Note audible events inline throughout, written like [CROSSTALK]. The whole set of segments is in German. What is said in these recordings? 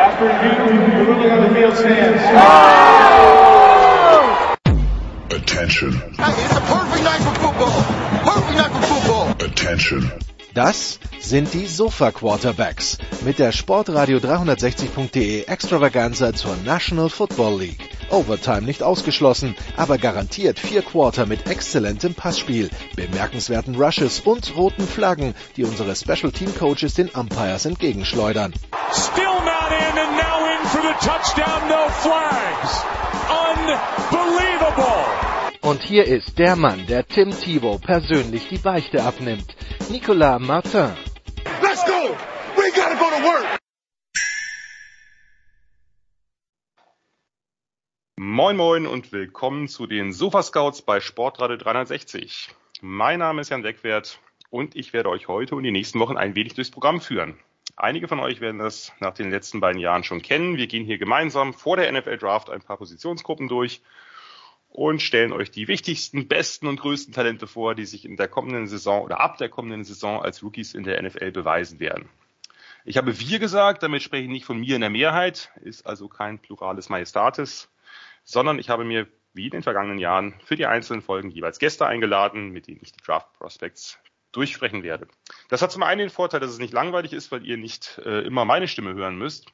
After review, the ruling on the field stands. Attention. Hey, it's a perfect night for football. Perfect night for football. Attention. Das sind die Sofa Quarterbacks mit der Sportradio 360.de Extravaganza zur National Football League. Overtime nicht ausgeschlossen, aber garantiert vier Quarter mit exzellentem Passspiel, bemerkenswerten Rushes und roten Flaggen, die unsere Special Team Coaches den Umpires entgegenschleudern. Still not in and now in for the touchdown, no flags. Unbelievable. Und hier ist der Mann, der Tim Thibault persönlich die Beichte abnimmt. Nicolas Martin. Let's go. We gotta go to work. Moin Moin und willkommen zu den Sofa Scouts bei Sportradio 360. Mein Name ist Jan Wegwert und ich werde euch heute und die nächsten Wochen ein wenig durchs Programm führen. Einige von euch werden das nach den letzten beiden Jahren schon kennen. Wir gehen hier gemeinsam vor der NFL Draft ein paar Positionsgruppen durch und stellen euch die wichtigsten, besten und größten Talente vor, die sich in der kommenden Saison oder ab der kommenden Saison als Rookies in der NFL beweisen werden. Ich habe wir gesagt, damit spreche ich nicht von mir in der Mehrheit, ist also kein plurales Majestatis sondern ich habe mir wie in den vergangenen Jahren für die einzelnen Folgen jeweils Gäste eingeladen, mit denen ich die Draft Prospects durchsprechen werde. Das hat zum einen den Vorteil, dass es nicht langweilig ist, weil ihr nicht äh, immer meine Stimme hören müsst,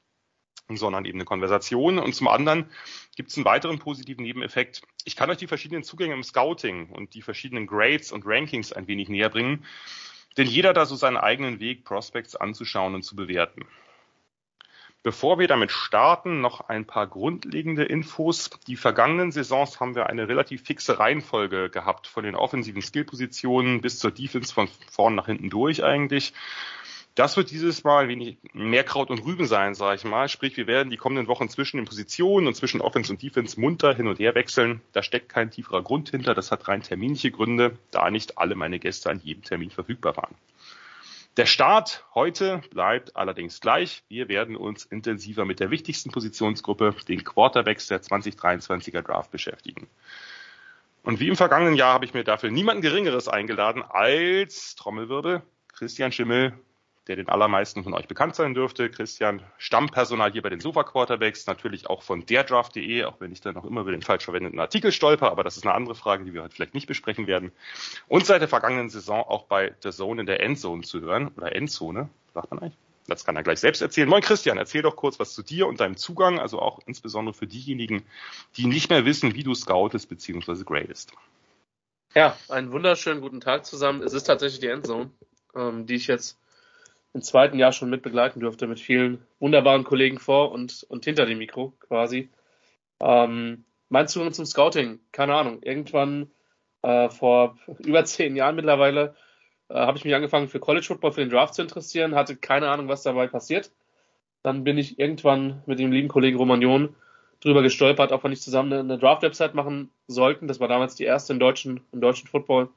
sondern eben eine Konversation. Und zum anderen gibt es einen weiteren positiven Nebeneffekt. Ich kann euch die verschiedenen Zugänge im Scouting und die verschiedenen Grades und Rankings ein wenig näher bringen, denn jeder da so seinen eigenen Weg, Prospects anzuschauen und zu bewerten. Bevor wir damit starten, noch ein paar grundlegende Infos. Die vergangenen Saisons haben wir eine relativ fixe Reihenfolge gehabt, von den offensiven Skillpositionen bis zur Defense von vorn nach hinten durch eigentlich. Das wird dieses Mal wenig mehr Kraut und Rüben sein, sage ich mal. Sprich, wir werden die kommenden Wochen zwischen den Positionen und zwischen Offense und Defense munter hin und her wechseln. Da steckt kein tieferer Grund hinter. Das hat rein terminliche Gründe, da nicht alle meine Gäste an jedem Termin verfügbar waren. Der Start heute bleibt allerdings gleich. Wir werden uns intensiver mit der wichtigsten Positionsgruppe, den Quarterbacks der 2023er Draft beschäftigen. Und wie im vergangenen Jahr habe ich mir dafür niemanden Geringeres eingeladen als Trommelwirbel Christian Schimmel, der den allermeisten von euch bekannt sein dürfte. Christian, Stammpersonal hier bei den Sofa Quarterbacks, natürlich auch von derdraft.de, auch wenn ich da noch immer über den falsch verwendeten Artikel stolper, aber das ist eine andere Frage, die wir heute vielleicht nicht besprechen werden. Und seit der vergangenen Saison auch bei The Zone in der Endzone zu hören, oder Endzone, sagt man eigentlich? Das kann er gleich selbst erzählen. Moin Christian, erzähl doch kurz was zu dir und deinem Zugang, also auch insbesondere für diejenigen, die nicht mehr wissen, wie du scoutest bzw. gradest. Ja, einen wunderschönen guten Tag zusammen. Es ist tatsächlich die Endzone, ähm, die ich jetzt im zweiten Jahr schon mit begleiten durfte, mit vielen wunderbaren Kollegen vor und, und hinter dem Mikro quasi. Ähm, mein Zugang zum Scouting, keine Ahnung, irgendwann äh, vor über zehn Jahren mittlerweile äh, habe ich mich angefangen für College Football, für den Draft zu interessieren, hatte keine Ahnung, was dabei passiert. Dann bin ich irgendwann mit dem lieben Kollegen Romagnon drüber gestolpert, ob wir nicht zusammen eine, eine Draft-Website machen sollten. Das war damals die erste im deutschen, im deutschen Football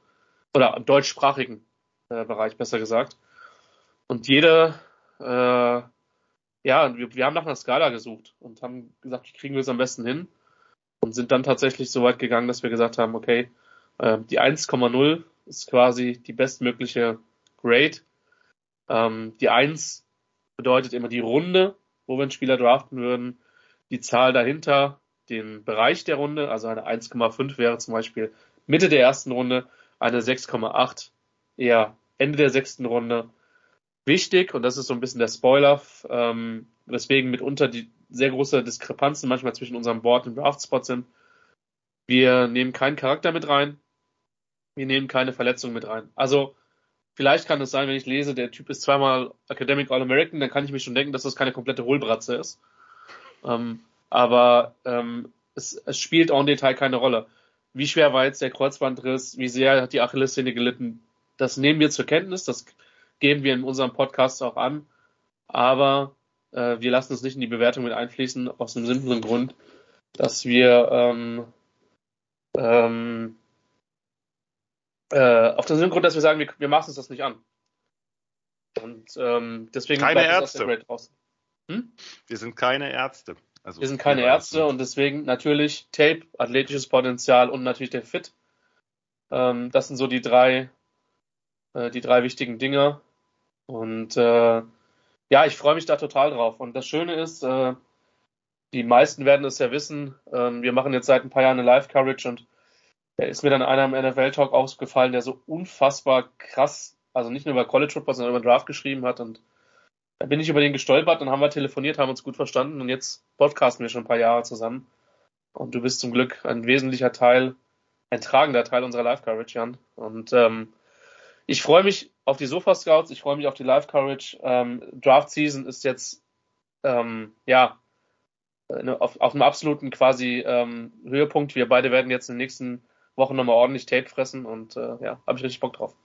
oder im deutschsprachigen äh, Bereich, besser gesagt. Und jede, äh, ja, wir, wir haben nach einer Skala gesucht und haben gesagt, wie kriegen wir es am besten hin? Und sind dann tatsächlich so weit gegangen, dass wir gesagt haben, okay, äh, die 1,0 ist quasi die bestmögliche Grade. Ähm, die 1 bedeutet immer die Runde, wo wir einen Spieler draften würden. Die Zahl dahinter, den Bereich der Runde, also eine 1,5 wäre zum Beispiel Mitte der ersten Runde, eine 6,8 eher Ende der sechsten Runde wichtig, und das ist so ein bisschen der Spoiler, ähm, weswegen mitunter die sehr große Diskrepanzen manchmal zwischen unserem Board und Draftspot sind. Wir nehmen keinen Charakter mit rein. Wir nehmen keine Verletzung mit rein. Also, vielleicht kann es sein, wenn ich lese, der Typ ist zweimal Academic All-American, dann kann ich mir schon denken, dass das keine komplette Hohlbratze ist. Ähm, aber ähm, es, es spielt auch im Detail keine Rolle. Wie schwer war jetzt der Kreuzbandriss? Wie sehr hat die Achillessehne gelitten? Das nehmen wir zur Kenntnis. Das geben wir in unserem Podcast auch an. Aber äh, wir lassen es nicht in die Bewertung mit einfließen, aus dem simplen Grund, dass wir ähm, ähm, äh, auf den simplen Grund, dass wir sagen, wir, wir maßen uns das nicht an. Und ähm, deswegen keine Ärzte. Hm? Wir sind keine Ärzte. Also wir sind keine Ärzte und deswegen natürlich Tape, athletisches Potenzial und natürlich der Fit. Ähm, das sind so die drei, äh, die drei wichtigen Dinge. Und äh, ja, ich freue mich da total drauf. Und das Schöne ist, äh, die meisten werden es ja wissen, ähm, wir machen jetzt seit ein paar Jahren eine Live-Coverage und da ist mir dann einer im NFL-Talk aufgefallen, der so unfassbar krass, also nicht nur über College Football, sondern über Draft geschrieben hat und da bin ich über den gestolpert, dann haben wir telefoniert, haben uns gut verstanden und jetzt podcasten wir schon ein paar Jahre zusammen. Und du bist zum Glück ein wesentlicher Teil, ein tragender Teil unserer Live-Coverage, Jan. Und ähm, ich freue mich auf die Sofa-Scouts, ich freue mich auf die Live-Coverage. Ähm, Draft-Season ist jetzt, ähm, ja, auf, auf einem absoluten quasi ähm, Höhepunkt. Wir beide werden jetzt in den nächsten Wochen nochmal ordentlich Tape fressen und äh, ja, habe ich richtig Bock drauf.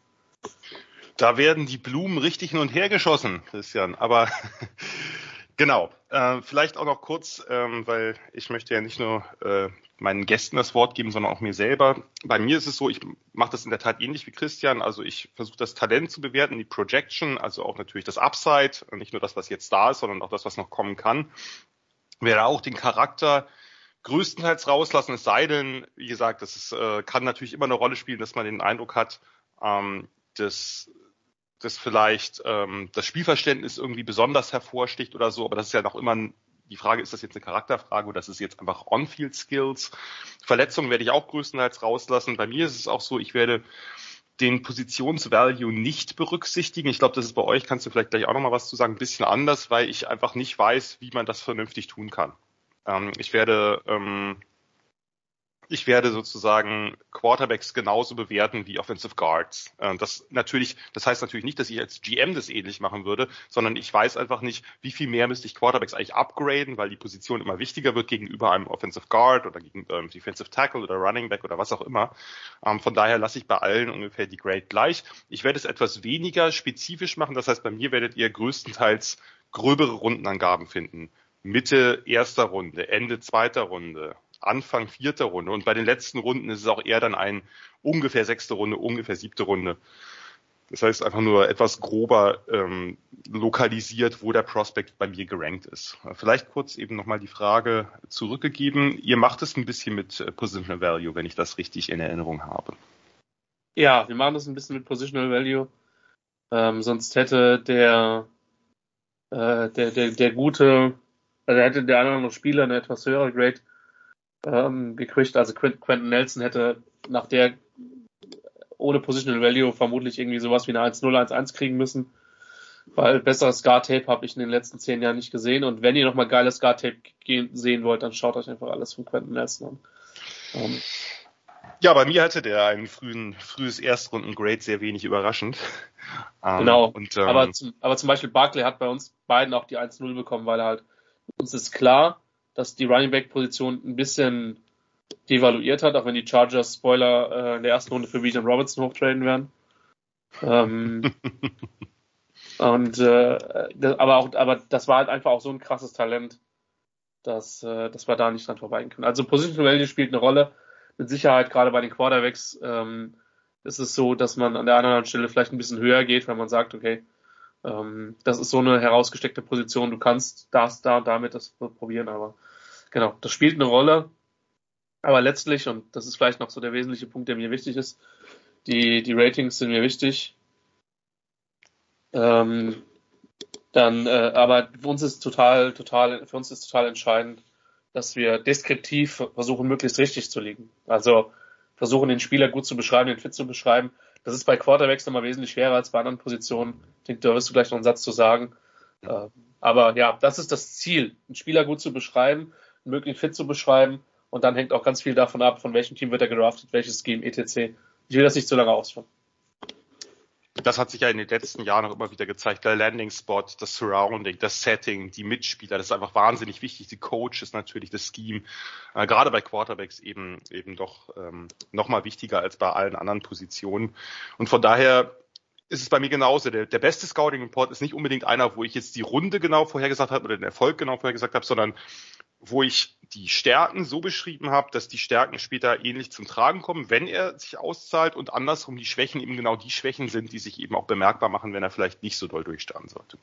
Da werden die Blumen richtig hin und her geschossen, Christian. Aber genau, äh, vielleicht auch noch kurz, ähm, weil ich möchte ja nicht nur äh, meinen Gästen das Wort geben, sondern auch mir selber. Bei mir ist es so, ich mache das in der Tat ähnlich wie Christian. Also ich versuche das Talent zu bewerten, die Projection, also auch natürlich das Upside, nicht nur das, was jetzt da ist, sondern auch das, was noch kommen kann. Werde auch den Charakter größtenteils rauslassen, es sei denn, wie gesagt, das ist, äh, kann natürlich immer eine Rolle spielen, dass man den Eindruck hat, ähm, dass dass vielleicht ähm, das Spielverständnis irgendwie besonders hervorsticht oder so, aber das ist ja noch immer ein, die Frage, ist das jetzt eine Charakterfrage oder ist es jetzt einfach On-Field-Skills? Verletzungen werde ich auch größtenteils rauslassen. Bei mir ist es auch so, ich werde den Positionsvalue nicht berücksichtigen. Ich glaube, das ist bei euch, kannst du vielleicht gleich auch nochmal was zu sagen, ein bisschen anders, weil ich einfach nicht weiß, wie man das vernünftig tun kann. Ähm, ich werde ähm, ich werde sozusagen Quarterbacks genauso bewerten wie Offensive Guards. Ähm, das natürlich, das heißt natürlich nicht, dass ich als GM das ähnlich machen würde, sondern ich weiß einfach nicht, wie viel mehr müsste ich Quarterbacks eigentlich upgraden, weil die Position immer wichtiger wird gegenüber einem Offensive Guard oder gegen ähm, Defensive Tackle oder Running Back oder was auch immer. Ähm, von daher lasse ich bei allen ungefähr die Grade gleich. Ich werde es etwas weniger spezifisch machen. Das heißt, bei mir werdet ihr größtenteils gröbere Rundenangaben finden. Mitte erster Runde, Ende zweiter Runde, Anfang vierter Runde. Und bei den letzten Runden ist es auch eher dann ein ungefähr sechste Runde, ungefähr siebte Runde. Das heißt einfach nur etwas grober ähm, lokalisiert, wo der Prospect bei mir gerankt ist. Vielleicht kurz eben nochmal die Frage zurückgegeben. Ihr macht es ein bisschen mit äh, Positional Value, wenn ich das richtig in Erinnerung habe. Ja, wir machen das ein bisschen mit Positional Value. Ähm, sonst hätte der, äh, der, der, der gute, also hätte der andere Spieler eine etwas höhere Grade ähm, gekriegt. Also Quentin Nelson hätte nach der ohne Positional Value vermutlich irgendwie sowas wie eine 1-0, 1-1 kriegen müssen. Weil besseres Guard-Tape habe ich in den letzten zehn Jahren nicht gesehen. Und wenn ihr nochmal geiles Guard-Tape sehen wollt, dann schaut euch einfach alles von Quentin Nelson an. Ähm. Ja, bei mir hatte der ein frühen, frühes Erstrunden-Grade sehr wenig überraschend. Ähm, genau. Und, ähm, aber, zum, aber zum Beispiel Barkley hat bei uns beiden auch die 1-0 bekommen, weil er halt, uns ist klar, dass die Running Back Position ein bisschen devaluiert hat, auch wenn die Chargers Spoiler äh, in der ersten Runde für William Robinson hochtraden werden. Ähm, [LAUGHS] und äh, das, aber auch, aber das war halt einfach auch so ein krasses Talent, dass, äh, dass wir da nicht dran vorbeigehen können. Also Position Value spielt eine Rolle. Mit Sicherheit gerade bei den Quarterbacks ähm, ist es so, dass man an der anderen Stelle vielleicht ein bisschen höher geht, wenn man sagt, okay, ähm, das ist so eine herausgesteckte Position. Du kannst das, da, damit das probieren, aber genau, das spielt eine Rolle. Aber letztlich, und das ist vielleicht noch so der wesentliche Punkt, der mir wichtig ist, die, die Ratings sind mir wichtig. Ähm, dann, äh, aber für uns ist total, total, für uns ist total entscheidend, dass wir deskriptiv versuchen, möglichst richtig zu liegen. Also versuchen, den Spieler gut zu beschreiben, den Fit zu beschreiben das ist bei Quarterbacks nochmal wesentlich schwerer als bei anderen Positionen. Ich denke, da wirst du gleich noch einen Satz zu sagen. Äh, aber ja, das ist das Ziel, einen Spieler gut zu beschreiben, möglichst fit zu beschreiben. Und dann hängt auch ganz viel davon ab, von welchem Team wird er gedraftet, welches Scheme, etc. Ich will das nicht zu lange ausführen das hat sich ja in den letzten Jahren auch immer wieder gezeigt. Der Landing Spot, das Surrounding, das Setting, die Mitspieler, das ist einfach wahnsinnig wichtig. Die Coaches natürlich, das Scheme, äh, gerade bei Quarterbacks eben eben doch ähm, noch mal wichtiger als bei allen anderen Positionen. Und von daher ist es bei mir genauso. Der, der beste Scouting Report ist nicht unbedingt einer, wo ich jetzt die Runde genau vorhergesagt habe oder den Erfolg genau vorhergesagt habe, sondern wo ich die Stärken so beschrieben habe, dass die Stärken später ähnlich zum Tragen kommen, wenn er sich auszahlt und andersrum die Schwächen eben genau die Schwächen sind, die sich eben auch bemerkbar machen, wenn er vielleicht nicht so doll durchstarten sollte.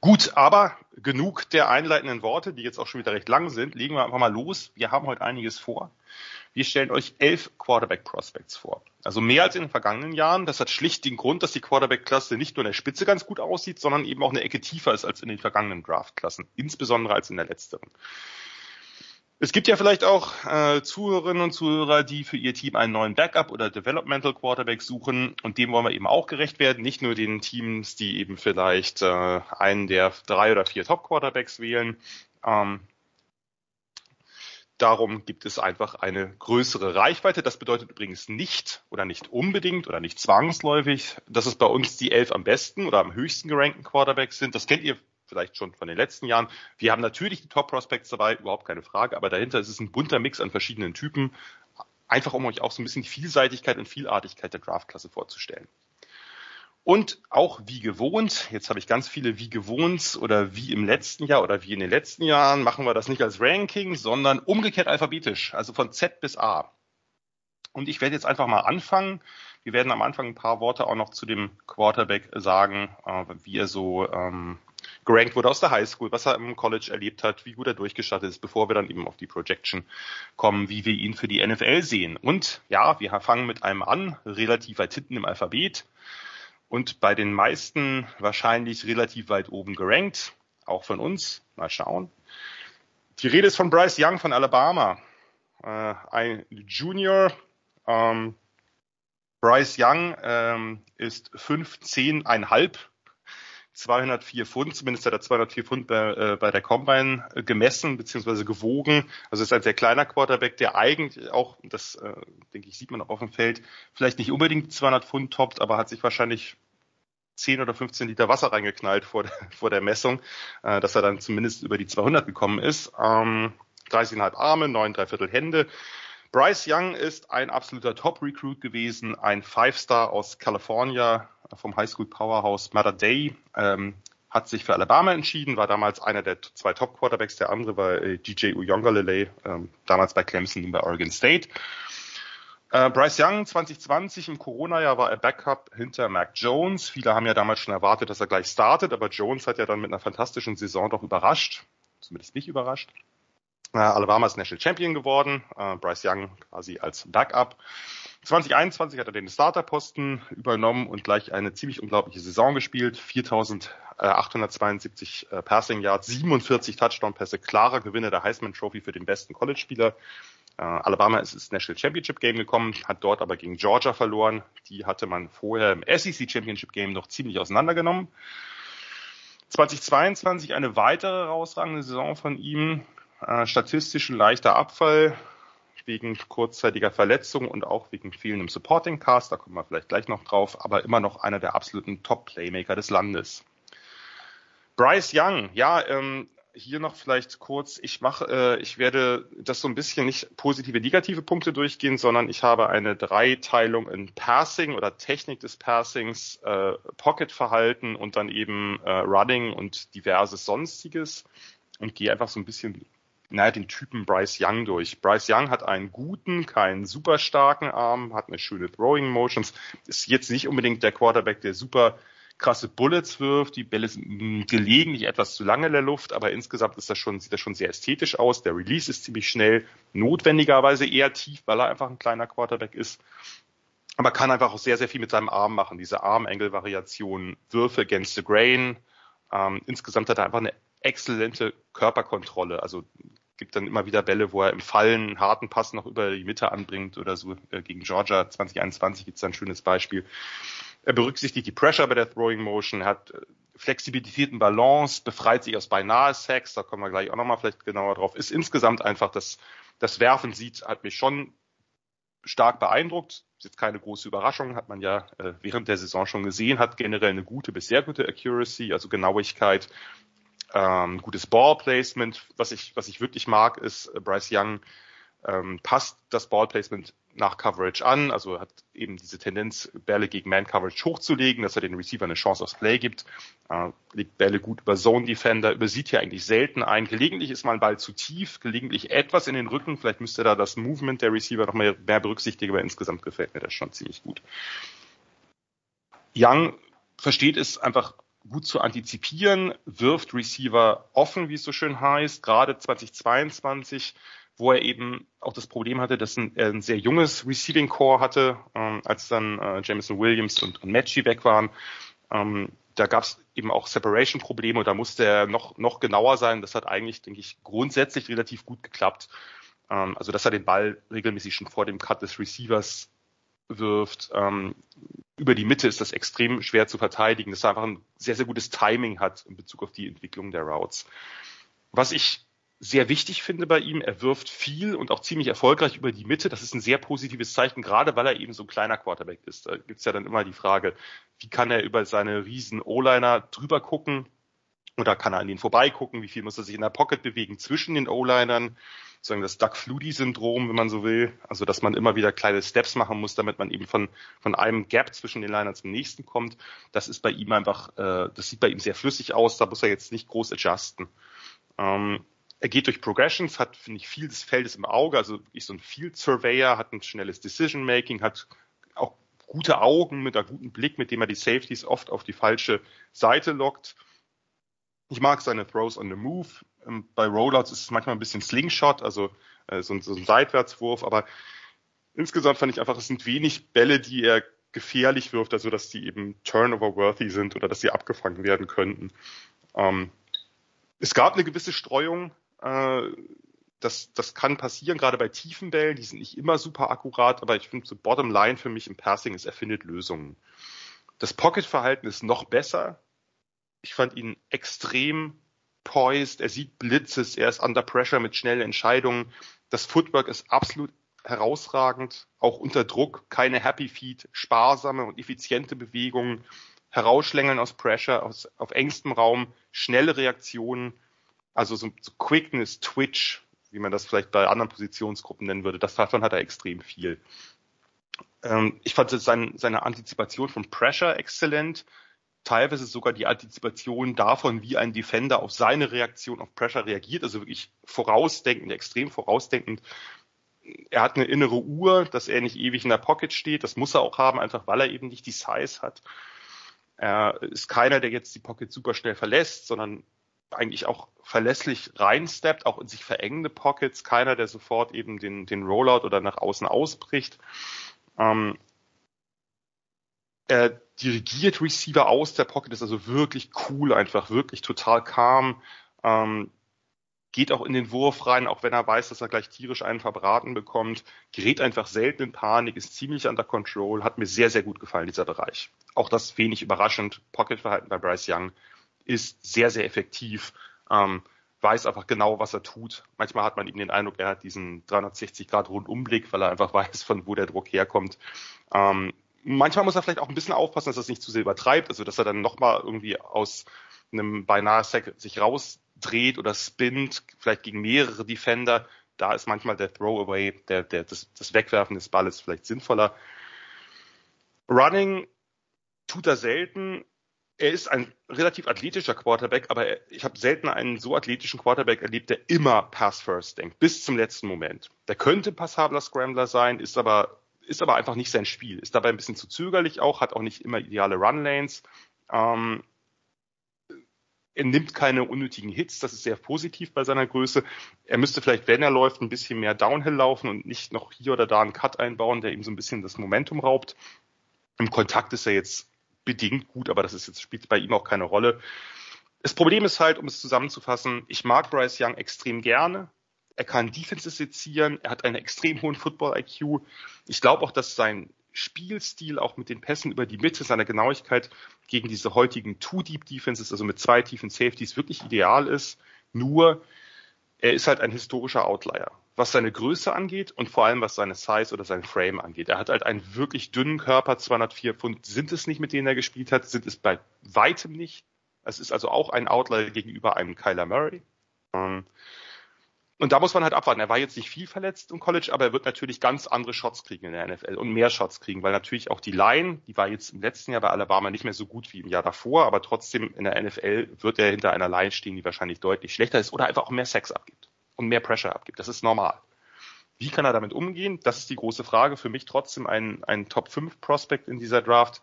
Gut, aber genug der einleitenden Worte, die jetzt auch schon wieder recht lang sind. Legen wir einfach mal los. Wir haben heute einiges vor. Wir stellen euch elf Quarterback Prospects vor. Also mehr als in den vergangenen Jahren. Das hat schlicht den Grund, dass die Quarterback-Klasse nicht nur in der Spitze ganz gut aussieht, sondern eben auch eine Ecke tiefer ist als in den vergangenen Draft-Klassen. Insbesondere als in der letzteren. Es gibt ja vielleicht auch äh, Zuhörerinnen und Zuhörer, die für ihr Team einen neuen Backup oder Developmental Quarterback suchen und dem wollen wir eben auch gerecht werden. Nicht nur den Teams, die eben vielleicht äh, einen der drei oder vier Top Quarterbacks wählen. Ähm, darum gibt es einfach eine größere Reichweite. Das bedeutet übrigens nicht oder nicht unbedingt oder nicht zwangsläufig, dass es bei uns die elf am besten oder am höchsten gerankten Quarterbacks sind. Das kennt ihr vielleicht schon von den letzten Jahren. Wir haben natürlich die Top Prospects dabei, überhaupt keine Frage, aber dahinter ist es ein bunter Mix an verschiedenen Typen, einfach um euch auch so ein bisschen die Vielseitigkeit und Vielartigkeit der Draftklasse vorzustellen. Und auch wie gewohnt, jetzt habe ich ganz viele wie gewohnt oder wie im letzten Jahr oder wie in den letzten Jahren, machen wir das nicht als Ranking, sondern umgekehrt alphabetisch, also von Z bis A. Und ich werde jetzt einfach mal anfangen. Wir werden am Anfang ein paar Worte auch noch zu dem Quarterback sagen, äh, wie er so ähm, gerankt wurde aus der Highschool, was er im College erlebt hat, wie gut er durchgestattet ist, bevor wir dann eben auf die Projection kommen, wie wir ihn für die NFL sehen. Und ja, wir fangen mit einem an, relativ weit hinten im Alphabet und bei den meisten wahrscheinlich relativ weit oben gerankt, auch von uns. Mal schauen. Die Rede ist von Bryce Young von Alabama, äh, ein Junior. Ähm, Bryce Young ähm, ist 15,5 204 Pfund, zumindest hat er 204 Pfund bei, äh, bei der Combine äh, gemessen bzw. gewogen. Also ist ein sehr kleiner Quarterback, der eigentlich auch, das äh, denke ich, sieht man auch auf dem Feld, vielleicht nicht unbedingt 200 Pfund toppt, aber hat sich wahrscheinlich 10 oder 15 Liter Wasser reingeknallt vor der, [LAUGHS] vor der Messung, äh, dass er dann zumindest über die 200 gekommen ist. Ähm, 30,5 Arme, 9 Dreiviertel Hände. Bryce Young ist ein absoluter Top-Recruit gewesen, ein Five-Star aus California, vom Highschool Powerhouse Matter Day, ähm, hat sich für Alabama entschieden, war damals einer der zwei Top Quarterbacks, der andere war äh, DJ Uyongalele, ähm, damals bei Clemson und bei Oregon State. Äh, Bryce Young 2020 im Corona-Jahr war er Backup hinter Mac Jones. Viele haben ja damals schon erwartet, dass er gleich startet, aber Jones hat ja dann mit einer fantastischen Saison doch überrascht, zumindest mich überrascht. Äh, Alabama ist National Champion geworden, äh, Bryce Young quasi als Backup. 2021 hat er den Starterposten übernommen und gleich eine ziemlich unglaubliche Saison gespielt. 4872 äh, Passing Yards, 47 Touchdown-Pässe, klarer Gewinner der Heisman Trophy für den besten College-Spieler. Äh, Alabama ist ins National Championship Game gekommen, hat dort aber gegen Georgia verloren. Die hatte man vorher im SEC Championship Game noch ziemlich auseinandergenommen. 2022 eine weitere herausragende Saison von ihm. Äh, statistisch ein leichter Abfall wegen kurzzeitiger Verletzung und auch wegen fehlendem Supporting Cast, da kommen wir vielleicht gleich noch drauf, aber immer noch einer der absoluten Top-Playmaker des Landes. Bryce Young, ja, ähm, hier noch vielleicht kurz, ich mache, äh, ich werde das so ein bisschen nicht positive, negative Punkte durchgehen, sondern ich habe eine Dreiteilung in Passing oder Technik des Passings, äh, Pocket-Verhalten und dann eben äh, Running und diverses Sonstiges und gehe einfach so ein bisschen naja, den Typen Bryce Young durch. Bryce Young hat einen guten, keinen super starken Arm, hat eine schöne Throwing Motions, ist jetzt nicht unbedingt der Quarterback, der super krasse Bullets wirft, die Bälle sind gelegentlich etwas zu lange in der Luft, aber insgesamt ist das schon, sieht das schon sehr ästhetisch aus. Der Release ist ziemlich schnell, notwendigerweise eher tief, weil er einfach ein kleiner Quarterback ist. Aber kann einfach auch sehr, sehr viel mit seinem Arm machen. Diese Arm-Angle-Variation, Würfe against the grain. Ähm, insgesamt hat er einfach eine exzellente Körperkontrolle. Also gibt dann immer wieder Bälle, wo er im Fallen einen harten Pass noch über die Mitte anbringt oder so. Äh, gegen Georgia 2021 gibt es ein schönes Beispiel. Er berücksichtigt die Pressure bei der Throwing Motion, hat äh, Flexibilität und Balance, befreit sich aus beinahe Sacks, da kommen wir gleich auch nochmal vielleicht genauer drauf. Ist insgesamt einfach das, das Werfen sieht, hat mich schon stark beeindruckt. Ist jetzt keine große Überraschung, hat man ja äh, während der Saison schon gesehen, hat generell eine gute bis sehr gute Accuracy, also Genauigkeit, ähm, gutes Ballplacement. Was ich, was ich wirklich mag, ist äh, Bryce Young ähm, passt das Ballplacement nach Coverage an, also hat eben diese Tendenz, Bälle gegen Man-Coverage hochzulegen, dass er den Receiver eine Chance aufs Play gibt, äh, legt Bälle gut über Zone-Defender, übersieht hier eigentlich selten ein. Gelegentlich ist mal ein Ball zu tief, gelegentlich etwas in den Rücken, vielleicht müsste da das Movement der Receiver noch mehr, mehr berücksichtigen, aber insgesamt gefällt mir das schon ziemlich gut. Young versteht es einfach gut zu antizipieren, wirft Receiver offen, wie es so schön heißt, gerade 2022, wo er eben auch das Problem hatte, dass er ein sehr junges Receiving Core hatte, ähm, als dann äh, Jameson Williams und, und Matchy weg waren. Ähm, da gab es eben auch Separation-Probleme und da musste er noch, noch genauer sein. Das hat eigentlich, denke ich, grundsätzlich relativ gut geklappt. Ähm, also, dass er den Ball regelmäßig schon vor dem Cut des Receivers wirft. Ähm, über die Mitte ist das extrem schwer zu verteidigen, dass er einfach ein sehr, sehr gutes Timing hat in Bezug auf die Entwicklung der Routes. Was ich sehr wichtig finde bei ihm, er wirft viel und auch ziemlich erfolgreich über die Mitte. Das ist ein sehr positives Zeichen, gerade weil er eben so ein kleiner Quarterback ist. Da gibt's ja dann immer die Frage, wie kann er über seine riesen O-Liner drüber gucken? Oder kann er an denen vorbeigucken? Wie viel muss er sich in der Pocket bewegen zwischen den O-Linern? Sozusagen das Doug Flutie-Syndrom, wenn man so will. Also, dass man immer wieder kleine Steps machen muss, damit man eben von, von einem Gap zwischen den Linern zum nächsten kommt. Das ist bei ihm einfach, äh, das sieht bei ihm sehr flüssig aus. Da muss er jetzt nicht groß adjusten. Ähm, er geht durch Progressions, hat, finde ich, viel des Feldes im Auge, also ist so ein Field Surveyor, hat ein schnelles Decision Making, hat auch gute Augen mit einem guten Blick, mit dem er die Safeties oft auf die falsche Seite lockt. Ich mag seine Throws on the Move. Ähm, bei Rollouts ist es manchmal ein bisschen Slingshot, also äh, so, ein, so ein Seitwärtswurf, aber insgesamt fand ich einfach, es sind wenig Bälle, die er gefährlich wirft, also dass die eben turnover-worthy sind oder dass sie abgefangen werden könnten. Ähm, es gab eine gewisse Streuung, äh, das, das kann passieren, gerade bei tiefen Bällen, die sind nicht immer super akkurat, aber ich finde so Bottom Line für mich im Passing ist, er findet Lösungen. Das Pocket-Verhalten ist noch besser. Ich fand ihn extrem poised, er sieht Blitzes, er ist under pressure mit schnellen Entscheidungen. Das Footwork ist absolut herausragend, auch unter Druck, keine Happy Feet, sparsame und effiziente Bewegungen, herausschlängeln aus Pressure, aus, auf engstem Raum, schnelle Reaktionen, also so, so Quickness, Twitch, wie man das vielleicht bei anderen Positionsgruppen nennen würde, das davon hat er extrem viel. Ähm, ich fand sein, seine Antizipation von Pressure exzellent, teilweise sogar die Antizipation davon, wie ein Defender auf seine Reaktion auf Pressure reagiert, also wirklich vorausdenkend, extrem vorausdenkend. Er hat eine innere Uhr, dass er nicht ewig in der Pocket steht, das muss er auch haben, einfach weil er eben nicht die Size hat. Er ist keiner, der jetzt die Pocket super schnell verlässt, sondern eigentlich auch verlässlich reinsteppt, auch in sich verengende Pockets, keiner, der sofort eben den, den Rollout oder nach außen ausbricht. Ähm, er dirigiert Receiver aus der Pocket, ist also wirklich cool, einfach wirklich total calm, ähm, geht auch in den Wurf rein, auch wenn er weiß, dass er gleich tierisch einen verbraten bekommt, gerät einfach selten in Panik, ist ziemlich under control, hat mir sehr, sehr gut gefallen, dieser Bereich. Auch das wenig überraschend, Pocket-Verhalten bei Bryce Young ist sehr, sehr effektiv, ähm, weiß einfach genau, was er tut. Manchmal hat man eben den Eindruck, er hat diesen 360-Grad-Rundumblick, weil er einfach [LAUGHS] weiß, von wo der Druck herkommt. Ähm, manchmal muss er vielleicht auch ein bisschen aufpassen, dass er es nicht zu sehr übertreibt, also dass er dann nochmal irgendwie aus einem beinahe Sack sich rausdreht oder spinnt, vielleicht gegen mehrere Defender. Da ist manchmal der Throwaway, der, der, das, das Wegwerfen des Balles vielleicht sinnvoller. Running tut er selten er ist ein relativ athletischer Quarterback, aber ich habe selten einen so athletischen Quarterback erlebt, der immer Pass First denkt, bis zum letzten Moment. Der könnte passabler Scrambler sein, ist aber ist aber einfach nicht sein Spiel, ist dabei ein bisschen zu zögerlich auch, hat auch nicht immer ideale Run Lanes. Ähm, er nimmt keine unnötigen Hits, das ist sehr positiv bei seiner Größe. Er müsste vielleicht, wenn er läuft, ein bisschen mehr Downhill laufen und nicht noch hier oder da einen Cut einbauen, der ihm so ein bisschen das Momentum raubt. Im Kontakt ist er jetzt bedingt gut, aber das ist jetzt, spielt bei ihm auch keine Rolle. Das Problem ist halt, um es zusammenzufassen, ich mag Bryce Young extrem gerne. Er kann Defenses sezieren, er hat einen extrem hohen Football-IQ. Ich glaube auch, dass sein Spielstil auch mit den Pässen über die Mitte, seiner Genauigkeit gegen diese heutigen Two-Deep-Defenses, also mit zwei tiefen Safeties, wirklich ideal ist. Nur, er ist halt ein historischer Outlier was seine Größe angeht und vor allem was seine Size oder sein Frame angeht. Er hat halt einen wirklich dünnen Körper, 204 Pfund sind es nicht, mit denen er gespielt hat, sind es bei weitem nicht. Es ist also auch ein Outlier gegenüber einem Kyler Murray. Ähm, und da muss man halt abwarten. Er war jetzt nicht viel verletzt im College, aber er wird natürlich ganz andere Shots kriegen in der NFL und mehr Shots kriegen, weil natürlich auch die Line, die war jetzt im letzten Jahr bei Alabama nicht mehr so gut wie im Jahr davor, aber trotzdem in der NFL wird er hinter einer Line stehen, die wahrscheinlich deutlich schlechter ist oder einfach auch mehr Sex abgibt und mehr Pressure abgibt. Das ist normal. Wie kann er damit umgehen? Das ist die große Frage. Für mich trotzdem ein, ein Top 5 Prospect in dieser Draft.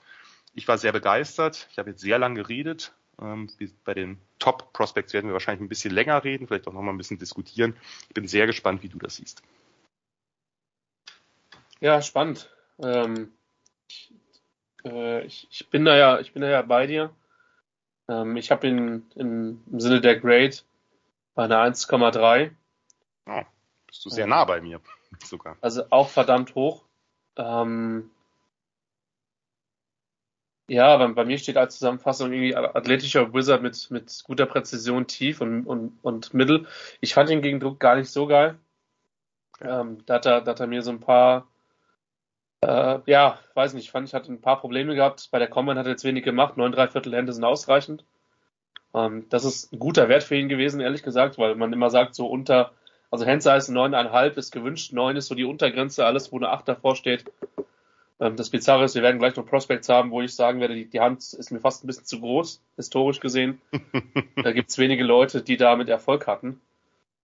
Ich war sehr begeistert. Ich habe jetzt sehr lange geredet. Ähm, bei den Top Prospects werden wir wahrscheinlich ein bisschen länger reden, vielleicht auch noch mal ein bisschen diskutieren. Ich bin sehr gespannt, wie du das siehst. Ja, spannend. Ähm, ich, äh, ich, ich, bin da ja, ich bin da ja bei dir. Ähm, ich habe ihn im Sinne der Grade bei einer 1,3. Oh, bist du sehr nah bei mir [LAUGHS] sogar. Also auch verdammt hoch. Ähm, ja, bei, bei, mir steht als Zusammenfassung irgendwie athletischer Wizard mit, mit guter Präzision tief und, und, und mittel. Ich fand ihn gegen Druck gar nicht so geil. Ähm, da, hat er, da hat er mir so ein paar, äh, ja, weiß nicht, fand ich, hatte ein paar Probleme gehabt. Bei der Combine hat er jetzt wenig gemacht. Neun, drei Viertel Hände sind ausreichend. Ähm, das ist ein guter Wert für ihn gewesen, ehrlich gesagt, weil man immer sagt, so unter, also Handsize neuneinhalb ist gewünscht, neun ist so die Untergrenze, alles, wo eine acht davor steht, das Bizarre ist, wir werden gleich noch Prospects haben, wo ich sagen werde, die, die Hand ist mir fast ein bisschen zu groß, historisch gesehen. [LAUGHS] da gibt es wenige Leute, die damit Erfolg hatten.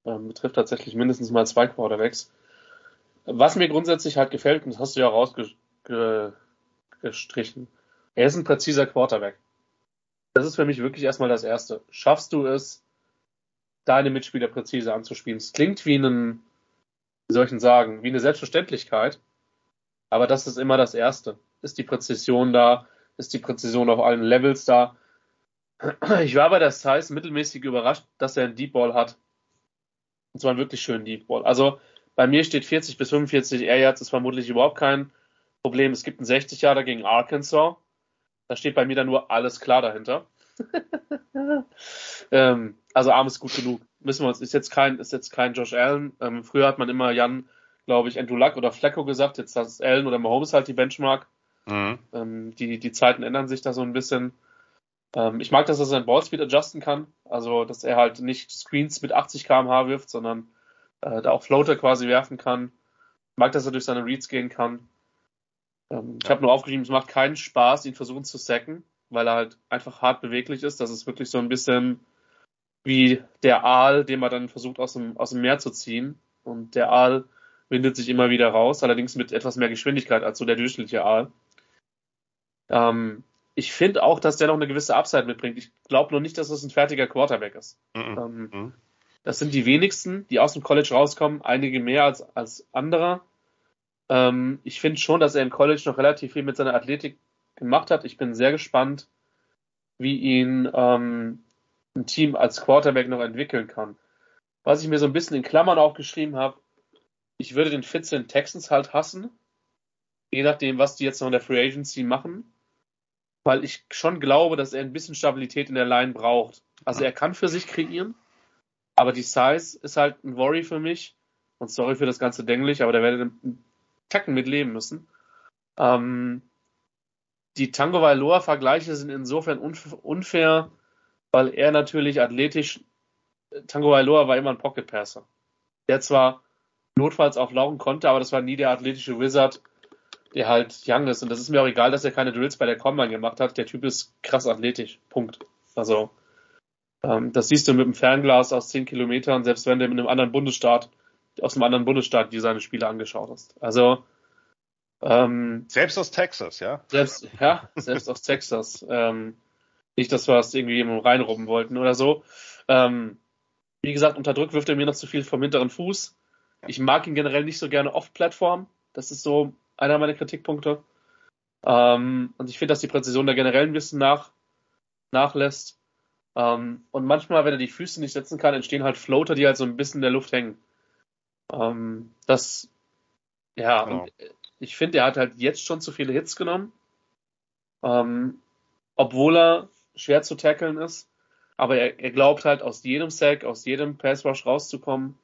Ähm, betrifft tatsächlich mindestens mal zwei Quarterbacks. Was mir grundsätzlich halt gefällt, und das hast du ja rausgestrichen, er ist ein präziser Quarterback. Das ist für mich wirklich erstmal das Erste. Schaffst du es, deine Mitspieler präzise anzuspielen? Es klingt wie ein, wie soll ich denn sagen, wie eine Selbstverständlichkeit, aber das ist immer das Erste. Ist die Präzision da? Ist die Präzision auf allen Levels da? Ich war bei der Size mittelmäßig überrascht, dass er einen Deep Ball hat. Und zwar einen wirklich schönen Deep Ball. Also bei mir steht 40 bis 45 Air Yards, ist vermutlich überhaupt kein Problem. Es gibt einen 60 Jahre gegen Arkansas. Da steht bei mir dann nur alles klar dahinter. [LAUGHS] ähm, also Arm ist gut genug. Müssen wir uns, ist jetzt kein, ist jetzt kein Josh Allen. Ähm, früher hat man immer Jan glaube ich, Andrew Luck oder Flecko gesagt. Jetzt ist Allen oder Mahomes halt die Benchmark. Mhm. Ähm, die, die Zeiten ändern sich da so ein bisschen. Ähm, ich mag, dass er seinen Ballspeed adjusten kann. Also, dass er halt nicht Screens mit 80 km/h wirft, sondern äh, da auch Floater quasi werfen kann. Ich mag, dass er durch seine Reads gehen kann. Ähm, ich habe nur aufgeschrieben, es macht keinen Spaß, ihn versuchen zu sacken, weil er halt einfach hart beweglich ist. Das ist wirklich so ein bisschen wie der Aal, den man dann versucht aus dem, aus dem Meer zu ziehen. Und der Aal windet sich immer wieder raus, allerdings mit etwas mehr Geschwindigkeit als so der durchschnittliche Aal. Ähm, ich finde auch, dass der noch eine gewisse Upside mitbringt. Ich glaube nur nicht, dass das ein fertiger Quarterback ist. Mhm. Ähm, das sind die wenigsten, die aus dem College rauskommen, einige mehr als, als andere. Ähm, ich finde schon, dass er im College noch relativ viel mit seiner Athletik gemacht hat. Ich bin sehr gespannt, wie ihn ähm, ein Team als Quarterback noch entwickeln kann. Was ich mir so ein bisschen in Klammern aufgeschrieben habe, ich würde den Fitz in Texans halt hassen. Je nachdem, was die jetzt noch in der Free Agency machen. Weil ich schon glaube, dass er ein bisschen Stabilität in der Line braucht. Also er kann für sich kreieren. Aber die Size ist halt ein Worry für mich. Und sorry für das ganze Denglich, aber da werde ich einen Tacken mit leben müssen. Ähm, die Tango Vailoa-Vergleiche sind insofern unfair, weil er natürlich athletisch, Tango Vailoa war immer ein Pocket Passer. Der zwar notfalls auch laufen konnte, aber das war nie der athletische Wizard, der halt young ist. Und das ist mir auch egal, dass er keine Drills bei der Combine gemacht hat. Der Typ ist krass athletisch. Punkt. Also, ähm, das siehst du mit dem Fernglas aus 10 Kilometern, selbst wenn du mit einem anderen Bundesstaat, aus einem anderen Bundesstaat, die seine Spiele angeschaut hast. Also, ähm, selbst aus Texas, ja? Selbst, ja, selbst aus Texas. Ähm, nicht, dass wir es irgendwie jemandem reinrobben wollten oder so. Ähm, wie gesagt, unter Druck wirft er mir noch zu viel vom hinteren Fuß. Ich mag ihn generell nicht so gerne off-Plattform. Das ist so einer meiner Kritikpunkte. Ähm, und ich finde, dass die Präzision da generell ein bisschen nach, nachlässt. Ähm, und manchmal, wenn er die Füße nicht setzen kann, entstehen halt Floater, die halt so ein bisschen in der Luft hängen. Ähm, das, ja, genau. und ich finde, er hat halt jetzt schon zu viele Hits genommen. Ähm, obwohl er schwer zu tackeln ist. Aber er, er glaubt halt aus jedem Sack, aus jedem Pass Rush rauszukommen.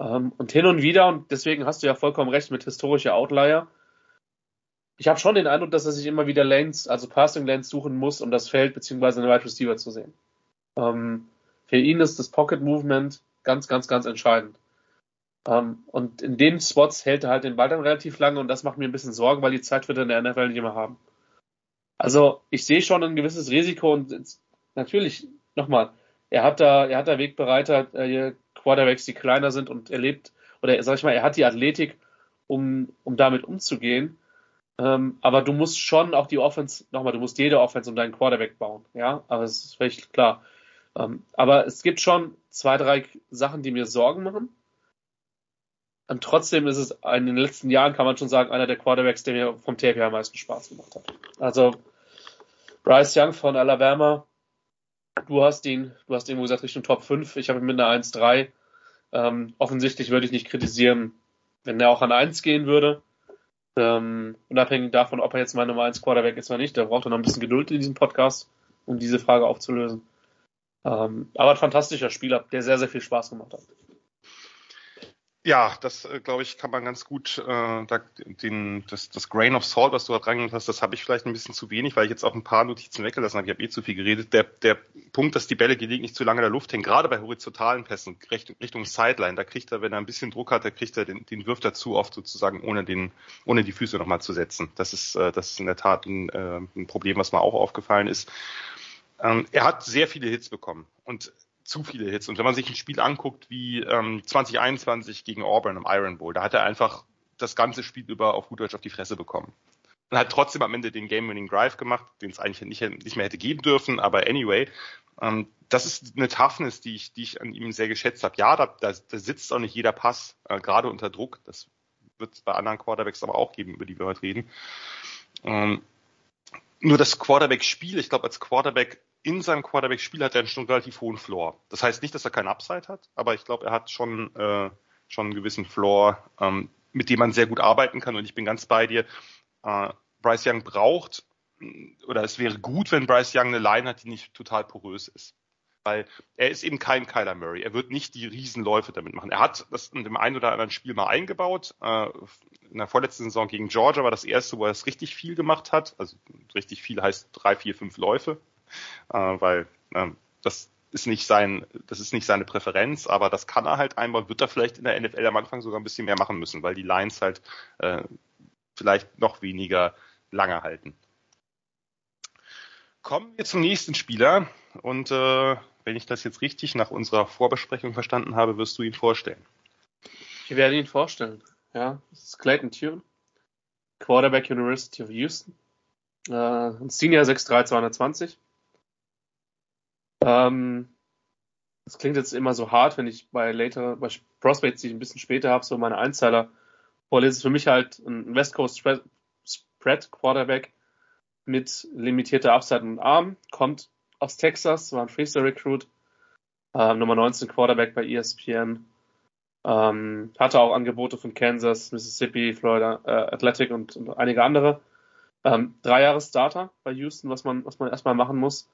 Ähm, und hin und wieder, und deswegen hast du ja vollkommen recht mit historischer Outlier, ich habe schon den Eindruck, dass er sich immer wieder Lanes, also Passing Lanes suchen muss, um das Feld beziehungsweise einen Wide Receiver zu sehen. Ähm, für ihn ist das Pocket Movement ganz, ganz, ganz entscheidend. Ähm, und in den Spots hält er halt den Ball dann relativ lange und das macht mir ein bisschen Sorgen, weil die Zeit wird er in der NFL nicht mehr haben. Also ich sehe schon ein gewisses Risiko und natürlich, nochmal, er hat da, er hat da Wegbereiter, äh, Quarterbacks, die kleiner sind und er lebt, oder sag ich mal, er hat die Athletik, um, um damit umzugehen. Ähm, aber du musst schon auch die Offense, nochmal, du musst jede Offense um deinen Quarterback bauen. Ja, aber es ist völlig klar. Ähm, aber es gibt schon zwei, drei Sachen, die mir Sorgen machen. Und trotzdem ist es in den letzten Jahren, kann man schon sagen, einer der Quarterbacks, der mir vom TPA am meisten Spaß gemacht hat. Also Bryce Young von Alabama, du hast ihn, du hast irgendwo gesagt Richtung Top 5, ich habe ihn mit einer 1-3. Ähm, offensichtlich würde ich nicht kritisieren, wenn er auch an 1 gehen würde. Ähm, unabhängig davon, ob er jetzt mein Nummer 1 Quarterback ist oder nicht, da braucht er noch ein bisschen Geduld in diesem Podcast, um diese Frage aufzulösen. Ähm, aber ein fantastischer Spieler, der sehr, sehr viel Spaß gemacht hat. Ja, das äh, glaube ich, kann man ganz gut, äh, da, den, das, das Grain of Salt, was du da reingenommen hast, das habe ich vielleicht ein bisschen zu wenig, weil ich jetzt auch ein paar Notizen weggelassen habe. Ich habe eh zu viel geredet. Der, der Punkt, dass die Bälle gelegentlich zu lange in der Luft hängen, gerade bei horizontalen Pässen Richtung Sideline, da kriegt er, wenn er ein bisschen Druck hat, da kriegt er den, den wirft er zu oft sozusagen, ohne den, ohne die Füße nochmal zu setzen. Das ist, äh, das ist in der Tat ein, äh, ein Problem, was mir auch aufgefallen ist. Ähm, er hat sehr viele Hits bekommen und zu viele Hits. Und wenn man sich ein Spiel anguckt wie ähm, 2021 gegen Auburn im Iron Bowl, da hat er einfach das ganze Spiel über auf gut Deutsch auf die Fresse bekommen. Und hat trotzdem am Ende den Game-Winning Drive gemacht, den es eigentlich nicht, nicht mehr hätte geben dürfen, aber anyway, ähm, das ist eine Toughness, die ich, die ich an ihm sehr geschätzt habe. Ja, da, da, da sitzt auch nicht jeder Pass, äh, gerade unter Druck. Das wird es bei anderen Quarterbacks aber auch geben, über die wir heute reden. Ähm, nur das Quarterback-Spiel, ich glaube, als Quarterback in seinem Quarterback-Spiel hat er schon relativ hohen Floor. Das heißt nicht, dass er keinen Upside hat, aber ich glaube, er hat schon, äh, schon einen gewissen Floor, ähm, mit dem man sehr gut arbeiten kann. Und ich bin ganz bei dir. Äh, Bryce Young braucht, oder es wäre gut, wenn Bryce Young eine Line hat, die nicht total porös ist. Weil er ist eben kein Kyler Murray. Er wird nicht die Riesenläufe damit machen. Er hat das in dem einen oder anderen Spiel mal eingebaut. Äh, in der vorletzten Saison gegen Georgia war das erste, wo er es richtig viel gemacht hat. Also richtig viel heißt drei, vier, fünf Läufe äh, weil ähm, das ist nicht sein, das ist nicht seine Präferenz, aber das kann er halt einmal, wird er vielleicht in der NFL am Anfang sogar ein bisschen mehr machen müssen, weil die Lines halt äh, vielleicht noch weniger lange halten. Kommen wir zum nächsten Spieler und äh, wenn ich das jetzt richtig nach unserer Vorbesprechung verstanden habe, wirst du ihn vorstellen. Ich werde ihn vorstellen. Ja, das ist Clayton Tune, Quarterback University of Houston, äh, ein Senior 6'3 220 ähm, das klingt jetzt immer so hart, wenn ich bei later, bei Prospects, die ich ein bisschen später habe, so meine Einzeiler vorlese. Für mich halt ein West Coast Spread Quarterback mit limitierter Upside und Arm, kommt aus Texas, war ein Freestyle Recruit, äh, Nummer 19 Quarterback bei ESPN, ähm, hatte auch Angebote von Kansas, Mississippi, Florida äh, Athletic und, und einige andere. Ähm, drei Jahre Starter bei Houston, was man, was man erstmal machen muss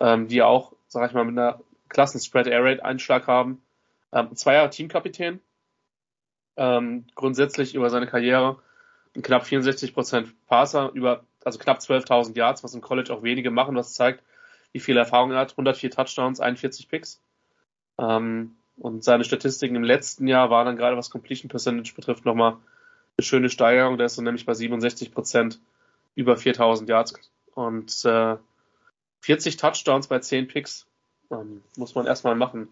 ähm, die auch, sag ich mal, mit einer klassen Spread Air Raid Einschlag haben. Ähm, zwei Jahre Teamkapitän. Ähm, grundsätzlich über seine Karriere ein knapp 64% Passer, über, also knapp 12.000 Yards, was im College auch wenige machen, was zeigt, wie viel Erfahrung er hat. 104 Touchdowns, 41 Picks. Ähm, und seine Statistiken im letzten Jahr waren dann gerade was Completion Percentage betrifft nochmal eine schöne Steigerung. Der ist so nämlich bei 67% über 4000 Yards. Und äh, 40 Touchdowns bei 10 Picks. Ähm, muss man erstmal machen.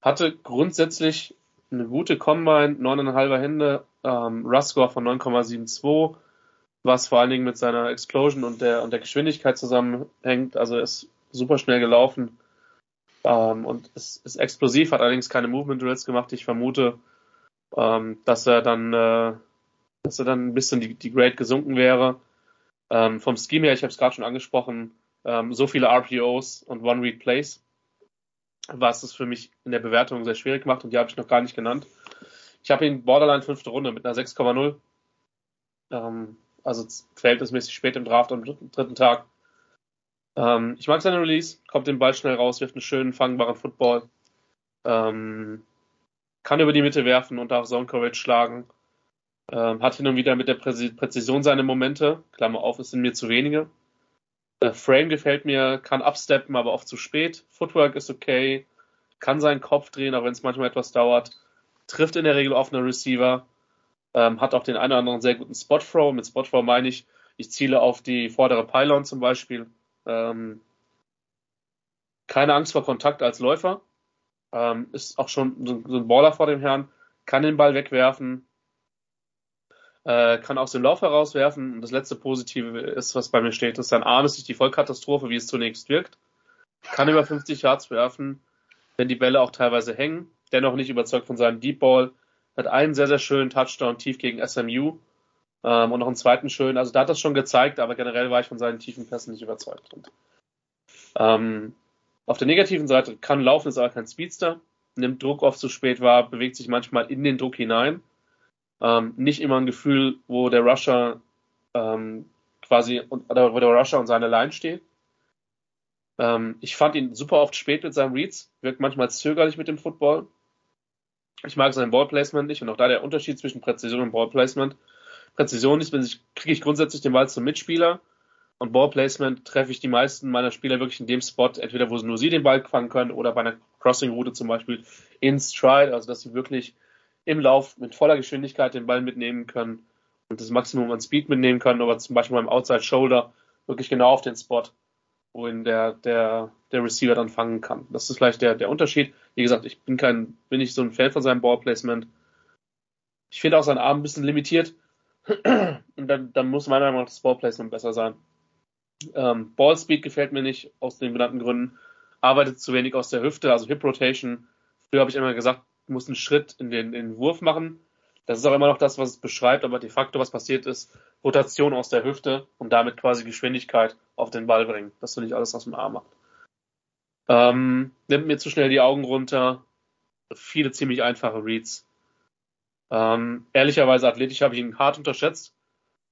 Hatte grundsätzlich eine gute Combine, 9,5er Hände, ähm, Rush-Score von 9,72, was vor allen Dingen mit seiner Explosion und der, und der Geschwindigkeit zusammenhängt. Also ist super schnell gelaufen ähm, und ist, ist explosiv, hat allerdings keine Movement Drills gemacht. Ich vermute, ähm, dass er dann, äh, dass er dann ein bisschen die, die Grade gesunken wäre. Ähm, vom Scheme her, ich habe es gerade schon angesprochen, ähm, so viele RPOs und One-Read-Plays, was es für mich in der Bewertung sehr schwierig macht und die habe ich noch gar nicht genannt. Ich habe ihn Borderline fünfte Runde mit einer 6,0. Ähm, also verhältnismäßig spät im Draft am dritten Tag. Ähm, ich mag seine Release, kommt den Ball schnell raus, wirft einen schönen, fangbaren Football. Ähm, kann über die Mitte werfen und auch Zone Coverage schlagen. Ähm, hat hin und wieder mit der Präzision seine Momente. Klammer auf, es sind mir zu wenige. Der Frame gefällt mir, kann upsteppen, aber oft zu spät. Footwork ist okay, kann seinen Kopf drehen, auch wenn es manchmal etwas dauert. Trifft in der Regel offene Receiver. Ähm, hat auch den einen oder anderen sehr guten Spot Throw. Mit Spot Throw meine ich, ich ziele auf die vordere Pylon zum Beispiel. Ähm, keine Angst vor Kontakt als Läufer. Ähm, ist auch schon so ein Baller vor dem Herrn. Kann den Ball wegwerfen. Äh, kann aus dem Lauf herauswerfen. Und das letzte Positive ist, was bei mir steht, ist sein Arm ist nicht die Vollkatastrophe, wie es zunächst wirkt. Kann über 50 Yards werfen, wenn die Bälle auch teilweise hängen. Dennoch nicht überzeugt von seinem Deep Ball. Hat einen sehr, sehr schönen Touchdown tief gegen SMU. Ähm, und noch einen zweiten schönen. Also da hat das schon gezeigt, aber generell war ich von seinen tiefen Pässen nicht überzeugt. Und, ähm, auf der negativen Seite kann laufen, ist aber kein Speedster. Nimmt Druck oft zu spät wahr, bewegt sich manchmal in den Druck hinein ähm, nicht immer ein Gefühl, wo der Rusher ähm, quasi oder wo der Rusher und seine Line steht. Ähm, ich fand ihn super oft spät mit seinen Reads, wirkt manchmal zögerlich mit dem Football. Ich mag sein Ballplacement nicht und auch da der Unterschied zwischen Präzision und Ballplacement. Präzision ist, wenn ich kriege ich grundsätzlich den Ball zum Mitspieler und Ballplacement treffe ich die meisten meiner Spieler wirklich in dem Spot, entweder wo nur sie den Ball fangen können oder bei einer Crossing-Route zum Beispiel in Stride, also dass sie wirklich im Lauf mit voller Geschwindigkeit den Ball mitnehmen können und das Maximum an Speed mitnehmen können, aber zum Beispiel beim Outside Shoulder wirklich genau auf den Spot, wo ihn der, der, der Receiver dann fangen kann. Das ist vielleicht der, der Unterschied. Wie gesagt, ich bin kein, bin nicht so ein Fan von seinem Ballplacement. Ich finde auch seinen Arm ein bisschen limitiert. [CLEARS THROAT] Und dann, dann muss meiner Meinung nach das Ballplacement besser sein. Ähm, Ballspeed gefällt mir nicht aus den benannten Gründen. Arbeitet zu wenig aus der Hüfte, also Hip Rotation. Früher habe ich immer gesagt, muss einen Schritt in den, in den Wurf machen. Das ist auch immer noch das, was es beschreibt, aber de facto, was passiert ist, Rotation aus der Hüfte und damit quasi Geschwindigkeit auf den Ball bringen, dass du nicht alles aus dem Arm machst. Ähm, nimmt mir zu schnell die Augen runter. Viele ziemlich einfache Reads. Ähm, ehrlicherweise athletisch habe ich ihn hart unterschätzt.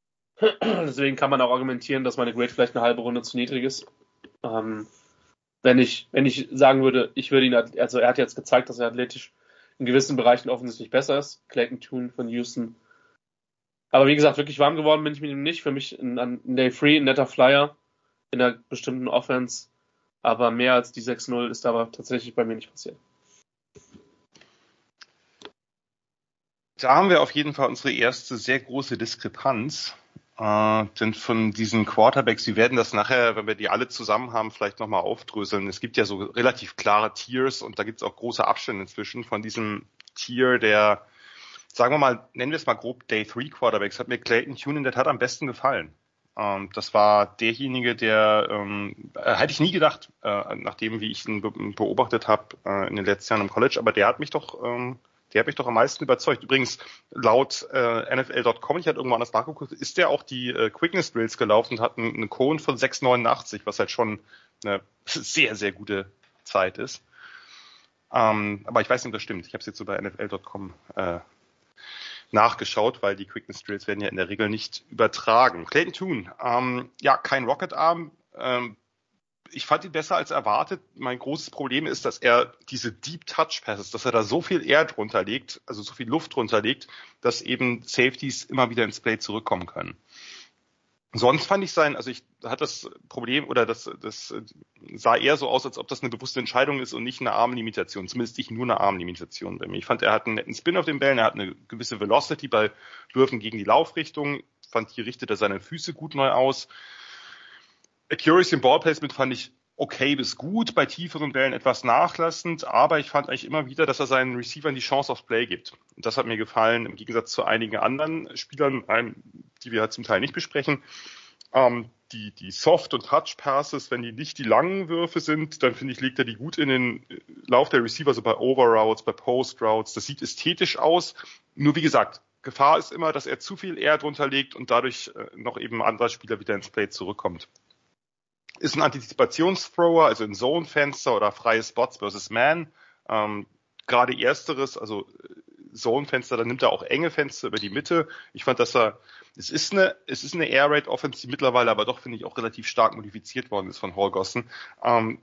[CLEARS THROAT] Deswegen kann man auch argumentieren, dass meine Grade vielleicht eine halbe Runde zu niedrig ist. Ähm, wenn ich, wenn ich sagen würde, ich würde ihn, also er hat jetzt gezeigt, dass er athletisch in gewissen Bereichen offensichtlich besser ist. Clayton Tune von Houston. Aber wie gesagt, wirklich warm geworden bin ich mit ihm nicht. Für mich ein, Day Free, ein netter Flyer in einer bestimmten Offense. Aber mehr als die 6-0 ist aber tatsächlich bei mir nicht passiert. Da haben wir auf jeden Fall unsere erste sehr große Diskrepanz. Äh, denn von diesen Quarterbacks, Sie werden das nachher, wenn wir die alle zusammen haben, vielleicht nochmal aufdröseln. Es gibt ja so relativ klare Tiers und da gibt es auch große Abstände inzwischen von diesem Tier der, sagen wir mal, nennen wir es mal grob Day 3 Quarterbacks, hat mir Clayton Tune in der Tat am besten gefallen. Ähm, das war derjenige, der ähm, äh, hätte ich nie gedacht, äh, nachdem wie ich ihn be beobachtet habe äh, in den letzten Jahren im College, aber der hat mich doch ähm, der hat mich doch am meisten überzeugt. Übrigens, laut äh, NFL.com, ich hatte irgendwo anders nachgeguckt, ist der auch die äh, Quickness Drills gelaufen und hat einen, einen Cone von 6,89, was halt schon eine [LAUGHS] sehr, sehr gute Zeit ist. Ähm, aber ich weiß nicht, ob das stimmt. Ich habe es jetzt so bei NFL.com äh, nachgeschaut, weil die Quickness Drills werden ja in der Regel nicht übertragen. Clayton Toon, ähm, ja, kein Rocket Arm, ähm, ich fand ihn besser als erwartet. Mein großes Problem ist, dass er diese Deep Touch Passes, dass er da so viel Air drunter legt, also so viel Luft drunter legt, dass eben Safeties immer wieder ins Play zurückkommen können. Sonst fand ich sein, also ich hatte das Problem oder das, das sah eher so aus, als ob das eine bewusste Entscheidung ist und nicht eine Armlimitation. Zumindest nicht nur eine Armlimitation bei mir. Ich fand, er hat einen netten Spin auf den Bällen, er hat eine gewisse Velocity bei Würfen gegen die Laufrichtung. Fand, hier richtet er seine Füße gut neu aus. Accuracy im Ballplacement fand ich okay bis gut, bei tieferen Bällen etwas nachlassend, aber ich fand eigentlich immer wieder, dass er seinen Receivern die Chance aufs Play gibt. Und das hat mir gefallen, im Gegensatz zu einigen anderen Spielern, die wir halt zum Teil nicht besprechen. Ähm, die, die Soft- und Touch-Passes, wenn die nicht die langen Würfe sind, dann finde ich, legt er die gut in den Lauf der Receiver, so bei Overroutes, bei Post-Routes. Das sieht ästhetisch aus. Nur wie gesagt, Gefahr ist immer, dass er zu viel Air drunter legt und dadurch äh, noch eben anderer Spieler wieder ins Play zurückkommt ist ein Antizipationsthrower, also in Zone-Fenster oder freie Spots versus Man. Ähm, Gerade ersteres, also äh, Zone-Fenster, da nimmt er auch enge Fenster über die Mitte. Ich fand, dass er, es ist eine, es ist eine Air Raid Offense, die mittlerweile aber doch, finde ich, auch relativ stark modifiziert worden ist von Holgossen. Ähm,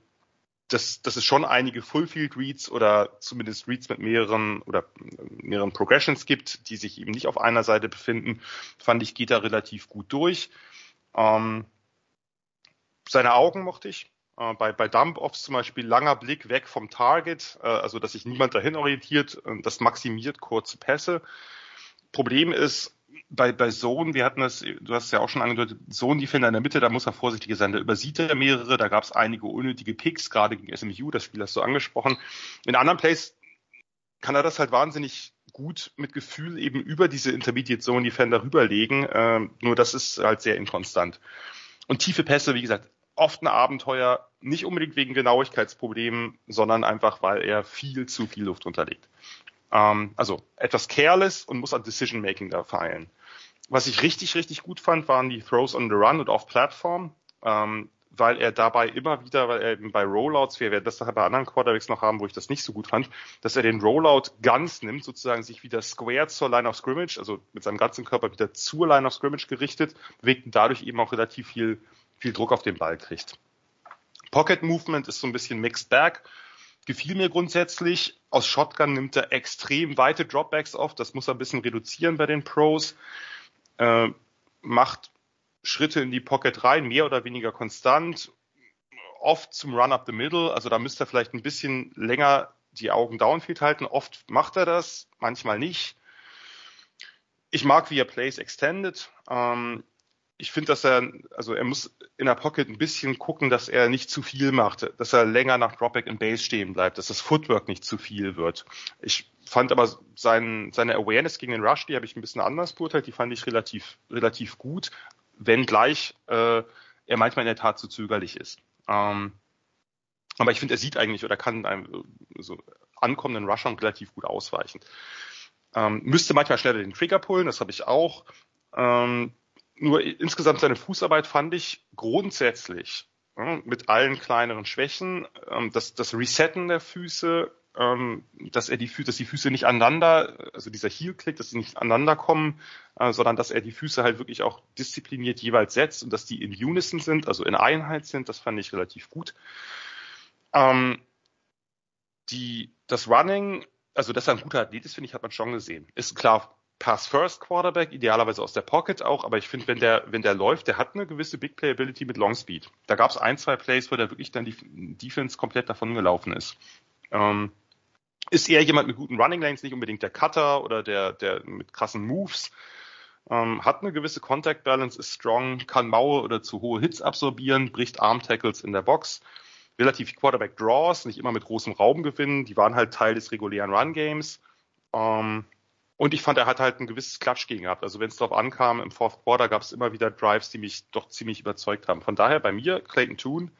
das, das ist schon einige Fullfield Reads oder zumindest Reads mit mehreren oder mehreren Progressions gibt, die sich eben nicht auf einer Seite befinden, fand ich, geht da relativ gut durch. Ähm, seine Augen mochte ich. Äh, bei, bei Dump-Offs zum Beispiel langer Blick weg vom Target, äh, also dass sich niemand dahin orientiert, äh, das maximiert kurze Pässe. Problem ist, bei, bei Zone, wir hatten das, du hast es ja auch schon angedeutet, Zone-Defender in der Mitte, da muss er vorsichtiger sein. Da übersieht er mehrere, da gab es einige unnötige Picks, gerade gegen SMU, das Spiel hast du angesprochen. In anderen Plays kann er das halt wahnsinnig gut mit Gefühl eben über diese Intermediate Zone Defender rüberlegen. Ähm, nur das ist halt sehr inkonstant. Und tiefe Pässe, wie gesagt, oft ein Abenteuer, nicht unbedingt wegen Genauigkeitsproblemen, sondern einfach, weil er viel zu viel Luft unterlegt. Ähm, also etwas careless und muss an Decision Making da feilen. Was ich richtig, richtig gut fand, waren die Throws on the Run und off Platform. Ähm, weil er dabei immer wieder, weil er eben bei Rollouts, wir werden das nachher bei anderen Quarterbacks noch haben, wo ich das nicht so gut fand, dass er den Rollout ganz nimmt, sozusagen sich wieder square zur Line of Scrimmage, also mit seinem ganzen Körper wieder zur Line of Scrimmage gerichtet, bewegt dadurch eben auch relativ viel, viel Druck auf den Ball kriegt. Pocket Movement ist so ein bisschen mixed bag. Gefiel mir grundsätzlich. Aus Shotgun nimmt er extrem weite Dropbacks auf. Das muss er ein bisschen reduzieren bei den Pros. Äh, macht Schritte in die Pocket rein, mehr oder weniger konstant, oft zum Run up the middle, also da müsste er vielleicht ein bisschen länger die Augen downfield halten. Oft macht er das, manchmal nicht. Ich mag, wie er Plays extended. Ähm, ich finde, dass er, also er muss in der Pocket ein bisschen gucken, dass er nicht zu viel macht, dass er länger nach Dropback in Base stehen bleibt, dass das Footwork nicht zu viel wird. Ich fand aber sein, seine Awareness gegen den Rush, die habe ich ein bisschen anders beurteilt, die fand ich relativ, relativ gut wenngleich äh, er manchmal in der Tat zu zögerlich ist. Ähm, aber ich finde, er sieht eigentlich oder kann einem so ankommenden Rushern relativ gut ausweichen. Ähm, müsste manchmal schneller den Trigger pullen, das habe ich auch. Ähm, nur insgesamt seine Fußarbeit fand ich grundsätzlich ja, mit allen kleineren Schwächen. Ähm, das, das Resetten der Füße ähm, dass er die Füße, dass die Füße nicht aneinander, also dieser Heel-Click, dass sie nicht aneinander kommen, äh, sondern dass er die Füße halt wirklich auch diszipliniert jeweils setzt und dass die in Unison sind, also in Einheit sind, das fand ich relativ gut. Ähm, die, das Running, also dass er ein guter Athlet ist, finde ich, hat man schon gesehen. Ist klar, Pass First Quarterback, idealerweise aus der Pocket auch, aber ich finde, wenn der, wenn der läuft, der hat eine gewisse Big Playability mit Long Speed. Da gab es ein, zwei Plays, wo der wirklich dann die Defense komplett davon gelaufen ist. Ähm, ist eher jemand mit guten Running Lanes, nicht unbedingt der Cutter oder der, der mit krassen Moves. Ähm, hat eine gewisse Contact Balance, ist strong, kann Mauer oder zu hohe Hits absorbieren, bricht Arm Tackles in der Box. Relativ Quarterback Draws, nicht immer mit großem Raum gewinnen. Die waren halt Teil des regulären Run Games. Ähm, und ich fand, er hat halt ein gewisses Klatsch gegen gehabt. Also wenn es darauf ankam, im Fourth Quarter gab es immer wieder Drives, die mich doch ziemlich überzeugt haben. Von daher bei mir Clayton Toon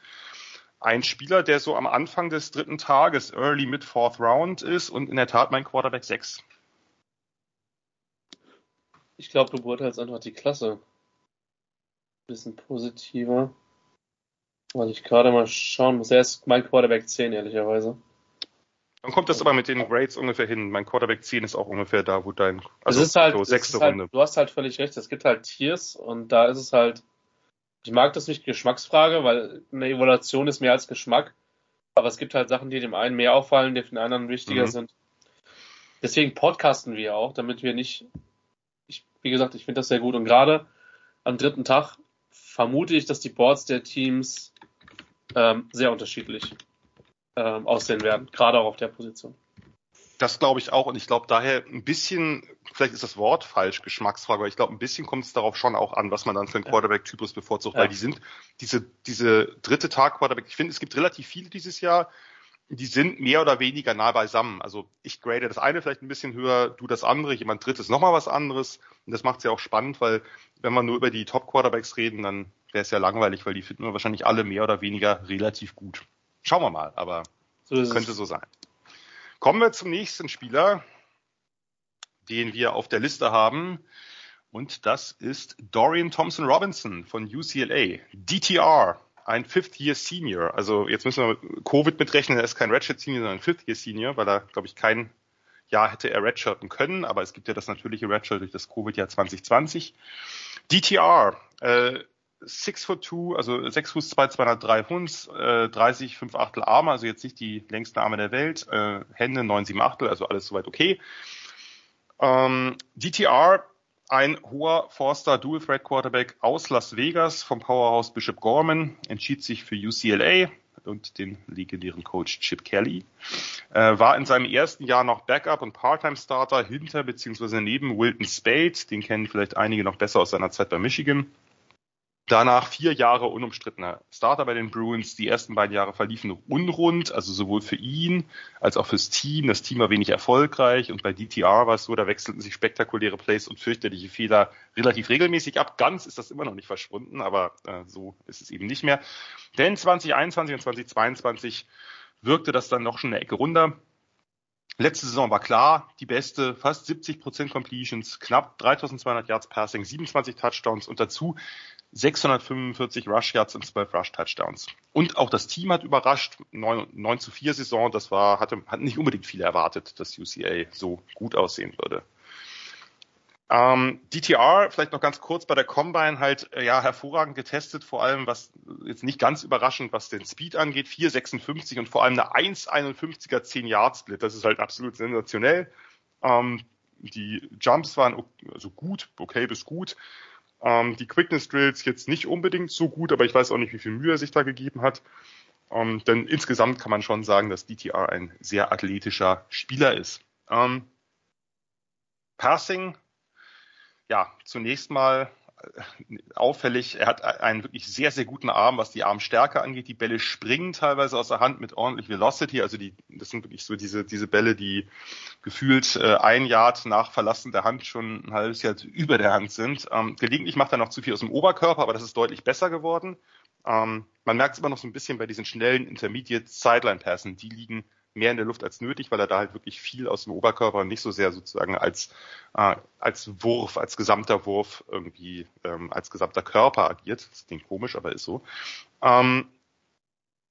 ein Spieler, der so am Anfang des dritten Tages, early mid fourth round ist und in der Tat mein Quarterback 6. Ich glaube, du beurteilst einfach die Klasse. Bisschen positiver. Weil ich gerade mal schauen muss. Er ist mein Quarterback 10, ehrlicherweise. Dann kommt das aber mit den Grades ungefähr hin. Mein Quarterback 10 ist auch ungefähr da, wo dein, also es ist halt, so sechste ist halt, Runde. Du hast halt völlig recht. Es gibt halt Tiers und da ist es halt, ich mag das nicht Geschmacksfrage, weil eine Evaluation ist mehr als Geschmack. Aber es gibt halt Sachen, die dem einen mehr auffallen, die für den anderen wichtiger mhm. sind. Deswegen podcasten wir auch, damit wir nicht, ich, wie gesagt, ich finde das sehr gut. Und gerade am dritten Tag vermute ich, dass die Boards der Teams ähm, sehr unterschiedlich ähm, aussehen werden, gerade auch auf der Position. Das glaube ich auch und ich glaube daher ein bisschen, vielleicht ist das Wort falsch, Geschmacksfrage, aber ich glaube ein bisschen kommt es darauf schon auch an, was man dann für einen Quarterback-Typus bevorzugt, ja. weil die sind diese, diese dritte Tag-Quarterback, ich finde, es gibt relativ viele dieses Jahr, die sind mehr oder weniger nah beisammen. Also ich grade das eine vielleicht ein bisschen höher, du das andere, jemand drittes nochmal was anderes. Und das macht es ja auch spannend, weil wenn wir nur über die Top-Quarterbacks reden, dann wäre es ja langweilig, weil die finden wir wahrscheinlich alle mehr oder weniger relativ gut. Schauen wir mal, aber so könnte es. so sein. Kommen wir zum nächsten Spieler, den wir auf der Liste haben. Und das ist Dorian Thompson Robinson von UCLA. DTR, ein Fifth-Year Senior. Also jetzt müssen wir Covid mitrechnen, er ist kein Redshirt Senior, sondern ein Fifth-Year Senior, weil er, glaube ich, kein Jahr hätte er redshirten können, aber es gibt ja das natürliche Redshirt durch das Covid-Jahr 2020. DTR, äh, 6 foot 2, also 6 Fuß 2, 203 Hunds, äh, 30, 5 Achtel Arme, also jetzt nicht die längsten Arme der Welt, äh, Hände 9, 7 Achtel, also alles soweit okay. Ähm, DTR, ein hoher Forster Dual Threat Quarterback aus Las Vegas vom Powerhouse Bishop Gorman, entschied sich für UCLA und den legendären Coach Chip Kelly. Äh, war in seinem ersten Jahr noch Backup und Part-Time Starter hinter bzw. neben Wilton Spade, den kennen vielleicht einige noch besser aus seiner Zeit bei Michigan Danach vier Jahre unumstrittener Starter bei den Bruins. Die ersten beiden Jahre verliefen unrund, also sowohl für ihn als auch fürs Team. Das Team war wenig erfolgreich und bei DTR war es so, da wechselten sich spektakuläre Plays und fürchterliche Fehler relativ regelmäßig ab. Ganz ist das immer noch nicht verschwunden, aber äh, so ist es eben nicht mehr. Denn 2021 und 2022 wirkte das dann noch schon eine Ecke runter. Letzte Saison war klar, die beste, fast 70% Completions, knapp 3200 Yards Passing, 27 Touchdowns und dazu 645 Rush Yards und 12 Rush Touchdowns. Und auch das Team hat überrascht. 9, 9 zu 4 Saison, das war, hatte, hat nicht unbedingt viele erwartet, dass UCA so gut aussehen würde. Ähm, DTR, vielleicht noch ganz kurz bei der Combine halt, äh, ja, hervorragend getestet, vor allem was, jetzt nicht ganz überraschend, was den Speed angeht, 4,56 und vor allem eine 1,51er 10 Yard Split, das ist halt absolut sensationell. Ähm, die Jumps waren also gut, okay bis gut. Ähm, die Quickness Drills jetzt nicht unbedingt so gut, aber ich weiß auch nicht, wie viel Mühe er sich da gegeben hat. Ähm, denn insgesamt kann man schon sagen, dass DTR ein sehr athletischer Spieler ist. Ähm, Passing, ja, zunächst mal auffällig. Er hat einen wirklich sehr, sehr guten Arm, was die Armstärke angeht. Die Bälle springen teilweise aus der Hand mit ordentlich Velocity. Also die, das sind wirklich so diese, diese Bälle, die gefühlt äh, ein Yard nach Verlassen der Hand schon ein halbes Jahr über der Hand sind. Ähm, gelegentlich macht er noch zu viel aus dem Oberkörper, aber das ist deutlich besser geworden. Ähm, man merkt es immer noch so ein bisschen bei diesen schnellen Intermediate Sideline Passen. Die liegen mehr in der Luft als nötig, weil er da halt wirklich viel aus dem Oberkörper und nicht so sehr sozusagen als, äh, als Wurf, als gesamter Wurf irgendwie, ähm, als gesamter Körper agiert. Das klingt komisch, aber ist so. Ähm,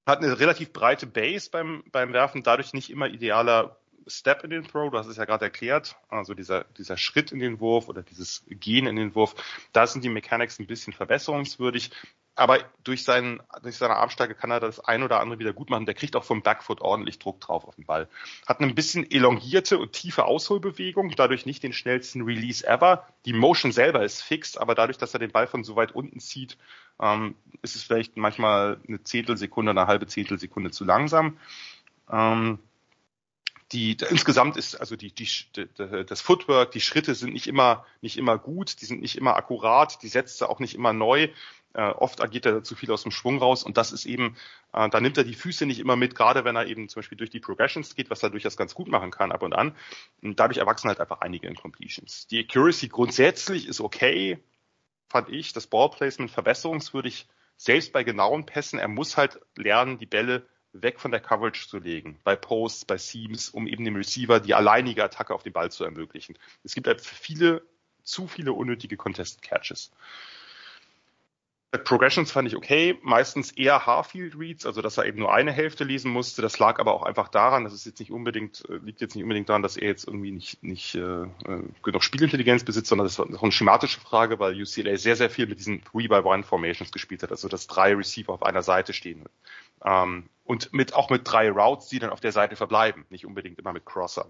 hat eine relativ breite Base beim, beim Werfen, dadurch nicht immer idealer Step in den Throw, du hast es ja gerade erklärt, also dieser, dieser Schritt in den Wurf oder dieses Gehen in den Wurf, da sind die Mechanics ein bisschen verbesserungswürdig aber durch, seinen, durch seine Armstärke kann er das ein oder andere wieder gut machen. Der kriegt auch vom Backfoot ordentlich Druck drauf auf den Ball. Hat eine ein bisschen elongierte und tiefe Ausholbewegung, dadurch nicht den schnellsten Release ever. Die Motion selber ist fix, aber dadurch, dass er den Ball von so weit unten zieht, ähm, ist es vielleicht manchmal eine Zehntelsekunde, eine halbe Zehntelsekunde zu langsam. Ähm, die, insgesamt ist also die, die, das Footwork, die Schritte sind nicht immer, nicht immer gut, die sind nicht immer akkurat, die Sätze auch nicht immer neu. Äh, oft agiert er zu viel aus dem Schwung raus und das ist eben, äh, da nimmt er die Füße nicht immer mit, gerade wenn er eben zum Beispiel durch die Progressions geht, was er durchaus ganz gut machen kann ab und an. Und dadurch erwachsen halt einfach einige Incompletions. Die Accuracy grundsätzlich ist okay, fand ich. Das Ballplacement verbesserungswürdig, selbst bei genauen Pässen. Er muss halt lernen, die Bälle weg von der Coverage zu legen, bei Posts, bei Seams, um eben dem Receiver die alleinige Attacke auf den Ball zu ermöglichen. Es gibt halt viele, zu viele unnötige Contested Catches. Progressions fand ich okay, meistens eher Harfield Reads, also dass er eben nur eine Hälfte lesen musste. Das lag aber auch einfach daran, das ist jetzt nicht unbedingt, äh, liegt jetzt nicht unbedingt daran, dass er jetzt irgendwie nicht, nicht äh, äh genug Spielintelligenz besitzt, sondern das war auch eine schematische Frage, weil UCLA sehr, sehr viel mit diesen Three-by-One-Formations gespielt hat, also dass drei Receiver auf einer Seite stehen. Ähm, und mit auch mit drei Routes, die dann auf der Seite verbleiben, nicht unbedingt immer mit Crosser.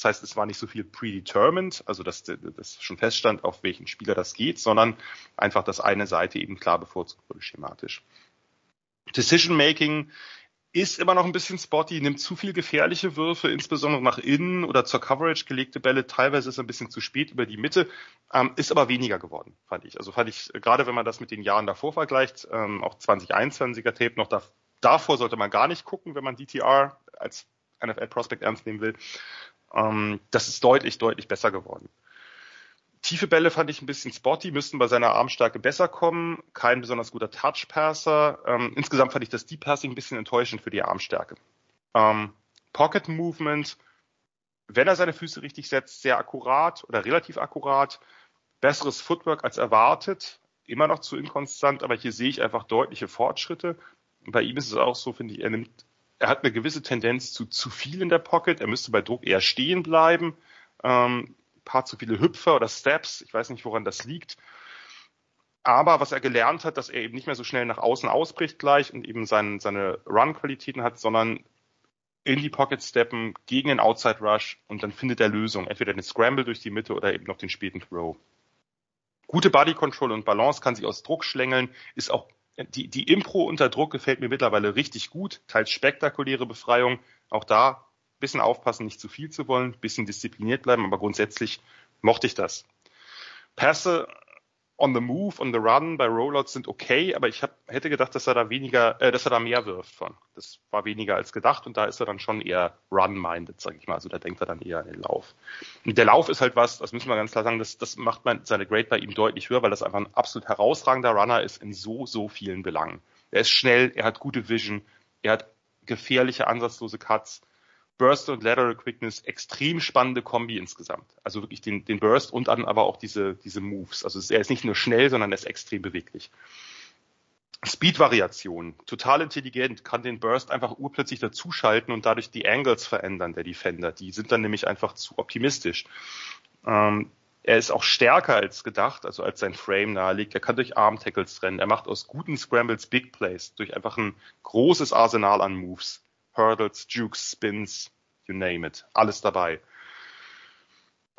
Das heißt, es war nicht so viel predetermined, also dass das schon feststand, auf welchen Spieler das geht, sondern einfach, dass eine Seite eben klar bevorzugt wurde schematisch. Decision Making ist immer noch ein bisschen spotty, nimmt zu viel gefährliche Würfe, insbesondere nach innen oder zur Coverage gelegte Bälle. Teilweise ist ein bisschen zu spät über die Mitte, ähm, ist aber weniger geworden, fand ich. Also fand ich, gerade wenn man das mit den Jahren davor vergleicht, ähm, auch 2021er Tape noch da, davor sollte man gar nicht gucken, wenn man DTR als NFL Prospect ernst nehmen will. Ähm, das ist deutlich, deutlich besser geworden. Tiefe Bälle fand ich ein bisschen spotty, müssten bei seiner Armstärke besser kommen. Kein besonders guter Touch-Passer. Ähm, insgesamt fand ich das Deep Passing ein bisschen enttäuschend für die Armstärke. Ähm, Pocket Movement, wenn er seine Füße richtig setzt, sehr akkurat oder relativ akkurat. Besseres Footwork als erwartet. Immer noch zu inkonstant, aber hier sehe ich einfach deutliche Fortschritte. Bei ihm ist es auch so, finde ich, er nimmt er hat eine gewisse Tendenz zu zu viel in der Pocket. Er müsste bei Druck eher stehen bleiben. Ähm, paar zu viele Hüpfer oder Steps. Ich weiß nicht, woran das liegt. Aber was er gelernt hat, dass er eben nicht mehr so schnell nach außen ausbricht gleich und eben sein, seine Run-Qualitäten hat, sondern in die Pocket steppen, gegen den Outside Rush und dann findet er Lösung. Entweder den Scramble durch die Mitte oder eben noch den späten Throw. Gute Body Control und Balance kann sich aus Druck schlängeln, ist auch die, die Impro unter Druck gefällt mir mittlerweile richtig gut. Teils spektakuläre Befreiung. Auch da bisschen aufpassen, nicht zu viel zu wollen, bisschen diszipliniert bleiben, aber grundsätzlich mochte ich das. Pässe on the move, on the run bei Rollouts sind okay, aber ich hab, hätte gedacht, dass er da weniger, äh, dass er da mehr wirft von. Das war weniger als gedacht und da ist er dann schon eher run-minded, sag ich mal. Also da denkt er dann eher an den Lauf. Und der Lauf ist halt was, das müssen wir ganz klar sagen, das, das macht man seine Grade bei ihm deutlich höher, weil das einfach ein absolut herausragender Runner ist in so, so vielen Belangen. Er ist schnell, er hat gute Vision, er hat gefährliche, ansatzlose Cuts Burst und Lateral Quickness extrem spannende Kombi insgesamt. Also wirklich den, den Burst und dann aber auch diese, diese Moves. Also er ist nicht nur schnell, sondern er ist extrem beweglich. Speed-Variation, total intelligent, kann den Burst einfach urplötzlich dazuschalten und dadurch die Angles verändern der Defender. Die sind dann nämlich einfach zu optimistisch. Ähm, er ist auch stärker als gedacht, also als sein Frame nahelegt. Er kann durch Arm-Tackles rennen. Er macht aus guten Scrambles Big Plays durch einfach ein großes Arsenal an Moves. Hurdles, Jukes, Spins, you name it. Alles dabei.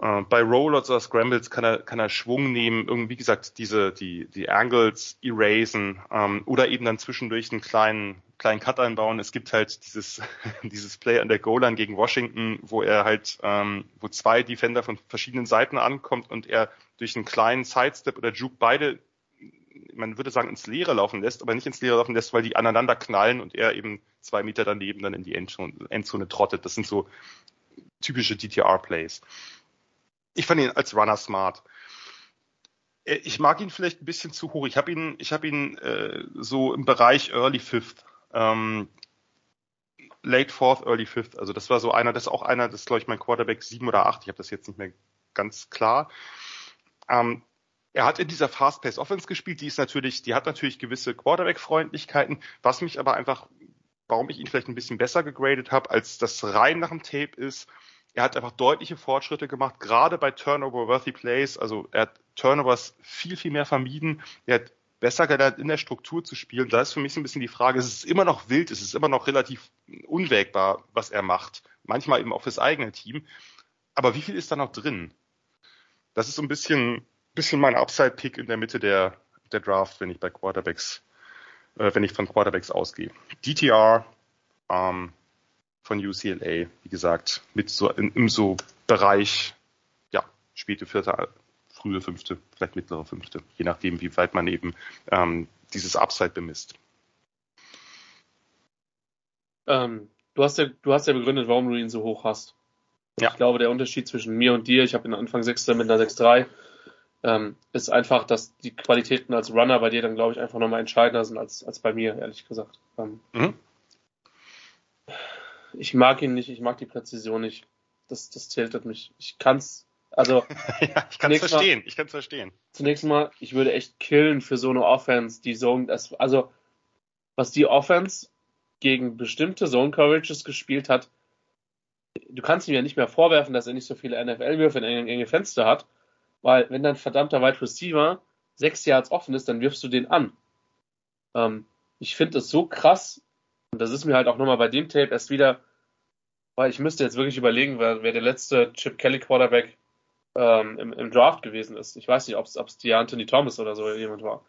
Äh, bei Rollers oder Scrambles kann er, kann er Schwung nehmen, irgendwie, wie gesagt, diese, die, die Angles erasen, ähm, oder eben dann zwischendurch einen kleinen, kleinen Cut einbauen. Es gibt halt dieses, [LAUGHS] dieses Play an der Goal-Line gegen Washington, wo er halt, ähm, wo zwei Defender von verschiedenen Seiten ankommt und er durch einen kleinen Sidestep oder Juke beide man würde sagen, ins Leere laufen lässt, aber nicht ins Leere laufen lässt, weil die aneinander knallen und er eben zwei Meter daneben dann in die Endzone, Endzone trottet. Das sind so typische DTR-Plays. Ich fand ihn als Runner smart. Äh, ich mag ihn vielleicht ein bisschen zu hoch. Ich habe ihn, ich habe ihn äh, so im Bereich Early Fifth, ähm, Late Fourth, Early Fifth. Also das war so einer, das ist auch einer, das ist glaube ich mein Quarterback sieben oder acht. Ich habe das jetzt nicht mehr ganz klar. Ähm, er hat in dieser Fast-Pace Offense gespielt, die ist natürlich, die hat natürlich gewisse Quarterback-Freundlichkeiten, was mich aber einfach, warum ich ihn vielleicht ein bisschen besser gegradet habe, als das rein nach dem Tape ist, er hat einfach deutliche Fortschritte gemacht, gerade bei Turnover-worthy Plays, also er hat Turnovers viel, viel mehr vermieden, er hat besser gelernt, in der Struktur zu spielen. Da ist für mich so ein bisschen die Frage, es ist immer noch wild, es ist immer noch relativ unwägbar, was er macht. Manchmal eben auch fürs eigene Team. Aber wie viel ist da noch drin? Das ist so ein bisschen, bisschen mein Upside-Pick in der Mitte der, der Draft, wenn ich bei Quarterbacks, äh, wenn ich von Quarterbacks ausgehe. DTR ähm, von UCLA, wie gesagt, mit so in, im so Bereich, ja, späte vierte, frühe fünfte, vielleicht mittlere fünfte, je nachdem, wie weit man eben ähm, dieses Upside bemisst. Ähm, du hast ja, du hast ja begründet, warum du ihn so hoch hast. Ja. Ich glaube, der Unterschied zwischen mir und dir, ich habe ihn Anfang 6. mit einer 6-3, ähm, ist einfach, dass die Qualitäten als Runner bei dir dann, glaube ich, einfach nochmal entscheidender sind als, als bei mir, ehrlich gesagt. Ähm, mhm. Ich mag ihn nicht, ich mag die Präzision nicht. Das, das tiltet mich. Ich kann's, also. [LAUGHS] ja, ich kann es verstehen, mal, ich kann es verstehen. Zunächst mal, ich würde echt killen für so eine Offense, die Zone, das, also, was die Offense gegen bestimmte Zone Coverages gespielt hat, du kannst ihm ja nicht mehr vorwerfen, dass er nicht so viele NFL-Würfe in enge, enge Fenster hat, weil wenn dein verdammter Wide Receiver sechs Yards offen ist, dann wirfst du den an. Ähm, ich finde es so krass, und das ist mir halt auch nochmal bei dem Tape erst wieder, weil ich müsste jetzt wirklich überlegen, wer, wer der letzte Chip Kelly Quarterback ähm, im, im, Draft gewesen ist. Ich weiß nicht, ob es die Anthony Thomas oder so jemand war.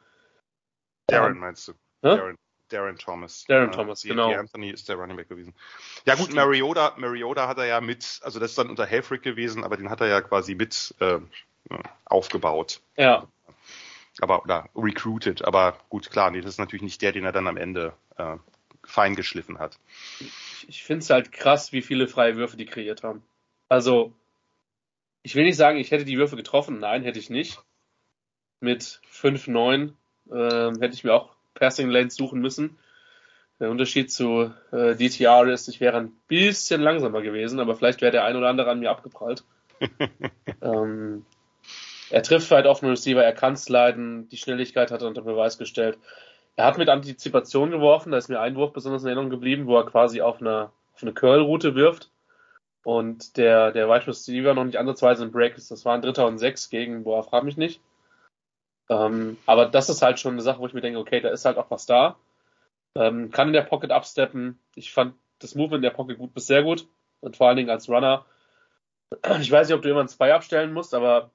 Darren ähm, meinst du? Darren, Darren Thomas. Darren uh, Thomas, die, genau. Die Anthony ist der Running Back gewesen. Ja gut, Mariota, Mariota hat er ja mit, also das ist dann unter Helfrick gewesen, aber den hat er ja quasi mit äh, aufgebaut. Ja. Aber, oder recruited, aber gut, klar, nee, das ist natürlich nicht der, den er dann am Ende äh, fein geschliffen hat. Ich, ich finde es halt krass, wie viele freie Würfe die kreiert haben. Also, ich will nicht sagen, ich hätte die Würfe getroffen. Nein, hätte ich nicht. Mit 5-9 äh, hätte ich mir auch Passing Lanes suchen müssen. Der Unterschied zu äh, DTR ist, ich wäre ein bisschen langsamer gewesen, aber vielleicht wäre der ein oder andere an mir abgeprallt. [LAUGHS] ähm, er trifft halt den Receiver, er kann sliden, die Schnelligkeit hat er unter Beweis gestellt. Er hat mit Antizipation geworfen, da ist mir ein Wurf besonders in Erinnerung geblieben, wo er quasi auf eine, auf eine Curl-Route wirft und der, der Wide Receiver noch nicht ansatzweise im Break ist. Das war ein Dritter und Sechs gegen, boah, frag mich nicht. Ähm, aber das ist halt schon eine Sache, wo ich mir denke, okay, da ist halt auch was da. Ähm, kann in der Pocket absteppen. Ich fand das Movement in der Pocket gut bis sehr gut. Und vor allen Dingen als Runner. Ich weiß nicht, ob du immer ein Spy abstellen musst, aber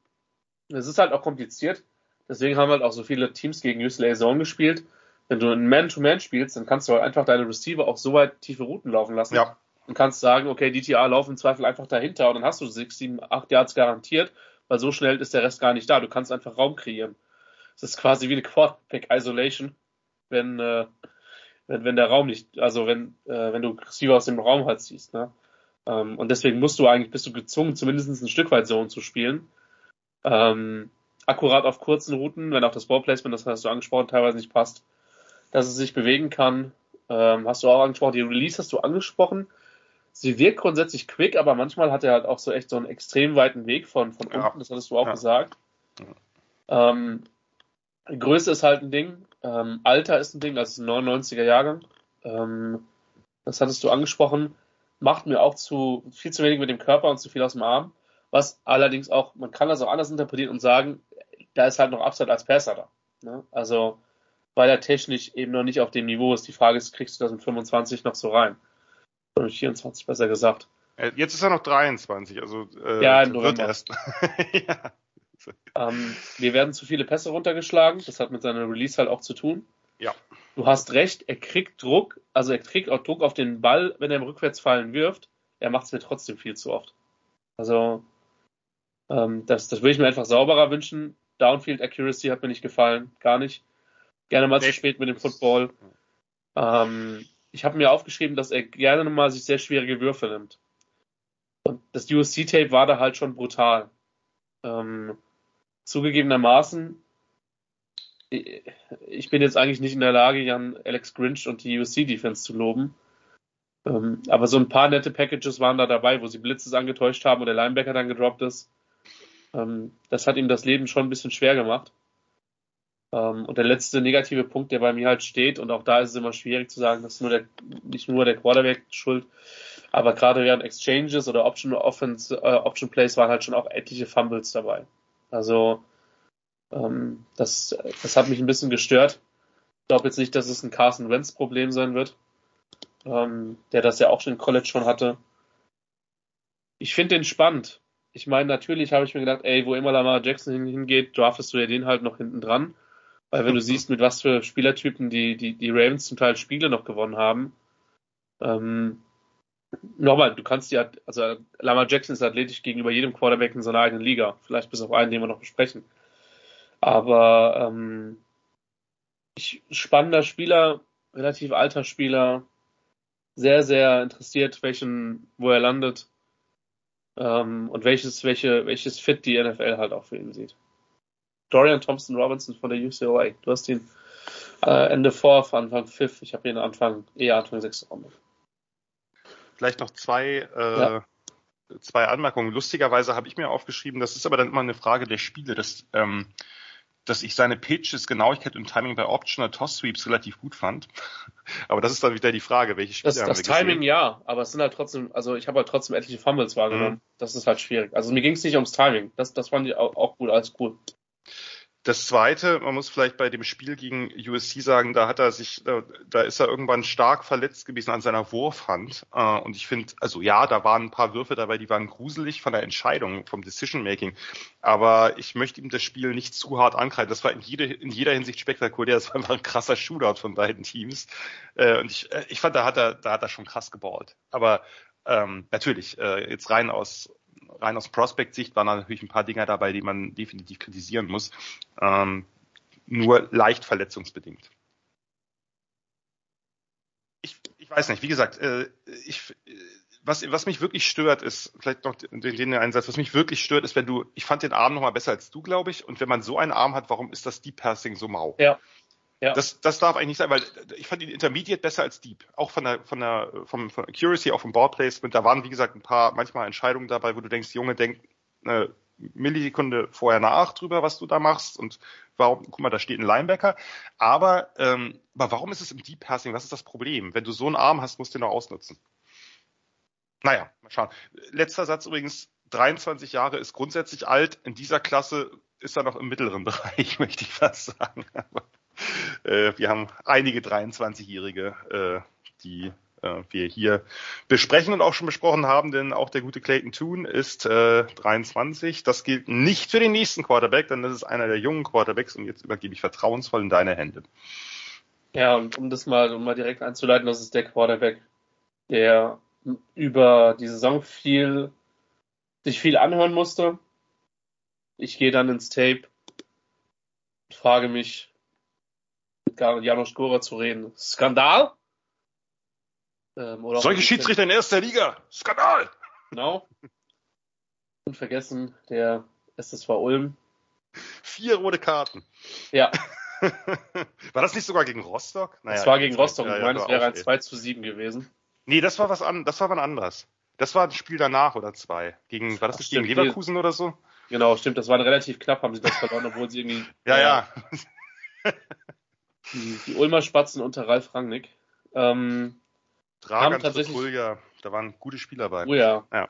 es ist halt auch kompliziert. Deswegen haben halt auch so viele Teams gegen UCLA Zone gespielt. Wenn du ein Man-to-Man -Man spielst, dann kannst du halt einfach deine Receiver auch so weit tiefe Routen laufen lassen. Ja. Und kannst sagen, okay, DTA laufen im Zweifel einfach dahinter und dann hast du 6, 7, 8 Yards garantiert, weil so schnell ist der Rest gar nicht da. Du kannst einfach Raum kreieren. es ist quasi wie eine Quarterback Isolation, wenn, äh, wenn, wenn der Raum nicht, also wenn, äh, wenn du Receiver aus dem Raum halt ziehst, ne? Ähm, und deswegen musst du eigentlich, bist du gezwungen, zumindest ein Stück weit Zone zu spielen. Ähm, akkurat auf kurzen Routen, wenn auch das Ballplacement, das hast du angesprochen, teilweise nicht passt, dass es sich bewegen kann. Ähm, hast du auch angesprochen, die Release hast du angesprochen. Sie wirkt grundsätzlich quick, aber manchmal hat er halt auch so echt so einen extrem weiten Weg von, von Ja. unten, das hattest du auch Ja. gesagt. Ähm, Größe ist halt ein Ding, ähm, Alter ist ein Ding, das ist ein 99er Jahrgang. Ähm, das hattest du angesprochen. Macht mir auch zu viel zu wenig mit dem Körper und zu viel aus dem Arm. Was allerdings auch, man kann das auch anders interpretieren und sagen, da ist halt noch Upside als Passer da. Ne? Also, weil er technisch eben noch nicht auf dem Niveau ist. Die Frage ist, kriegst du das in 25 noch so rein? Oder 24 besser gesagt. Äh, Jetzt ist er noch 23, also äh, Ja, im wird erst. [LAUGHS] ja. Ähm, wir werden zu viele Pässe runtergeschlagen. Das hat mit seiner Release halt auch zu tun. Ja. Du hast recht, er kriegt Druck, also er kriegt auch Druck auf den Ball, wenn er im Rückwärtsfallen wirft. Er macht es mir trotzdem viel zu oft. Also, ähm, das, das würde ich mir einfach sauberer wünschen. Downfield Accuracy hat mir nicht gefallen, gar nicht. Gerne mal zu Nee. spät mit dem Football. Ähm, ich habe mir aufgeschrieben, dass er gerne mal sich sehr schwierige Würfe nimmt. Und das USC-Tape war da halt schon brutal. Ähm, zugegebenermaßen, ich ich bin jetzt eigentlich nicht in der Lage, Jan Alex Grinch und die USC-Defense zu loben. Ähm, aber so ein paar nette Packages waren da dabei, wo sie Blitzes angetäuscht haben und der Linebacker dann gedroppt ist. Ähm, das hat ihm das Leben schon ein bisschen schwer gemacht. Ähm, und der letzte negative Punkt, der bei mir halt steht, und auch da ist es immer schwierig zu sagen, das ist nur der, nicht nur der Quarterback schuld, aber gerade während Exchanges oder Option Offense, äh, Option Plays waren halt schon auch etliche Fumbles dabei. Also ähm, das, das hat mich ein bisschen gestört. Ich glaube jetzt nicht, dass es ein Carson Wentz Problem sein wird, ähm, der das ja auch schon im College schon hatte. Ich finde den spannend. Ich meine, natürlich habe ich mir gedacht, ey, wo immer Lamar Jackson hin- hingeht, draftest du ja den halt noch hinten dran. Weil wenn du [LAUGHS] siehst, mit was für Spielertypen die, die, die Ravens zum Teil Spiele noch gewonnen haben, ähm, nochmal, du kannst ja, also Lamar Jackson ist athletisch gegenüber jedem Quarterback in seiner eigenen Liga. Vielleicht bis auf einen, den wir noch besprechen. Aber ähm, ich, spannender Spieler, relativ alter Spieler, sehr, sehr interessiert, welchen, wo er landet ähm, und welches, welche, welches Fit die NFL halt auch für ihn sieht. Dorian Thompson Robinson von der UCLA. Du hast ihn äh, Ende Fourth, Anfang Fifth. Ich habe ihn Anfang, eher Anfang sechste Runde. Vielleicht noch zwei, äh, Ja. zwei Anmerkungen. Lustigerweise habe ich mir aufgeschrieben, das ist aber dann immer eine Frage der Spiele, dass, ähm, dass ich seine Pitches, Genauigkeit und Timing bei Optional Toss Sweeps relativ gut fand. [LAUGHS] Aber das ist dann wieder die Frage, welche Spiele Das, haben das wir gesehen? Timing ja, aber es sind halt trotzdem, also ich habe halt trotzdem etliche Fumbles wahrgenommen. Mhm. Das ist halt schwierig. Also mir ging es nicht ums Timing. Das, das fand ich auch, auch gut, alles cool. Das zweite, man muss vielleicht bei dem Spiel gegen USC sagen, da hat er sich, da, da ist er irgendwann stark verletzt gewesen an seiner Wurfhand. Äh, Und ich finde, also ja, da waren ein paar Würfe dabei, die waren gruselig von der Entscheidung, vom Decision Making. Aber ich möchte ihm das Spiel nicht zu hart ankreiden. Das war in, jede, in jeder Hinsicht spektakulär. Das war einfach ein krasser Shootout von beiden Teams. Äh, Und ich, äh, ich fand, da hat er, da hat er schon krass geballt. Aber ähm, natürlich, äh, jetzt rein aus rein aus Prospect-Sicht waren natürlich ein paar Dinger dabei, die man definitiv kritisieren muss. Ähm, nur leicht verletzungsbedingt. Ich, ich weiß nicht, wie gesagt, äh, ich, was, was mich wirklich stört, ist, vielleicht noch den, den Einsatz, was mich wirklich stört, ist, wenn du, ich fand den Arm noch mal besser als du, glaube ich, und wenn man so einen Arm hat, warum ist das Deep Passing so mau? Ja. Ja. Das, das darf eigentlich nicht sein, weil ich fand ihn Intermediate besser als Deep. Auch von der, von der, vom, von Accuracy, auch vom Ballplacement. Da waren, wie gesagt, ein paar, manchmal Entscheidungen dabei, wo du denkst, Junge, denk eine Millisekunde vorher nach drüber, was du da machst und warum, guck mal, da steht ein Linebacker. Aber, ähm, aber warum ist es im Deep Passing? Was ist das Problem? Wenn du so einen Arm hast, musst du den noch ausnutzen. Naja, mal schauen. Letzter Satz übrigens, 23 Jahre ist grundsätzlich alt. In dieser Klasse ist er noch im mittleren [LAUGHS] Bereich, möchte ich fast sagen. Aber äh, wir haben einige 23-Jährige, äh, die äh, wir hier besprechen und auch schon besprochen haben, denn auch der gute Clayton Toon ist äh, 23. Das gilt nicht für den nächsten Quarterback, denn das ist einer der jungen Quarterbacks und jetzt übergebe ich vertrauensvoll in deine Hände. Ja, und um das mal, um mal direkt einzuleiten, das ist der Quarterback, der über die Saison viel, sich viel anhören musste. Ich gehe dann ins Tape. frage mich, mit Janusz Gora zu reden. Skandal? Ähm, Solche Schiedsrichter in erster Liga. Skandal! Genau. Und vergessen, der SSV Ulm. Vier rote Karten. Ja. [LAUGHS] war das nicht sogar gegen Rostock? Naja, das war gegen Rostock. Ja, ich meine, es wäre ein 2 zu 7 gewesen. Nee, das war was an, das war was anderes. Das war ein Spiel danach oder zwei. Gegen, war das nicht gegen Leverkusen oder so? Genau, stimmt. Das war relativ knapp, haben sie das verloren, obwohl sie irgendwie. [LAUGHS] ja, ja. [LAUGHS] Die, die Ulmer Spatzen unter Ralf Rangnick. Ähm, Dragan, tatsächlich, da waren gute Spieler bei. Oh ja. ja.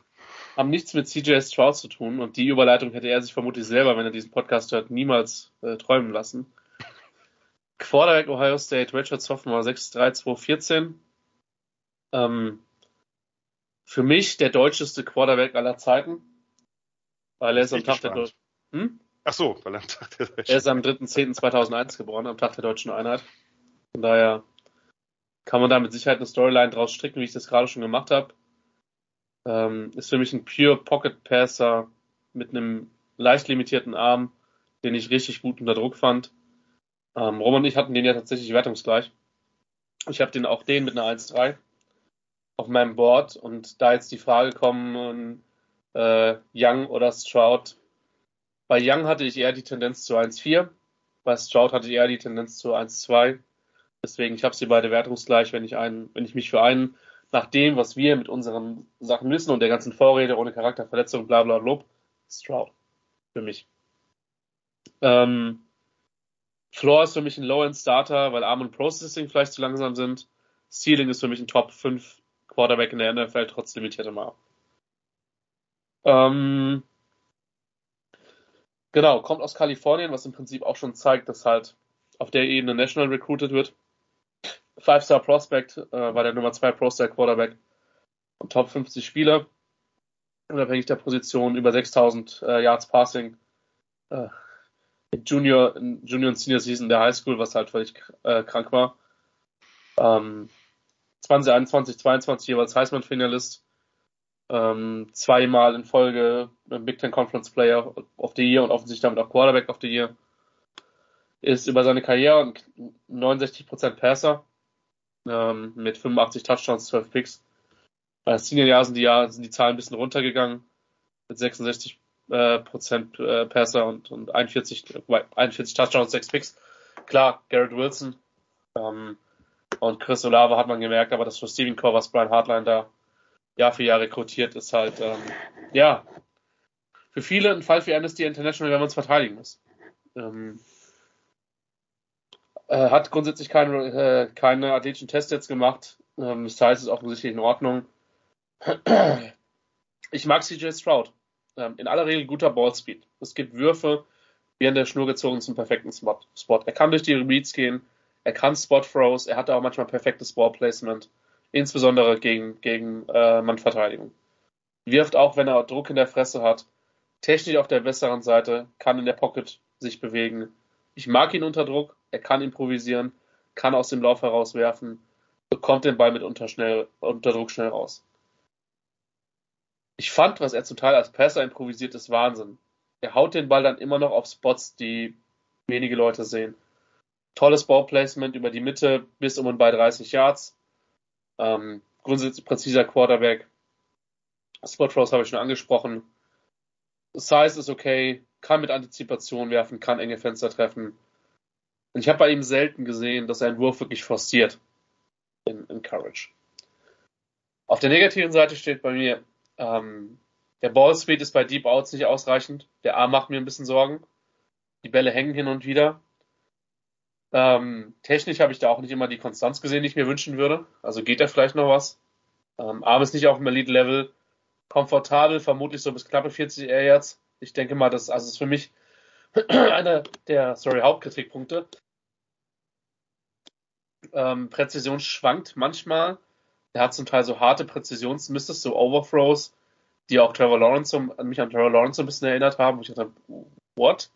Haben nichts mit CJ Stroud zu tun und die Überleitung hätte er sich vermutlich selber, wenn er diesen Podcast hört, niemals äh, träumen lassen. [LAUGHS] Quarterback Ohio State, Richard Sophomore 6'3'2'14. Ähm, für mich der deutscheste Quarterback aller Zeiten. Weil er ist am Tag der Deutschen. Hm? Ach so, weil am Tag der Deutschen. Er ist am 3.10.2001 geboren, am Tag der Deutschen Einheit. Von daher kann man da mit Sicherheit eine Storyline draus stricken, wie ich das gerade schon gemacht habe. Ähm, ist für mich ein pure Pocket Passer mit einem leicht limitierten Arm, den ich richtig gut unter Druck fand. Ähm, Roman und ich hatten den ja tatsächlich wertungsgleich. Ich habe den auch den mit einer 1-3 auf meinem Board und da jetzt die Frage kommen, äh, Young oder Stroud. Bei Young hatte ich eher die Tendenz zu 1-4, bei Stroud hatte ich eher die Tendenz zu 1-2. Deswegen, ich habe sie beide wertungsgleich, wenn ich einen, wenn ich mich für einen nach dem, was wir mit unseren Sachen wissen und der ganzen Vorrede ohne Charakterverletzung, bla bla lob, Stroud. Für mich. Ähm, Floor ist für mich ein Low-End-Starter, weil Arm und Processing vielleicht zu langsam sind. Ceiling ist für mich ein Top 5 Quarterback in der NFL, trotz limitiertem Arm. Ähm, genau, kommt aus Kalifornien, was im Prinzip auch schon zeigt, dass halt auf der Ebene National recruited wird. Five-Star Prospect, äh, war der Nummer 2 Pro-Star Quarterback und Top 50 Spieler. Unabhängig der Position, über 6000 äh, Yards Passing. Äh, Junior, Junior und Senior Season der High School, was halt völlig äh, krank war. Ähm, 2021, 22 jeweils Heisman-Finalist. Ähm, zweimal in Folge Big Ten Conference Player of the Year und offensichtlich damit auch Quarterback of the Year. Ist über seine Karriere 69% Passer ähm, mit 85 Touchdowns, 12 Picks. Bei Senior-Jahr sind sind die Zahlen ein bisschen runtergegangen mit 66 äh, Prozent äh, Passer und, und 41, 41 Touchdowns, 6 Picks. Klar, Garrett Wilson ähm, und Chris Olave hat man gemerkt, aber das Receiving Core, was Brian Hartline da Jahr für Jahr rekrutiert, ist halt, ähm, ja, für viele ein Fall für Amnesty International, wenn man es verteidigen muss. Ähm, äh, hat grundsätzlich keine, äh, keine athletischen Tests jetzt gemacht. Ähm, das heißt, es ist offensichtlich in Ordnung. Ich mag CJ Stroud. Ähm, in aller Regel guter Ballspeed. Es gibt Würfe, wie an der Schnur gezogen zum perfekten Spot. Er kann durch die Reads gehen, er kann Spot Throws, er hat auch manchmal perfektes Ballplacement, insbesondere gegen, gegen äh, Mannverteidigung. Wirft auch, wenn er Druck in der Fresse hat, technisch auf der besseren Seite, kann in der Pocket sich bewegen. Ich mag ihn unter Druck, er kann improvisieren, kann aus dem Lauf herauswerfen, bekommt den Ball mit unter, schnell, unter Druck schnell raus ich fand, was er zum Teil als Passer improvisiert, ist Wahnsinn. Er haut den Ball dann immer noch auf Spots, die wenige Leute sehen. Tolles Ballplacement über die Mitte bis um und bei 30 Yards. Ähm, grundsätzlich präziser Quarterback. Spot Throws habe ich schon angesprochen. Size ist okay, kann mit Antizipation werfen, kann enge Fenster treffen. Und ich habe bei ihm selten gesehen, dass er einen Wurf wirklich forciert in, in Courage. Auf der negativen Seite steht bei mir ähm, der Ballspeed ist bei Deep Outs nicht ausreichend. Der Arm macht mir ein bisschen Sorgen. Die Bälle hängen hin und wieder. Ähm, technisch habe ich da auch nicht immer die Konstanz gesehen, die ich mir wünschen würde. Also geht da vielleicht noch was. Ähm, Arm ist nicht auf dem Elite-Level. Komfortabel, vermutlich so bis knappe 40 Air Yards. Ich denke mal, das also ist für mich [CLEARS THROAT] einer der sorry, Hauptkritikpunkte. Ähm, Präzision schwankt manchmal. Er hat zum Teil so harte Präzisionsmisses, so Overthrows, die auch Trevor Lawrence, mich an Trevor Lawrence so ein bisschen erinnert haben. wo ich dachte, what?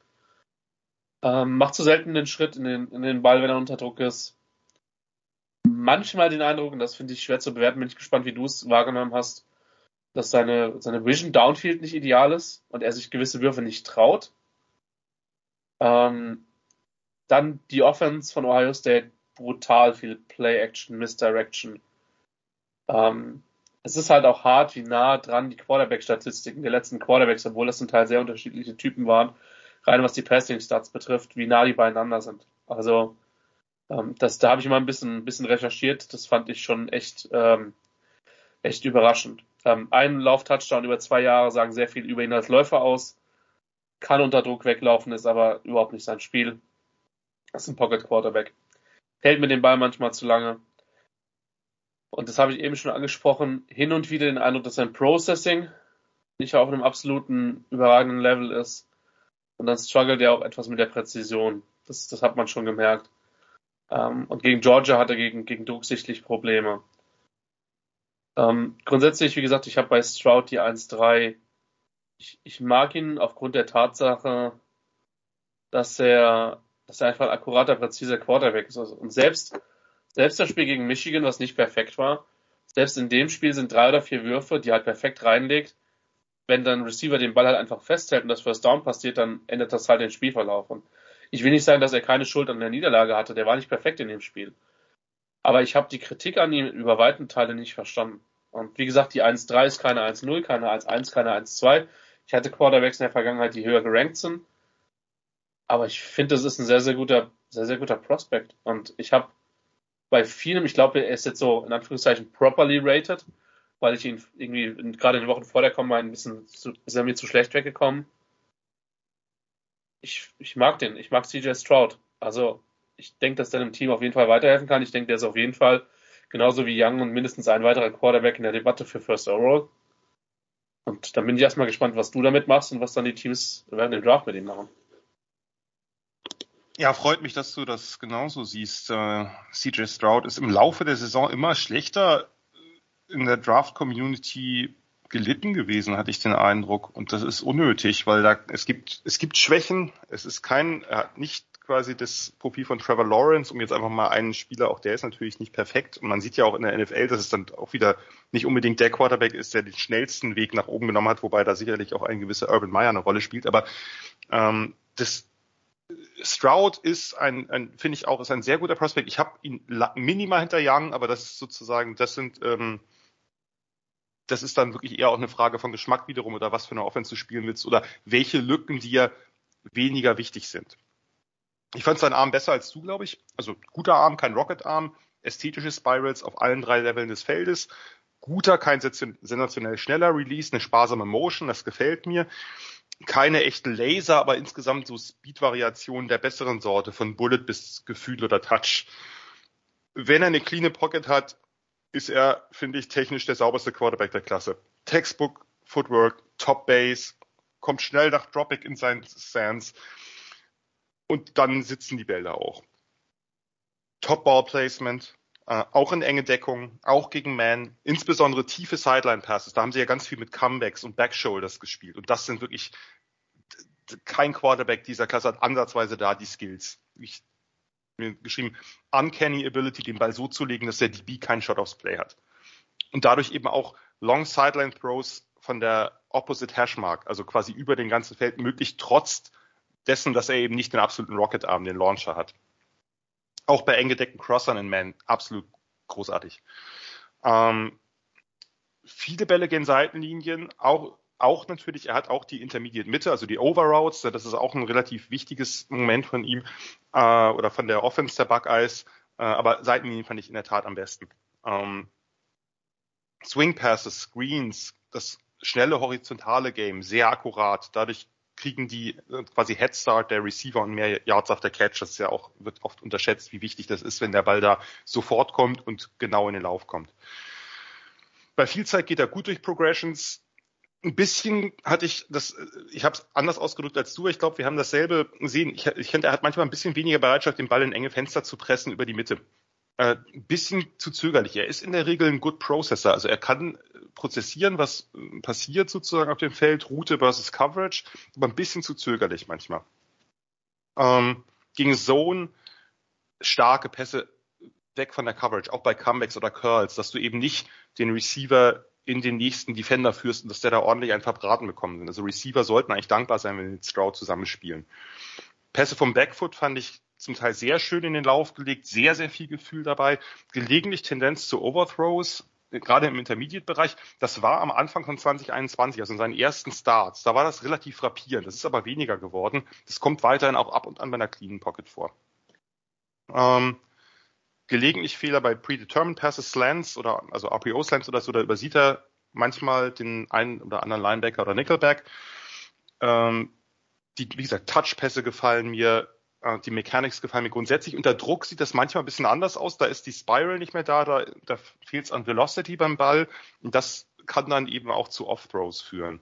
Ähm, macht zu selten den Schritt in den, in den Ball, wenn er unter Druck ist. Manchmal den Eindruck, und das finde ich schwer zu bewerten, bin ich gespannt, wie du es wahrgenommen hast, dass seine, seine Vision Downfield nicht ideal ist und er sich gewisse Würfe nicht traut. Ähm, dann die Offense von Ohio State, brutal viel Play-Action, Misdirection. Ähm, es ist halt auch hart, wie nah dran die Quarterback-Statistiken der letzten Quarterbacks, obwohl das zum Teil sehr unterschiedliche Typen waren, rein was die Passing-Stats betrifft, wie nah die beieinander sind. Also ähm, das, da habe ich mal ein bisschen, ein bisschen recherchiert. Das fand ich schon echt, ähm, echt überraschend. Ähm, ein Lauf-Touchdown über zwei Jahre sagen sehr viel über ihn als Läufer aus. Kann unter Druck weglaufen, ist aber überhaupt nicht sein Spiel. Das ist ein Pocket Quarterback. Hält mit dem Ball manchmal zu lange. Und das habe ich eben schon angesprochen. Hin und wieder den Eindruck, dass sein Processing nicht auf einem absoluten überragenden Level ist. Und dann struggelt er auch etwas mit der Präzision. Das, das hat man schon gemerkt. Ähm, und gegen Georgia hat er gegen, gegen Druck sichtlich Probleme. Ähm, grundsätzlich, wie gesagt, ich habe bei Stroud die 1-3. Ich, ich mag ihn aufgrund der Tatsache, dass er, dass er einfach ein akkurater, präziser Quarterback ist. Also, und selbst, selbst das Spiel gegen Michigan, was nicht perfekt war, selbst in dem Spiel sind drei oder vier Würfe, die er halt perfekt reinlegt. Wenn dann Receiver den Ball halt einfach festhält und das First Down passiert, dann ändert das halt den Spielverlauf. Und ich will nicht sagen, dass er keine Schuld an der Niederlage hatte. Der war nicht perfekt in dem Spiel. Aber ich habe die Kritik an ihm über weiten Teile nicht verstanden. Und wie gesagt, die 1-3 ist keine 1-0, keine 1-1, keine 1-2. Ich hatte Quarterbacks in der Vergangenheit, die höher gerankt sind. Aber ich finde, das ist ein sehr, sehr guter, sehr, sehr guter Prospect. Und ich habe bei vielem, ich glaube, er ist jetzt so in Anführungszeichen properly rated, weil ich ihn irgendwie gerade in den Wochen vor der Combine ein bisschen zu, ist er mir zu schlecht weggekommen ich, ich mag den. Ich mag CJ Stroud. Also ich denke, dass der dem Team auf jeden Fall weiterhelfen kann. Ich denke, der ist auf jeden Fall genauso wie Young und mindestens ein weiterer Quarterback in der Debatte für First Overall. Und dann bin ich erstmal gespannt, was du damit machst und was dann die Teams während dem Draft mit ihm machen. Ja, freut mich, dass du das genauso siehst. Äh, CJ Stroud ist im Laufe der Saison immer schlechter in der Draft-Community gelitten gewesen, hatte ich den Eindruck. Und das ist unnötig, weil da es gibt es gibt Schwächen. Es ist kein, er hat nicht quasi das Profil von Trevor Lawrence, um jetzt einfach mal einen Spieler, auch der ist natürlich nicht perfekt. Und man sieht ja auch in der NFL, dass es dann auch wieder nicht unbedingt der Quarterback ist, der den schnellsten Weg nach oben genommen hat, wobei da sicherlich auch ein gewisser Urban Meyer eine Rolle spielt. Aber ähm, das Stroud ist ein, ein finde ich auch, ist ein sehr guter Prospect. Ich habe ihn minimal hinter Young, aber das ist sozusagen, das sind ähm, das ist dann wirklich eher auch eine Frage von Geschmack wiederum oder was für eine Offense du spielen willst oder welche Lücken dir weniger wichtig sind. Ich fand seinen Arm besser als du, glaube ich. Also guter Arm, kein Rocket-Arm, ästhetische Spirals auf allen drei Leveln des Feldes, guter, kein sensationell schneller Release, eine sparsame Motion, das gefällt mir. Keine echte Laser, aber insgesamt so Speed-Variationen der besseren Sorte, von Bullet bis Gefühl oder Touch. Wenn er eine clean Pocket hat, ist er, finde ich, technisch der sauberste Quarterback der Klasse. Textbook, Footwork, Top Base, kommt schnell nach Dropic in seinen Sands und dann sitzen die Bälle auch. Top Ball Placement, äh, auch in enge Deckung, auch gegen Man, insbesondere tiefe Sideline Passes. Da haben sie ja ganz viel mit Comebacks und Backshoulders gespielt und das sind wirklich kein Quarterback dieser Klasse hat ansatzweise da die Skills. Ich mir geschrieben, Uncanny Ability, den Ball so zu legen, dass der DB keinen Shot aufs Play hat. Und dadurch eben auch Long Sideline Throws von der Opposite Hashmark, also quasi über den ganzen Feld möglich, trotz dessen, dass er eben nicht den absoluten Rocket Arm, den Launcher hat. Auch bei eng gedeckten Crossern in Man absolut großartig. Ähm, viele Bälle gehen Seitenlinien, auch auch natürlich, er hat auch die Intermediate Mitte, also die Overroutes, das ist auch ein relativ wichtiges Moment von ihm äh, oder von der Offense der Buckeyes, äh, aber Seitenlinien fand ich in der Tat am besten. Ähm, Swing Passes, Screens, das schnelle horizontale Game, sehr akkurat, dadurch kriegen die äh, quasi Headstart der Receiver und mehr Yards auf der Catch. Das ist ja auch, wird oft unterschätzt, wie wichtig das ist, wenn der Ball da sofort kommt und genau in den Lauf kommt. Bei Vielzeit geht er gut durch Progressions ein bisschen hatte ich das, ich habe es anders ausgedrückt als du. Ich glaube, wir haben dasselbe gesehen. Ich, ich finde, er hat manchmal ein bisschen weniger Bereitschaft, den Ball in enge Fenster zu pressen über die Mitte. Äh, ein bisschen zu zögerlich. Er ist in der Regel ein Good Processor. Also er kann prozessieren, was passiert sozusagen auf dem Feld, Route versus Coverage, aber ein bisschen zu zögerlich manchmal. Ähm, gegen Zone starke Pässe weg von der Coverage, auch bei Comebacks oder Curls, dass du eben nicht den Receiver in den nächsten Defender führst und dass der da ordentlich einen verbraten bekommen sind. Also Receiver sollten eigentlich dankbar sein, wenn die Stroud zusammenspielen. Pässe vom Backfoot fand ich zum Teil sehr schön in den Lauf gelegt, sehr, sehr viel Gefühl dabei, gelegentlich Tendenz zu Overthrows, gerade im Intermediate-Bereich. Das war am Anfang von 2021, also in seinen ersten Starts. Da war das relativ rapierend. Das ist aber weniger geworden. Das kommt weiterhin auch ab und an bei einer Clean Pocket vor. Ähm, gelegentlich Fehler bei Predetermined Passes, Slants oder also RPO Slants oder so, da übersieht er manchmal den einen oder anderen Linebacker oder Nickelback. Ähm, die, wie gesagt, Touchpässe gefallen mir, äh, die Mechanics gefallen mir grundsätzlich. Unter Druck sieht das manchmal ein bisschen anders aus. Da ist die Spiral nicht mehr da, da, da fehlt es an Velocity beim Ball. Und das kann dann eben auch zu Off-Throws führen.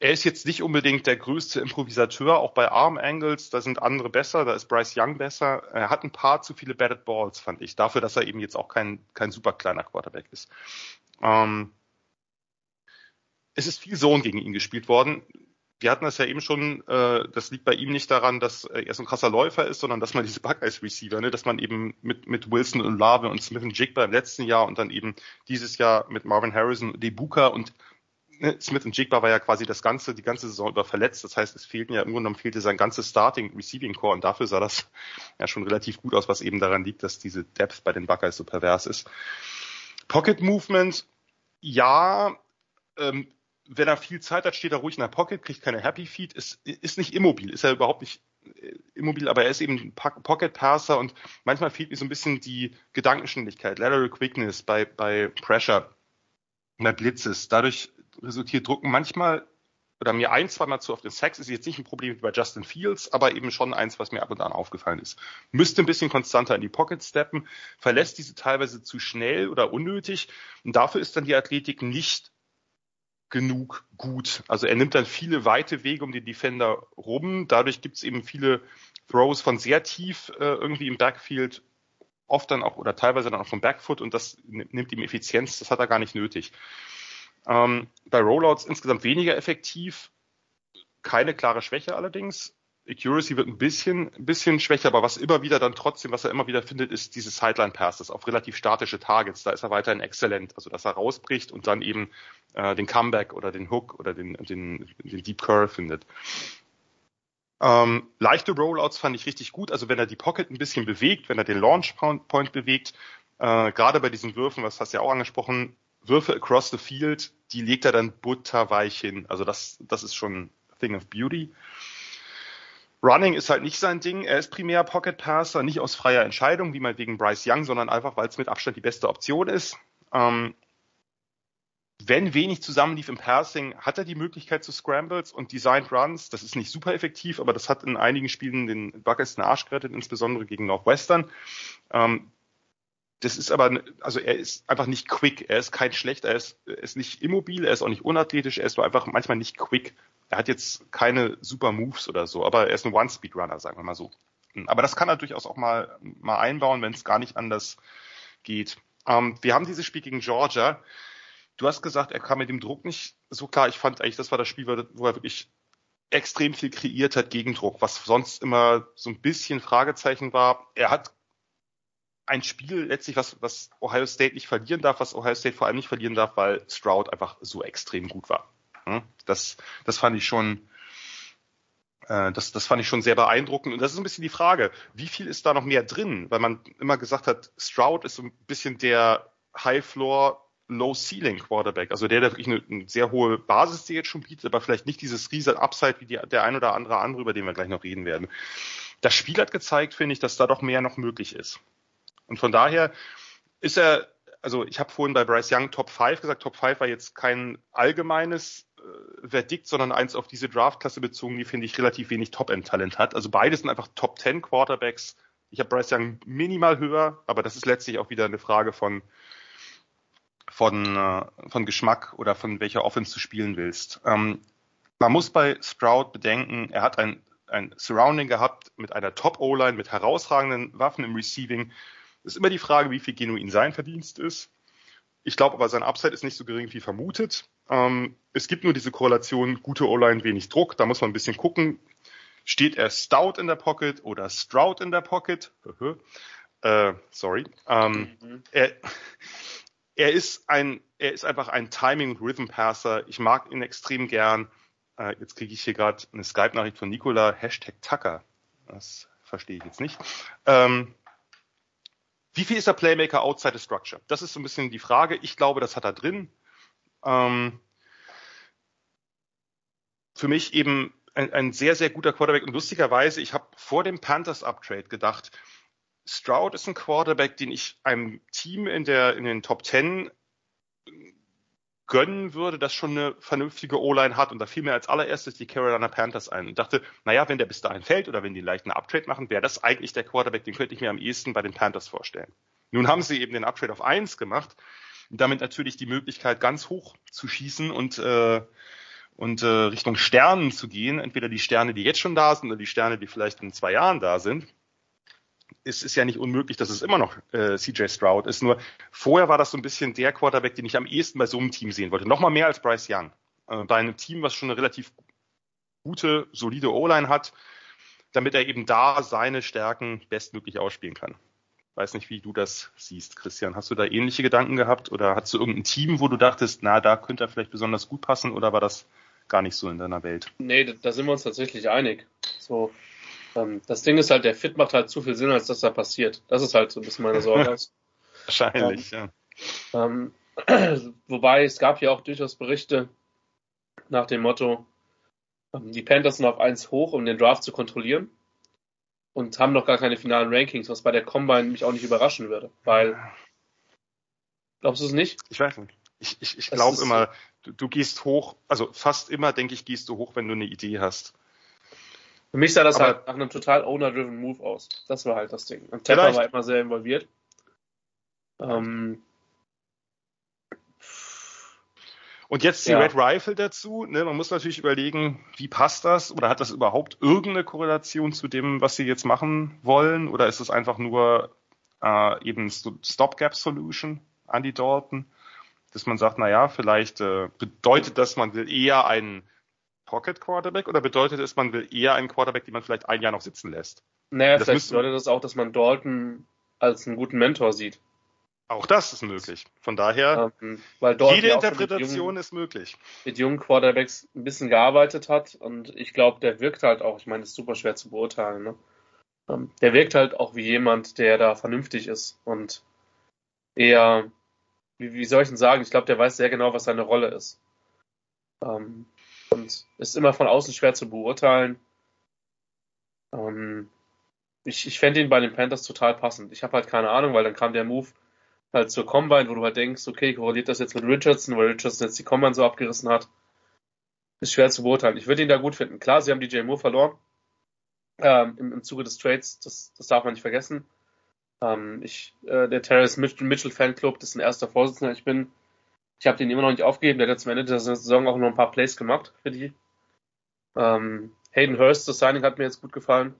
Er ist jetzt nicht unbedingt der größte Improvisateur, auch bei Arm Angles, da sind andere besser, da ist Bryce Young besser. Er hat ein paar zu viele Batted Balls, fand ich, dafür, dass er eben jetzt auch kein, kein super kleiner Quarterback ist. Ähm, es ist viel Zone gegen ihn gespielt worden wir hatten das ja eben schon, äh, das liegt bei ihm nicht daran, dass er so ein krasser Läufer ist, sondern dass man diese Buckeyes-Receiver, ne, dass man eben mit, mit Wilson und Lave und Smith und Jigba im letzten Jahr und dann eben dieses Jahr mit Marvin Harrison, Debuka und ne, Smith und Jigba war ja quasi das ganze, die ganze Saison über verletzt. Das heißt, es fehlten ja im Grunde genommen fehlte sein ganzes Starting Receiving Core und dafür sah das ja schon relativ gut aus, was eben daran liegt, dass diese Depth bei den Buckeyes so pervers ist. Pocket Movement, ja, ähm, wenn er viel Zeit hat, steht er ruhig in der Pocket, kriegt keine Happy Feed, ist, ist nicht immobil, ist er überhaupt nicht äh, immobil, aber er ist eben ein Pocket Passer und manchmal fehlt mir so ein bisschen die Gedankenschnelligkeit, Lateral Quickness bei, bei Pressure, bei Blitzes. Dadurch resultiert Drucken manchmal oder mir ein, zweimal zu oft in Sex ist jetzt nicht ein Problem wie bei Justin Fields, aber eben schon eins, was mir ab und an aufgefallen ist. Müsste ein bisschen konstanter in die Pocket steppen, verlässt diese teilweise zu schnell oder unnötig und dafür ist dann die Athletik nicht genug gut. Also er nimmt dann viele weite Wege um den Defender rum. Dadurch gibt es eben viele Throws von sehr tief äh, irgendwie im Backfield, oft dann auch oder teilweise dann auch vom Backfoot und das nimmt ihm Effizienz. Das hat er gar nicht nötig. Ähm, bei Rollouts insgesamt weniger effektiv, keine klare Schwäche allerdings. Accuracy wird ein bisschen, ein bisschen schwächer, aber was immer wieder dann trotzdem, was er immer wieder findet, ist diese Sideline Passes auf relativ statische Targets. Da ist er weiterhin exzellent. Also, dass er rausbricht und dann eben äh, den Comeback oder den Hook oder den, den, den Deep Curl findet. Ähm, leichte Rollouts fand ich richtig gut. Also, wenn er die Pocket ein bisschen bewegt, wenn er den Launch Point bewegt, äh, gerade bei diesen Würfen, was hast du ja auch angesprochen, Würfe across the field, die legt er dann butterweich hin. Also, das, das ist schon Thing of Beauty. Running ist halt nicht sein Ding. Er ist primär Pocket Passer, nicht aus freier Entscheidung, wie meinetwegen Bryce Young, sondern einfach, weil es mit Abstand die beste Option ist. Ähm, wenn wenig zusammenlief im Passing, hat er die Möglichkeit zu Scrambles und Designed Runs. Das ist nicht super effektiv, aber das hat in einigen Spielen den Buckets den Arsch gerettet, insbesondere gegen Northwestern. Ähm, das ist aber, also er ist einfach nicht quick. Er ist kein schlechter, er ist, er ist nicht immobil, er ist auch nicht unathletisch, er ist nur einfach manchmal nicht quick. Er hat jetzt keine super Moves oder so, aber er ist ein One-Speed-Runner, sagen wir mal so. Aber das kann er durchaus auch mal, mal einbauen, wenn es gar nicht anders geht. Ähm, wir haben dieses Spiel gegen Georgia. Du hast gesagt, er kam mit dem Druck nicht so klar. Ich fand eigentlich, das war das Spiel, wo er wirklich extrem viel kreiert hat gegen Druck, was sonst immer so ein bisschen Fragezeichen war. Er hat ein Spiel letztlich, was, was Ohio State nicht verlieren darf, was Ohio State vor allem nicht verlieren darf, weil Stroud einfach so extrem gut war. Hm? Das, das fand ich schon, äh, das, das fand ich schon sehr beeindruckend. Und das ist ein bisschen die Frage, wie viel ist da noch mehr drin? Weil man immer gesagt hat, Stroud ist so ein bisschen der High Floor, Low Ceiling Quarterback. Also der, der wirklich eine, eine sehr hohe Basis die jetzt schon bietet, aber vielleicht nicht dieses riesen Upside wie die, der ein oder andere andere, über den wir gleich noch reden werden. Das Spiel hat gezeigt, finde ich, dass da doch mehr noch möglich ist. Und von daher ist er, also ich habe vorhin bei Bryce Young Top 5 gesagt, Top 5 war jetzt kein allgemeines äh, Verdikt, sondern eins auf diese Draftklasse bezogen, die finde ich relativ wenig Top-End-Talent hat. Also beides sind einfach Top 10 Quarterbacks. Ich habe Bryce Young minimal höher, aber das ist letztlich auch wieder eine Frage von von, äh, von Geschmack oder von welcher Offense du spielen willst. Ähm, man muss bei Stroud bedenken, er hat ein, ein Surrounding gehabt mit einer Top-O-Line, mit herausragenden Waffen im Receiving. Es ist immer die Frage, wie viel genuin sein Verdienst ist. Ich glaube aber, sein Upside ist nicht so gering wie vermutet. Ähm, es gibt nur diese Korrelation, gute O-Line, wenig Druck. Da muss man ein bisschen gucken. Steht er Stout in der Pocket oder Stroud in der Pocket? [LAUGHS] äh, sorry. Ähm, mhm. er, er ist ein, er ist einfach ein Timing- und Rhythm-Passer. Ich mag ihn extrem gern. Äh, jetzt kriege ich hier gerade eine Skype-Nachricht von Nikola, Hashtag Tucker. Das verstehe ich jetzt nicht. Ähm, wie viel ist der Playmaker outside the structure? Das ist so ein bisschen die Frage. Ich glaube, das hat er drin. Ähm, für mich eben ein, ein, sehr, sehr guter Quarterback. Und lustigerweise, ich habe vor dem Panthers Uptrade gedacht, Stroud ist ein Quarterback, den ich einem Team in der in den Top Ten gönnen würde, das schon eine vernünftige O-Line hat. Und da fiel mir als allererstes die Carolina Panthers ein und dachte, naja, wenn der bis dahin fällt oder wenn die leicht eine Uptrade machen, wäre das eigentlich der Quarterback, den könnte ich mir am ehesten bei den Panthers vorstellen. Nun haben sie eben den Uptrade auf eins gemacht und damit natürlich die Möglichkeit, ganz hoch zu schießen und äh, und äh, Richtung Sternen zu gehen, entweder die Sterne, die jetzt schon da sind, oder die Sterne, die vielleicht in zwei Jahren da sind es ist ja nicht unmöglich, dass es immer noch äh, CJ Stroud ist. Nur vorher war das so ein bisschen der Quarterback, den ich am ehesten bei so einem Team sehen wollte. Nochmal mehr als Bryce Young. Äh, bei einem Team, was schon eine relativ gute, solide O-Line hat, damit er eben da seine Stärken bestmöglich ausspielen kann. Weiß nicht, wie du das siehst, Christian. Hast du da ähnliche Gedanken gehabt oder hast du irgendein Team, wo du dachtest, na, da könnte er vielleicht besonders gut passen oder war das gar nicht so in deiner Welt? Nee, da sind wir uns tatsächlich einig. So, das Ding ist halt, der Fit macht halt zu viel Sinn, als dass da passiert. Das ist halt so ein bisschen meine Sorge. [LAUGHS] Wahrscheinlich, ähm, ja. Ähm, [CLEARS THROAT] wobei es gab ja auch durchaus Berichte nach dem Motto, ähm, die Panthers sind auf eins hoch, um den Draft zu kontrollieren und haben noch gar keine finalen Rankings, was bei der Combine mich auch nicht überraschen würde, weil glaubst du es nicht? Ich weiß nicht. Ich, ich, ich glaube immer, du, du gehst hoch, also fast immer, denke ich, gehst du hoch, wenn du eine Idee hast. Für mich sah das aber halt nach einem total owner-driven Move aus. Das war halt das Ding. Und Tepper war immer sehr involviert. Ähm, und jetzt die ja. Red Rifle dazu. Ne? Man muss natürlich überlegen, wie passt das? Oder hat das überhaupt irgendeine Korrelation zu dem, was sie jetzt machen wollen? Oder ist es einfach nur äh, eben Stopgap-Solution an die Dalton? Dass man sagt, na ja, vielleicht äh, bedeutet das, man will eher einen Pocket Quarterback oder bedeutet es, man will eher einen Quarterback, den man vielleicht ein Jahr noch sitzen lässt? Naja, das vielleicht bedeutet das auch, dass man Dalton als einen guten Mentor sieht. Auch das ist möglich. Von daher, ähm, jede Interpretation jungen, ist möglich. Mit jungen Quarterbacks ein bisschen gearbeitet hat und ich glaube, der wirkt halt auch, ich meine, das ist super schwer zu beurteilen, ne? Ähm, der wirkt halt auch wie jemand, der da vernünftig ist und eher, wie, wie soll ich denn sagen, ich glaube, der weiß sehr genau, was seine Rolle ist. Ähm, und ist immer von außen schwer zu beurteilen. Ähm, ich ich fände ihn bei den Panthers total passend. Ich habe halt keine Ahnung, weil dann kam der Move halt zur Combine, wo du halt denkst, okay, korreliert das jetzt mit Richardson, weil Richardson jetzt die Combine so abgerissen hat. Ist schwer zu beurteilen. Ich würde ihn da gut finden. Klar, sie haben DJ Moore verloren ähm, im, im Zuge des Trades, das, das darf man nicht vergessen. Ähm, ich, äh, der Mitchell, Mitchell Fanclub, das ist ein erster Vorsitzender. Ich bin ich habe den immer noch nicht aufgegeben. Der hat zum Ende der Saison auch noch ein paar Plays gemacht für die. Ähm, Hayden Hurst, das Signing hat mir jetzt gut gefallen.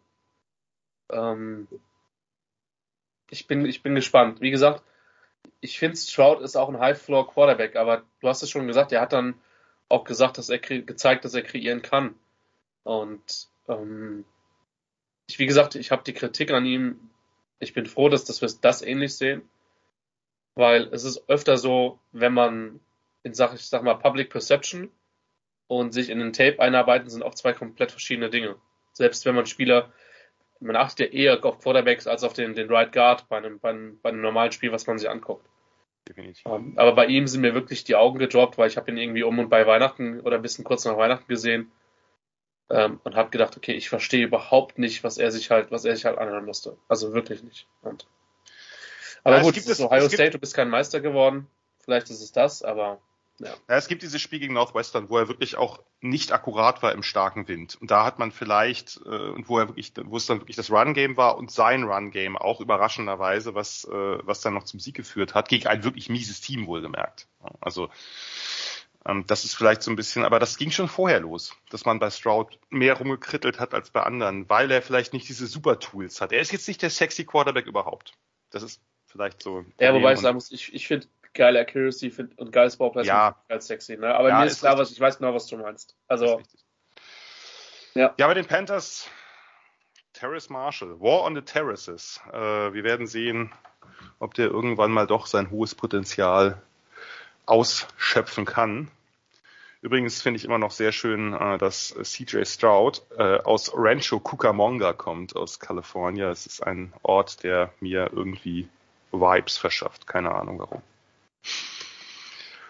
Ähm, ich bin, ich bin gespannt. Wie gesagt, ich finde Stroud ist auch ein High-Floor Quarterback, aber du hast es schon gesagt, er hat dann auch gesagt, dass er gezeigt, dass er kreieren kann. Und ähm, ich, wie gesagt, ich habe die Kritik an ihm. Ich bin froh, dass, dass wir das ähnlich sehen weil es ist öfter so, wenn man in Sachen, ich sag mal, Public Perception und sich in den Tape einarbeiten, sind auch zwei komplett verschiedene Dinge. Selbst wenn man Spieler, man achtet ja eher auf Quarterbacks als auf den, den Right Guard bei einem, bei, einem, bei einem normalen Spiel, was man sich anguckt. Definitiv. Um, ähm, aber bei ihm sind mir wirklich die Augen gedroppt, weil ich habe ihn irgendwie um und bei Weihnachten oder ein bisschen kurz nach Weihnachten gesehen ähm, und habe gedacht, okay, ich verstehe überhaupt nicht, was er sich halt, was er sich halt anhören musste. Also wirklich nicht. Und aber ja, gut, es gibt Ohio es State, du bist kein Meister geworden. Vielleicht ist es das, aber ja. ja. Es gibt dieses Spiel gegen Northwestern, wo er wirklich auch nicht akkurat war im starken Wind. Und da hat man vielleicht, äh, und wo er wirklich, wo es dann wirklich das Run-Game war und sein Run-Game auch überraschenderweise, was, äh, was dann noch zum Sieg geführt hat, gegen ein wirklich mieses Team wohlgemerkt. Also ähm, das ist vielleicht so ein bisschen, aber das ging schon vorher los, dass man bei Stroud mehr rumgekrittelt hat als bei anderen, weil er vielleicht nicht diese Super-Tools hat. Er ist jetzt nicht der sexy Quarterback überhaupt. Das ist vielleicht so. Ja, wobei ich sagen muss, ich, ich finde geile Accuracy find, und geiles Bauplacement ja. ganz sexy. Ne? Aber ja, mir ist, ist klar, was ich weiß genau, was du meinst. Also. Ja. ja, bei den Panthers, Terrace Marshall, War on the Terraces. Äh, wir werden sehen, ob der irgendwann mal doch sein hohes Potenzial ausschöpfen kann. Übrigens finde ich immer noch sehr schön, äh, dass CJ Stroud äh, aus Rancho Cucamonga kommt, aus Kalifornien. Es ist ein Ort, der mir irgendwie Vibes verschafft. Keine Ahnung warum.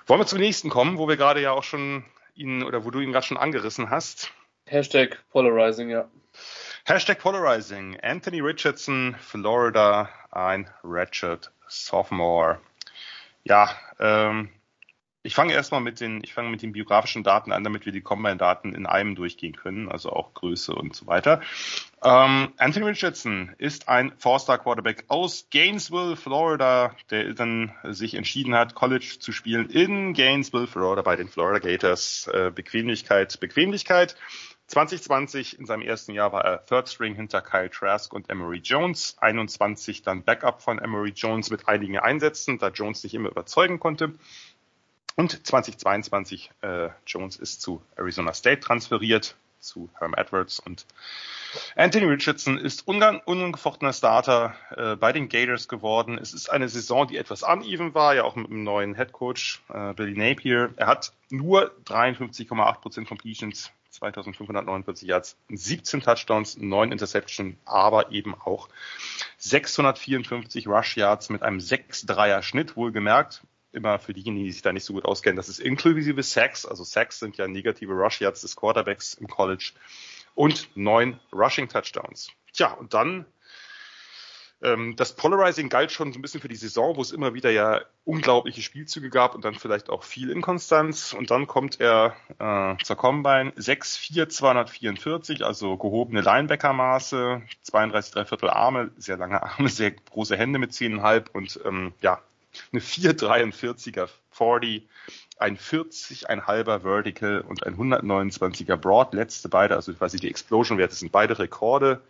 Wollen wir zum nächsten kommen, wo wir gerade ja auch schon ihn oder wo du ihn gerade schon angerissen hast? Hashtag Polarizing, ja. Hashtag Polarizing. Anthony Richardson, Florida, ein Ratchet Sophomore. Ja, ähm, ich fange erstmal mit den, ich fange mit den biografischen Daten an, damit wir die Combine-Daten in einem durchgehen können, also auch Größe und so weiter. Ähm, Anthony Richardson ist ein Four-Star-Quarterback aus Gainesville, Florida, der dann sich entschieden hat, College zu spielen in Gainesville, Florida bei den Florida Gators. Äh, Bequemlichkeit, Bequemlichkeit. 2020 in seinem ersten Jahr war er Third String hinter Kyle Trask und Emery Jones. 21 dann Backup von Emery Jones mit einigen Einsätzen, da Jones nicht immer überzeugen konnte. Und 2022, äh, Jones ist zu Arizona State transferiert, zu Herm Edwards und Anthony Richardson ist ungan ungefochtener Starter äh, bei den Gators geworden. Es ist eine Saison, die etwas uneven war, ja auch mit dem neuen Head Coach äh, Billy Napier. Er hat nur 53,8% Completions, 2549 Yards, 17 Touchdowns, 9 Interceptions, aber eben auch 654 Rush Yards mit einem 6-3er Schnitt, wohlgemerkt immer für diejenigen, die sich da nicht so gut auskennen, das ist inklusive Sacks, also Sacks sind ja negative Rush Yards des Quarterbacks im College und neun Rushing Touchdowns. Tja, und dann ähm, das Polarizing galt schon so ein bisschen für die Saison, wo es immer wieder ja unglaubliche Spielzüge gab und dann vielleicht auch viel Inkonstanz. Und dann kommt er äh, zur Combine 6'4, 244, also gehobene Linebacker-Maße, 32 Dreiviertel Arme, sehr lange Arme, sehr große Hände mit 10,5 und ähm, ja, [LAUGHS] eine 443er 40, ein 40, ein halber Vertical und ein 129er Broad, letzte beide, also quasi die Explosion-Werte sind beide Rekorde.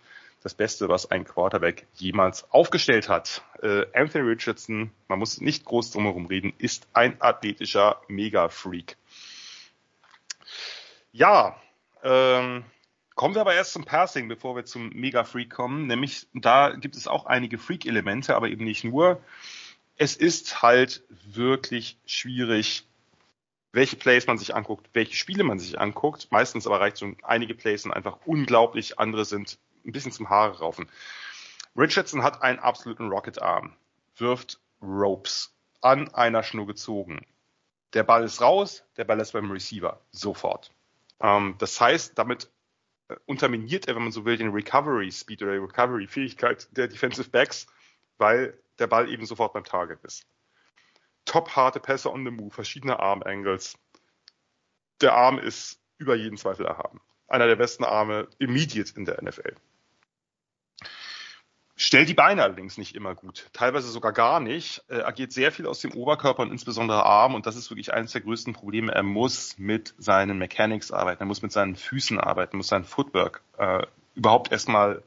Das Beste, was ein Quarterback jemals aufgestellt hat. Äh, Anthony Richardson, man muss nicht groß drumherum reden, ist ein athletischer Mega-Freak. Ja, ähm, Kommen wir aber erst zum Passing, bevor wir zum Mega Freak kommen. Nämlich da gibt es auch einige Freak-Elemente, aber eben nicht nur es ist halt wirklich schwierig, welche Plays man sich anguckt, welche Spiele man sich anguckt. Meistens aber reicht schon einige Plays sind einfach unglaublich, andere sind ein bisschen zum Haare raufen. Richardson hat einen absoluten Rocket-Arm, wirft Ropes an einer Schnur gezogen. Der Ball ist raus, der Ball ist beim Receiver, sofort. Ähm, das heißt, damit äh, unterminiert er, wenn man so will, den Recovery Speed oder die Recovery Fähigkeit der Defensive Backs, weil der Ball eben sofort beim Target ist. Top harte Pässe on the move, verschiedene Arm-Angles. Der Arm ist über jeden Zweifel erhaben. Einer der besten Arme immediate in der NFL. Stellt die Beine allerdings nicht immer gut, teilweise sogar gar nicht, äh, agiert sehr viel aus dem Oberkörper und insbesondere Arm und das ist wirklich eines der größten Probleme. Er muss mit seinen Mechanics arbeiten, er muss mit seinen Füßen arbeiten, muss sein Footwork äh, überhaupt erstmal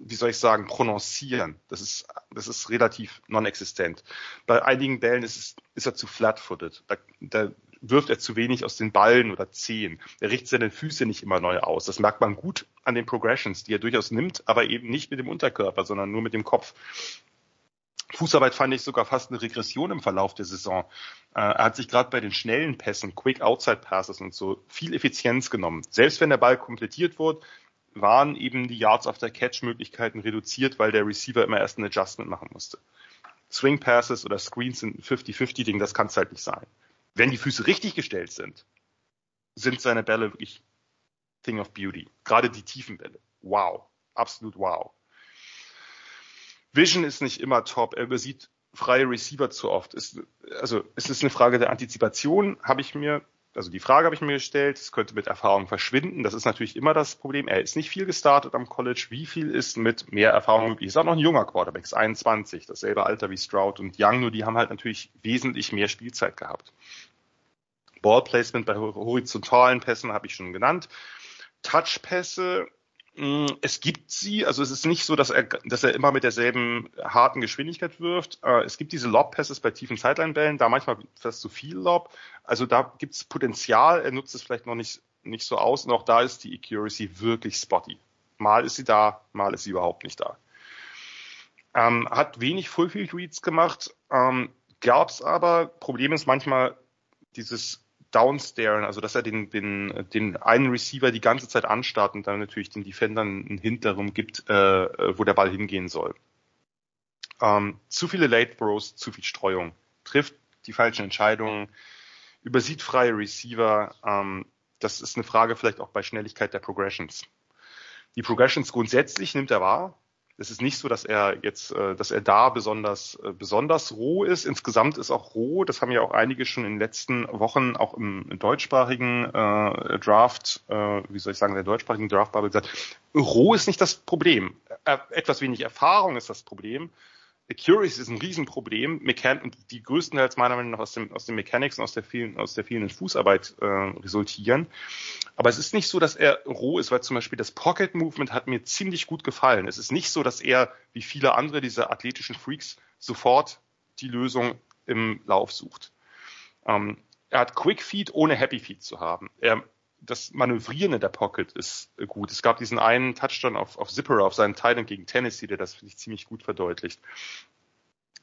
wie soll ich sagen, prononcieren. Das ist, das ist relativ non-existent. Bei einigen Bällen ist, es, ist er zu flat-footed. Da, da wirft er zu wenig aus den Ballen oder Zehen. Er richtet seine Füße nicht immer neu aus. Das merkt man gut an den Progressions, die er durchaus nimmt, aber eben nicht mit dem Unterkörper, sondern nur mit dem Kopf. Fußarbeit fand ich sogar fast eine Regression im Verlauf der Saison. Äh, er hat sich gerade bei den schnellen Pässen, Quick Outside Passes und so viel Effizienz genommen. Selbst wenn der Ball komplettiert wurde, waren eben die Yards after Catch Möglichkeiten reduziert, weil der Receiver immer erst ein Adjustment machen musste. Swing Passes oder Screens sind ein 50-50 Ding, das kann es halt nicht sein. Wenn die Füße richtig gestellt sind, sind seine Bälle wirklich Thing of Beauty. Gerade die tiefen Bälle. Wow. Absolut wow. Vision ist nicht immer top. Er übersieht freie Receiver zu oft. Ist, also es ist eine Frage der Antizipation, habe ich mir also die Frage habe ich mir gestellt, es könnte mit Erfahrung verschwinden. Das ist natürlich immer das Problem. Er ist nicht viel gestartet am College. Wie viel ist mit mehr Erfahrung möglich? Ist auch noch ein junger Quarterback, ist 21, dasselbe Alter wie Stroud und Young, nur die haben halt natürlich wesentlich mehr Spielzeit gehabt. Ballplacement bei horizontalen Pässen habe ich schon genannt. Touchpässe es gibt sie, also es ist nicht so, dass er, dass er immer mit derselben harten Geschwindigkeit wirft. Äh, es gibt diese Lob-Passes bei tiefen Sideline-Bällen, da manchmal fast zu viel Lob. Also da gibt es Potenzial, er nutzt es vielleicht noch nicht, nicht so aus und auch da ist die Accuracy wirklich spotty. Mal ist sie da, mal ist sie überhaupt nicht da. Ähm, hat wenig Fullfield Reads gemacht, ähm, gab es aber, Problem ist manchmal dieses downstaren, also dass er den, den, den einen Receiver die ganze Zeit anstarrt und dann natürlich den Defendern einen Hint darum gibt, äh, wo der Ball hingehen soll. Ähm, zu viele Late Throws, zu viel Streuung. Trifft die falschen Entscheidungen, übersieht freie Receiver. Ähm, das ist eine Frage vielleicht auch bei Schnelligkeit der Progressions. Die Progressions grundsätzlich nimmt er wahr, es ist nicht so, dass er jetzt, äh, dass er da besonders, äh, besonders roh ist. Insgesamt ist auch roh, das haben ja auch einige schon in den letzten Wochen auch im deutschsprachigen äh, Draft, äh, wie soll ich sagen, der deutschsprachigen Draft-Bubble gesagt, roh ist nicht das Problem. Äh, etwas wenig Erfahrung ist das Problem. Accuracy ist ein Riesenproblem. Mechan die größtenteils meiner Meinung nach aus dem, aus den Mechanics und aus der vielen, aus der vielen Fußarbeit äh, resultieren. Aber es ist nicht so, dass er roh ist, weil zum Beispiel das Pocket Movement hat mir ziemlich gut gefallen. Es ist nicht so, dass er, wie viele andere dieser athletischen Freaks, sofort die Lösung im Lauf sucht. Ähm, er hat Quick Feed ohne Happy Feed zu haben. Er das Manövrieren in der Pocket ist gut. Es gab diesen einen Touchdown auf, auf Zipper auf seinen Teilen gegen Tennessee, der das finde ich ziemlich gut verdeutlicht.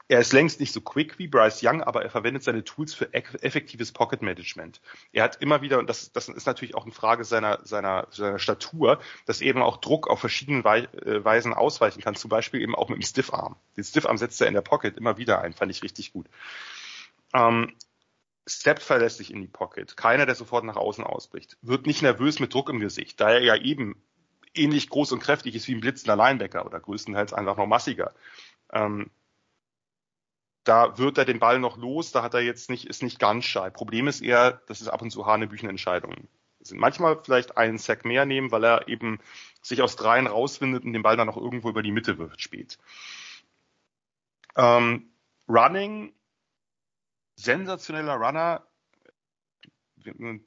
Er ist längst nicht so quick wie Bryce Young, aber er verwendet seine Tools für effektives Pocket Management. Er hat immer wieder, und das, das ist natürlich auch eine Frage seiner, seiner, seiner Statur, dass er eben auch Druck auf verschiedene äh, Weisen ausweichen kann, zum Beispiel eben auch mit dem Stiff Arm. Den Stiff Arm setzt er in der Pocket immer wieder ein, fand ich richtig gut. Ähm, steppt verlässlich in die Pocket. Keiner, der sofort nach außen ausbricht. Wird nicht nervös mit Druck im Gesicht, da er ja eben ähnlich groß und kräftig ist wie ein blitzender Linebacker oder größtenteils einfach noch massiger. Ähm, da wird er den Ball noch los, da hat er jetzt nicht, ist nicht ganz shy. Problem ist eher, dass es ab und zu Hanebüchenentscheidungen sind. Manchmal vielleicht einen Sack mehr nehmen, weil er eben sich aus dreien rausfindet und den Ball dann noch irgendwo über die Mitte wirft spät. Ähm, Running sensationeller Runner,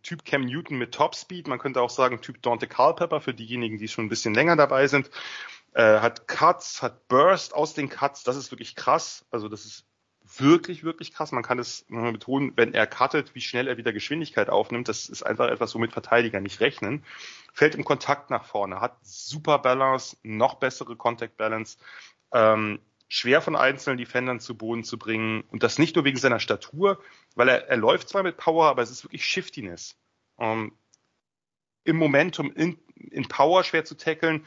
Typ Cam Newton mit Topspeed, man könnte auch sagen Typ Dante Culpepper für diejenigen, die schon ein bisschen länger dabei sind. Äh, hat Cuts, hat Burst aus den Cuts, das ist wirklich krass. Also das ist wirklich, wirklich krass. Man kann es nochmal betonen, wenn er cuttet, wie schnell er wieder Geschwindigkeit aufnimmt. Das ist einfach etwas, womit Verteidiger nicht rechnen. Fällt im Kontakt nach vorne, hat super Balance, noch bessere Contact Balance. Ähm, schwer von einzelnen Defendern zu Boden zu bringen. Und das nicht nur wegen seiner Statur, weil er, er läuft zwar mit Power, aber es ist wirklich Shiftiness. Ähm, Im Momentum in, in Power schwer zu tackeln,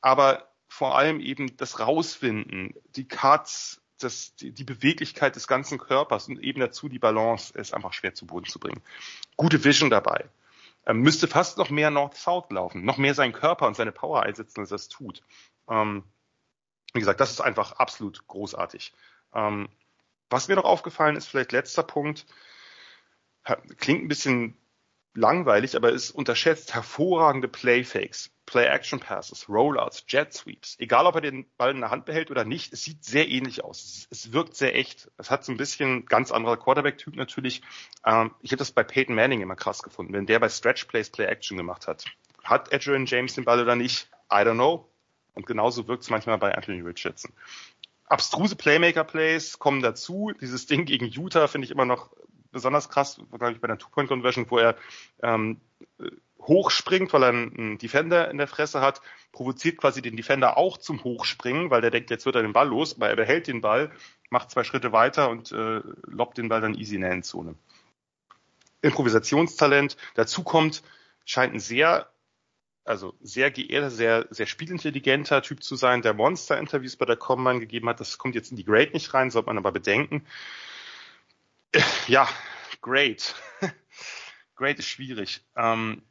aber vor allem eben das Rausfinden, die Cuts, das, die, die Beweglichkeit des ganzen Körpers und eben dazu die Balance ist einfach schwer zu Boden zu bringen. Gute Vision dabei. Er müsste fast noch mehr North-South laufen, noch mehr seinen Körper und seine Power einsetzen, als er es tut. Ähm, wie gesagt, das ist einfach absolut großartig. Ähm, was mir noch aufgefallen ist, vielleicht letzter Punkt, klingt ein bisschen langweilig, aber ist unterschätzt hervorragende Playfakes, Play-Action-Passes, Rollouts, Jet-Sweeps. Egal, ob er den Ball in der Hand behält oder nicht, es sieht sehr ähnlich aus. Es, wirkt sehr echt. Es hat so ein bisschen ganz anderer Quarterback-Typ natürlich. Ähm, ich habe das bei Peyton Manning immer krass gefunden, wenn der bei Stretch-Plays Play-Action gemacht hat. Hat Adrian James den Ball oder nicht? I don't know. Und genauso wirkt es manchmal bei Anthony Richardson. Abstruse Playmaker-Plays kommen dazu. Dieses Ding gegen Utah finde ich immer noch besonders krass, glaube ich, bei der Two-Point-Conversion, wo er ähm, hochspringt, weil er einen Defender in der Fresse hat, provoziert quasi den Defender auch zum Hochspringen, weil der denkt, jetzt wird er den Ball los, aber er behält den Ball, macht zwei Schritte weiter und äh, lobt den Ball dann easy in der Endzone. Improvisationstalent. Dazu kommt, scheint ein sehr also sehr geehrter, sehr, sehr spielintelligenter Typ zu sein, der Monster-Interviews bei der Combine gegeben hat. Das kommt jetzt in die Grade nicht rein, sollte man aber bedenken. Ja, Great. [LAUGHS] Great ist schwierig. Ähm,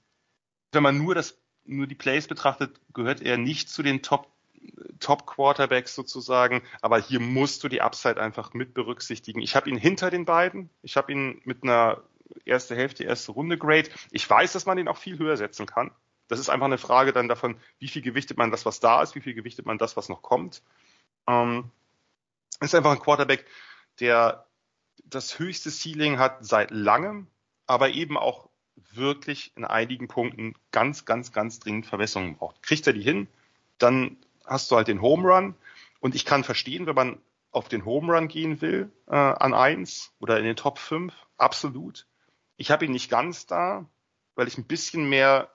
wenn man nur das, nur die Plays betrachtet, gehört er nicht zu den Top Top Quarterbacks sozusagen, aber hier musst du die Upside einfach mit berücksichtigen. Ich habe ihn hinter den beiden. Ich habe ihn mit einer erste Hälfte, erste Runde Grade. Ich weiß, dass man ihn auch viel höher setzen kann. Das ist einfach eine Frage dann davon, wie viel gewichtet man das, was da ist, wie viel gewichtet man das, was noch kommt. Ähm, ist einfach ein Quarterback, der das höchste Ceiling hat seit langem, aber eben auch wirklich in einigen Punkten ganz, ganz, ganz dringend Verbesserungen braucht. Kriegt er die hin, dann hast du halt den Home Run. Und ich kann verstehen, wenn man auf den Home Run gehen will, äh, an eins oder in den Top 5, absolut. Ich habe ihn nicht ganz da, weil ich ein bisschen mehr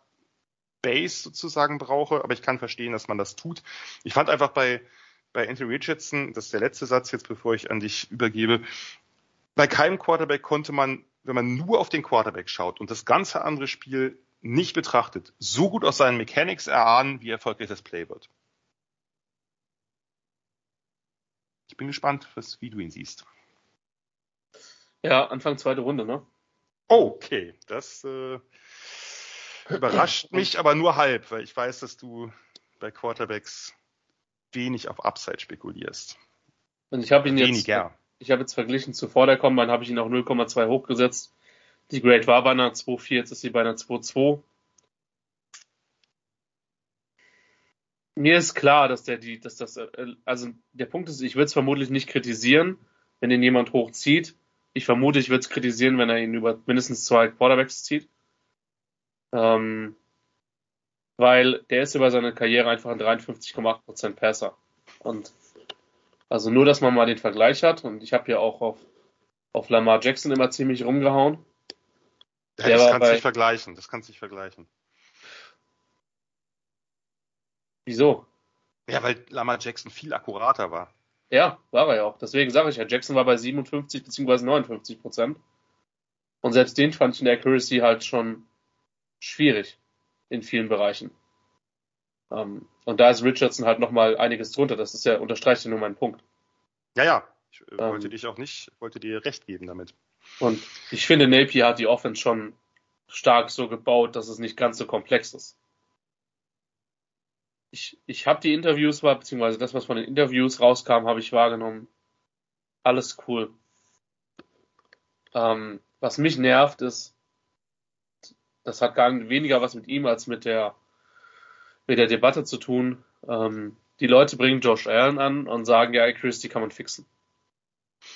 Base sozusagen brauche, aber ich kann verstehen, dass man das tut. Ich fand einfach bei, bei Anthony Richardson, das ist der letzte Satz jetzt, bevor ich an dich übergebe, bei keinem Quarterback konnte man wenn man nur auf den Quarterback schaut und das ganze andere Spiel nicht betrachtet, so gut aus seinen Mechanics erahnen, wie erfolgreich das Play wird. Ich bin gespannt, was, wie du ihn siehst. Ja, Anfang zweite Runde, ne? Okay, das äh, überrascht mich aber nur halb, weil ich weiß, dass du bei Quarterbacks wenig auf Upside spekulierst. Und ich habe ihn jetzt, Weniger. ich habe jetzt verglichen zu vor der Combine, habe ich ihn auf 0,2 hochgesetzt. Die Grade war bei einer 2,4, jetzt ist sie bei einer 2,2. Mir ist klar, dass der die, dass das, äh, also der Punkt ist, ich würde es vermutlich nicht kritisieren, wenn ihn jemand hochzieht. Ich vermute, ich würde es kritisieren, wenn er ihn über mindestens zwei Quarterbacks zieht. Ähm, weil der ist über seine Karriere einfach ein 53,8% Passer. Und also nur, dass man mal den Vergleich hat. Und ich habe ja auch auf, auf Lamar Jackson immer ziemlich rumgehauen. Ja, das kannst du nicht vergleichen. Das kannst du nicht vergleichen. Wieso? Ja, weil Lamar Jackson viel akkurater war. Ja, war er ja auch. Deswegen sage ich ja, Jackson war bei 57 bzw. 59 Prozent. Und selbst den fand ich in der Accuracy halt schon schwierig in vielen Bereichen. Ähm, und da ist Richardson halt nochmal einiges drunter. Das ist ja, unterstreicht ja nur meinen Punkt. Ja, ja. Ich äh, Ähm. wollte dich auch nicht, wollte dir recht geben damit. Und ich finde, Napier hat die Offense schon stark so gebaut, dass es nicht ganz so komplex ist. Ich, ich habe die Interviews beziehungsweise das, was von den Interviews rauskam, habe ich wahrgenommen. Alles cool. Ähm, was mich nervt, ist, das hat gar weniger was mit ihm als mit der, mit der Debatte zu tun. Ähm, die Leute bringen Josh Allen an und sagen, ja, Christie kann man fixen.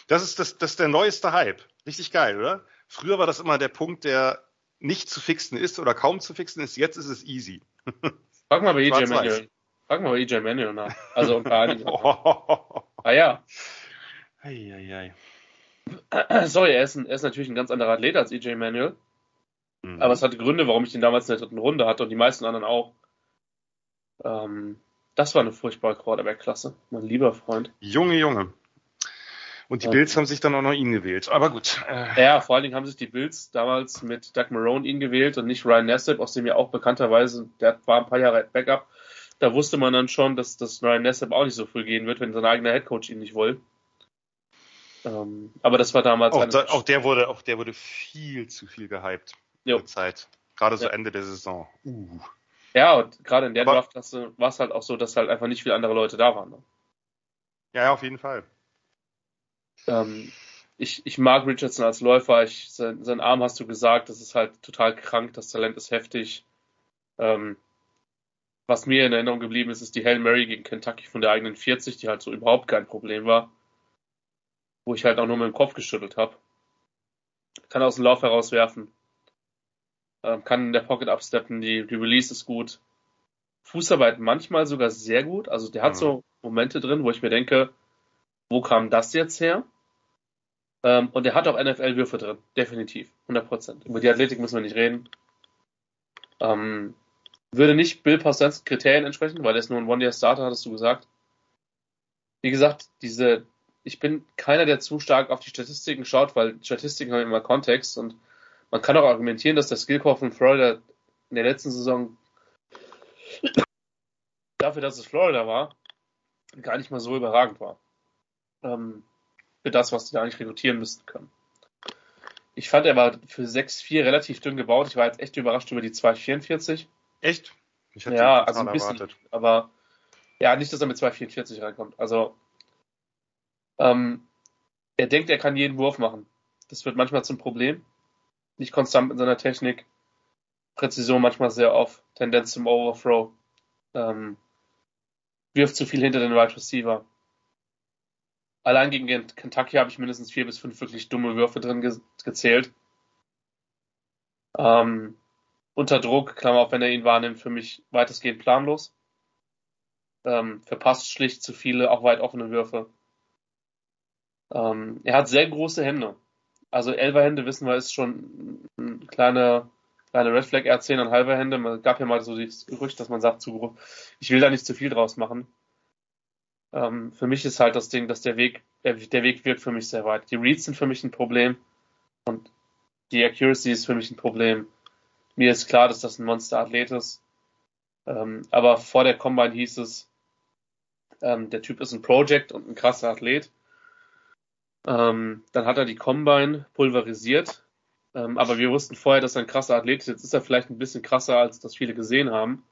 Das ist, das, das ist der neueste Hype. Richtig geil, oder? Früher war das immer der Punkt, der nicht zu fixen ist oder kaum zu fixen ist. Jetzt ist es easy. [LAUGHS] Frag mal bei EJ. Manuel. Frag mal bei EJ Manuel nach. Also ein paar einigen. Oh. Ah ja. Eieiei. Sorry, er ist, ein, er ist natürlich ein ganz anderer Athlet als EJ Manuel. Mhm. Aber es hatte Gründe, warum ich den damals in der dritten Runde hatte und die meisten anderen auch. Ähm, das war eine furchtbare Quarterback-Klasse, mein lieber Freund. Junge, Junge. Und die. Bills haben sich dann auch noch ihn gewählt. Aber gut. Äh, Ja, vor allen Dingen haben sich die Bills damals mit Doug Marone ihn gewählt und nicht Ryan Nassib, aus dem ja auch bekannterweise, der war ein paar Jahre Backup. Da wusste man dann schon, dass, dass Ryan Nassib auch nicht so früh gehen wird, wenn sein eigener Headcoach ihn nicht will. Ähm, aber das war damals auch, da, auch der wurde, auch der wurde viel zu viel gehypt. Jo. Zeit. Gerade so Ja. Ende der Saison. Uh. Ja, und gerade in der Aber- Draftklasse war es halt auch so, dass halt einfach nicht viele andere Leute da waren. Ne? Ja, ja, auf jeden Fall. Ähm, ich, ich mag Richardson als Läufer. Ich, sein, sein Arm hast du gesagt, das ist halt total krank. Das Talent ist heftig. Ähm, was mir in Erinnerung geblieben ist, ist die Hail Mary gegen Kentucky von der eigenen 40, die halt so überhaupt kein Problem war. Wo ich halt auch nur mit dem Kopf geschüttelt habe. Kann aus dem Lauf herauswerfen. Ähm, kann in der Pocket absteppen. Die, die Release ist gut. Fußarbeit manchmal sogar sehr gut. Also der hat Mhm. so Momente drin, wo ich mir denke, wo kam das jetzt her? Ähm, und er hat auch NFL-Würfe drin, definitiv, 100%. Über die Athletik müssen wir nicht reden. Ähm, würde nicht Bill Parsons Kriterien entsprechen, weil er ist nur ein One-Year-Starter, hattest du gesagt. Wie gesagt, diese, ich bin keiner, der zu stark auf die Statistiken schaut, weil Statistiken haben immer Kontext und man kann auch argumentieren, dass der Skillcore von Florida in der letzten Saison dafür, dass es Florida war, gar nicht mal so überragend war. Ähm, für das, was die da eigentlich rekrutieren müssten können. Ich fand, er war für 6-4 relativ dünn gebaut. Ich war jetzt echt überrascht über die 2,44. Echt? Ich hätte Ja, also ein bisschen. erwartet. Aber ja, nicht, dass er mit 2,44 reinkommt. Also ähm, er denkt, er kann jeden Wurf machen. Das wird manchmal zum Problem. Nicht konstant mit seiner Technik. Präzision manchmal sehr off. Tendenz zum Overthrow. Ähm, wirft zu viel hinter den Wide Receiver. Allein gegen Kentucky habe ich mindestens vier bis fünf wirklich dumme Würfe drin ge gezählt. Ähm, unter Druck, Klammer auf, wenn er ihn wahrnimmt, für mich weitestgehend planlos. Ähm, verpasst schlicht zu viele, auch weit offene Würfe. Ähm, er hat sehr große Hände. Also elfer Hände, wissen wir, ist schon ein kleine, kleine Red Flag. Er hat 10 halber Hände. Man gab ja mal so das Gerücht, dass man sagt, zu, ich will da nicht zu viel draus machen. Ähm, für mich ist halt das Ding, dass der Weg, der, der Weg wirkt für mich sehr weit. Die Reads sind für mich ein Problem. Und die Accuracy ist für mich ein Problem. Mir ist klar, dass das ein Monster-Athlet ist. Ähm, aber vor der Combine hieß es, ähm, der Typ ist ein Project und ein krasser Athlet. Ähm, dann hat er die Combine pulverisiert. Ähm, aber wir wussten vorher, dass er ein krasser Athlet ist. Jetzt ist er vielleicht ein bisschen krasser, als das viele gesehen haben.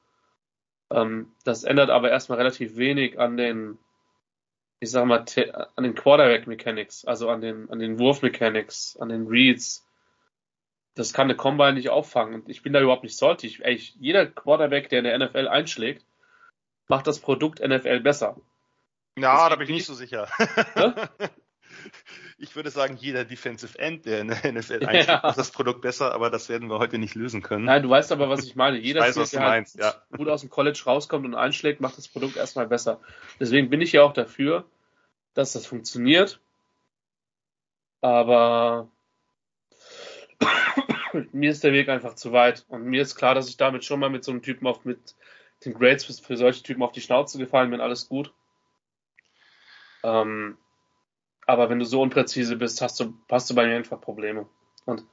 Ähm, das ändert aber erstmal relativ wenig an den, ich sag mal, an den Quarterback Mechanics, also an den, an den Wurf Mechanics, an den Reads. Das kann eine Combine nicht auffangen. Und ich bin da überhaupt nicht salty. Ey, jeder Quarterback, der in der NFL einschlägt, macht das Produkt NFL besser. Ja, da bin ich nicht so sicher. [LAUGHS] ich würde sagen, jeder Defensive End, der in der NFL einschlägt, ja. macht das Produkt besser, aber das werden wir heute nicht lösen können. Nein, du weißt aber, was ich meine. Jeder, ich weiß, was der meinst, halt ja. gut aus dem College rauskommt und einschlägt, macht das Produkt erstmal besser. Deswegen bin ich ja auch dafür, dass das funktioniert. Aber [COUGHS] mir ist der Weg einfach zu weit. Und mir ist klar, dass ich damit schon mal mit so einem Typen auf, mit den Grades für, für solche Typen auf die Schnauze gefallen bin, alles gut. Ähm, aber wenn du so unpräzise bist, hast du, hast du bei mir einfach Probleme. Und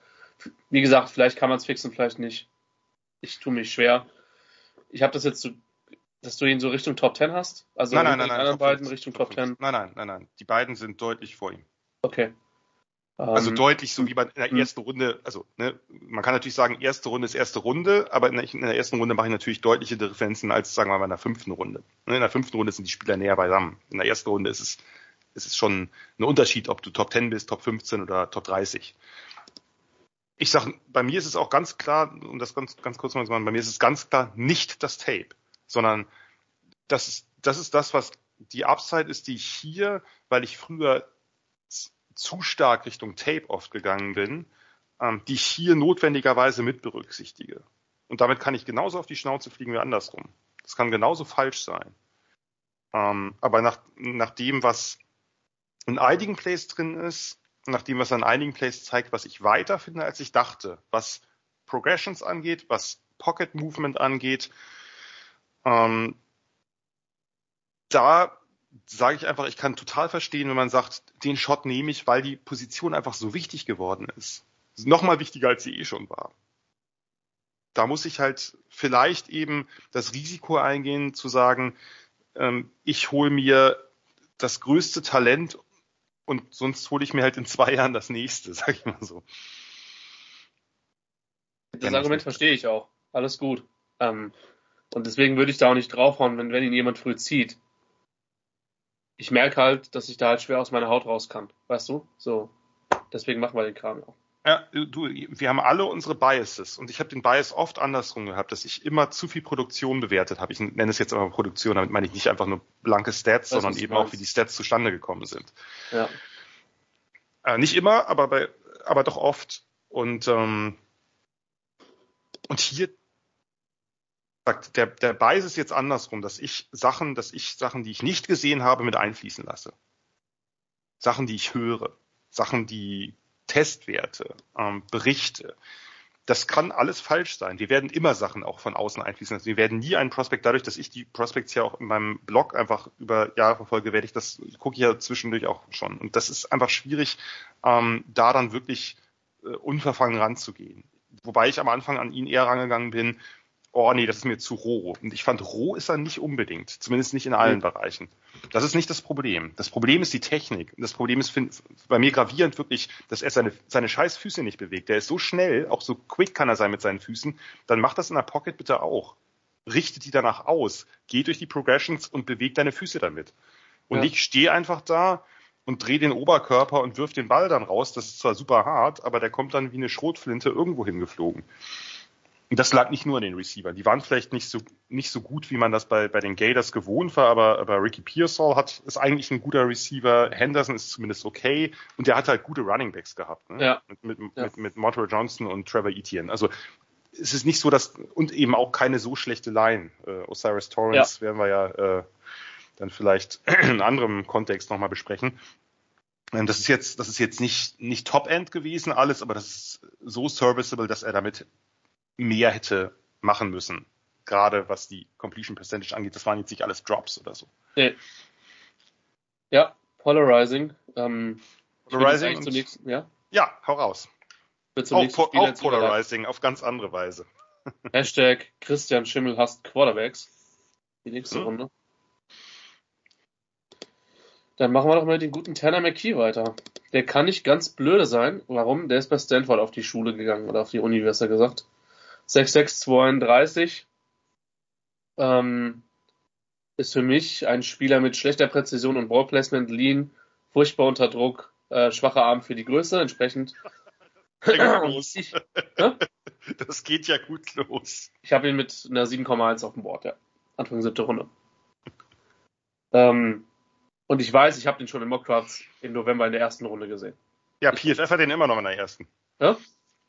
wie gesagt, vielleicht kann man es fixen, vielleicht nicht. Ich tue mich schwer. Ich habe das jetzt so, dass du ihn so Richtung Top 10 hast? Also nein, nein, nein, anderen Top beiden 5, Richtung Top Top 10? 5. Nein, nein, nein, nein. Die beiden sind deutlich vor ihm. Okay. Also Ähm, deutlich so wie bei in der hm. ersten Runde, also ne, man kann natürlich sagen, erste Runde ist erste Runde, aber in der, in der ersten Runde mache ich natürlich deutliche Differenzen als, sagen wir mal, in der fünften Runde. Ne, In der fünften Runde sind die Spieler näher beisammen. In der ersten Runde ist es, ist es schon ein Unterschied, ob du Top 10 bist, Top 15 oder Top 30. Ich sag, bei mir ist es auch ganz klar, um das ganz, ganz kurz mal zu machen, bei mir ist es ganz klar nicht das Tape, sondern das ist, das ist das, was die Upside ist, die ich hier, weil ich früher zu stark Richtung Tape oft gegangen bin, ähm, die ich hier notwendigerweise mit berücksichtige. Und damit kann ich genauso auf die Schnauze fliegen wie andersrum. Das kann genauso falsch sein. Ähm, aber nach, nach dem, was in einigen Plays drin ist, nach dem, was an einigen Plays zeigt, was ich weiter finde, als ich dachte, was Progressions angeht, was Pocket Movement angeht, ähm, da sage ich einfach, ich kann total verstehen, wenn man sagt, den Shot nehme ich, weil die Position einfach so wichtig geworden ist. Nochmal wichtiger, als sie eh schon war. Da muss ich halt vielleicht eben das Risiko eingehen, zu sagen, ähm, ich hole mir das größte Talent und sonst hole ich mir halt in zwei Jahren das nächste, [LAUGHS] sag ich mal so. Das Argument verstehe ich auch. Alles gut. Ähm, und deswegen würde ich da auch nicht draufhauen, wenn, wenn ihn jemand früh zieht. Ich merke halt, dass ich da halt schwer aus meiner Haut raus kann. Weißt du? So. Deswegen machen wir den Kram auch. Ja, du, wir haben alle unsere Biases und ich habe den Bias oft andersrum gehabt, dass ich immer zu viel Produktion bewertet habe. Ich nenne es jetzt aber Produktion, damit meine ich nicht einfach nur blanke Stats, sondern eben auch, wie die Stats zustande gekommen sind. Ja. Äh, nicht immer, aber bei, aber doch oft. Und ähm, und hier sagt der der Bias ist jetzt andersrum, dass ich Sachen, dass ich Sachen, die ich nicht gesehen habe, mit einfließen lasse. Sachen, die ich höre, Sachen, die Testwerte, ähm, Berichte. Das kann alles falsch sein. Wir werden immer Sachen auch von außen einfließen lassen. Wir werden nie einen Prospekt, dadurch, dass ich die Prospects ja auch in meinem Blog einfach über Jahre verfolge, werde ich das, gucke ich ja zwischendurch auch schon. Und das ist einfach schwierig, ähm, da dann wirklich äh, unverfangen ranzugehen. Wobei ich am Anfang an ihn eher rangegangen bin, oh nee, das ist mir zu roh. Und ich fand, roh ist er nicht unbedingt. Zumindest nicht in allen Mhm. Bereichen. Das ist nicht das Problem. Das Problem ist die Technik. Und das Problem ist find, bei mir gravierend wirklich, dass er seine, seine scheiß Füße nicht bewegt. Der ist so schnell, auch so quick kann er sein mit seinen Füßen. Dann mach das in der Pocket bitte auch. Richte die danach aus. Geh durch die Progressions und beweg deine Füße damit. Und Ja. nicht steh einfach da und dreh den Oberkörper und wirf den Ball dann raus. Das ist zwar super hart, aber der kommt dann wie eine Schrotflinte irgendwo hingeflogen. Und das lag nicht nur an den Receivern. Die waren vielleicht nicht so, nicht so gut, wie man das bei, bei den Gators gewohnt war, aber, aber Ricky Pearsall hat, ist eigentlich ein guter Receiver. Henderson ist zumindest okay. Und der hat halt gute Running Backs gehabt. Ne? Ja. Mit, mit, Ja. mit, mit Montrell Johnson und Trevor Etienne. Also, es ist nicht so, dass, und eben auch keine so schlechte Line. Äh, Osiris Torrance werden wir ja, äh, dann vielleicht [CLEARS THROAT] in anderem Kontext nochmal besprechen. Ähm, Das ist jetzt, das ist jetzt nicht, nicht Top-End gewesen alles, aber das ist so serviceable, dass er damit mehr hätte machen müssen. Gerade was die Completion Percentage angeht. Das waren jetzt nicht alles Drops oder so. Nee. Ja, Polarizing. Ähm, Polarizing und- zunächst, ja. Ja, hau raus. Auch, nächsten po auch polarizing, auf ganz andere Weise. [LAUGHS] Hashtag Christian Schimmel hasst Quarterbacks. Die nächste Hm. Runde. Dann machen wir doch mal den guten Tanner McKee weiter. Der kann nicht ganz blöde sein. Warum? Der ist bei Stanford auf die Schule gegangen oder auf die Uni, besser gesagt. 6'6", Ähm, ist für mich ein Spieler mit schlechter Präzision und Ballplacement, lean, furchtbar unter Druck, äh, schwacher Arm für die Größe, entsprechend. [LAUGHS] Ich Hä? Das geht ja gut los. ich habe ihn mit einer 7,1 auf dem Board, ja. Anfang siebte Runde. Ähm, und ich weiß, ich habe den schon in Mockdrafts im November in der ersten Runde gesehen. Ja, PFF hat den immer noch in der ersten. Ja?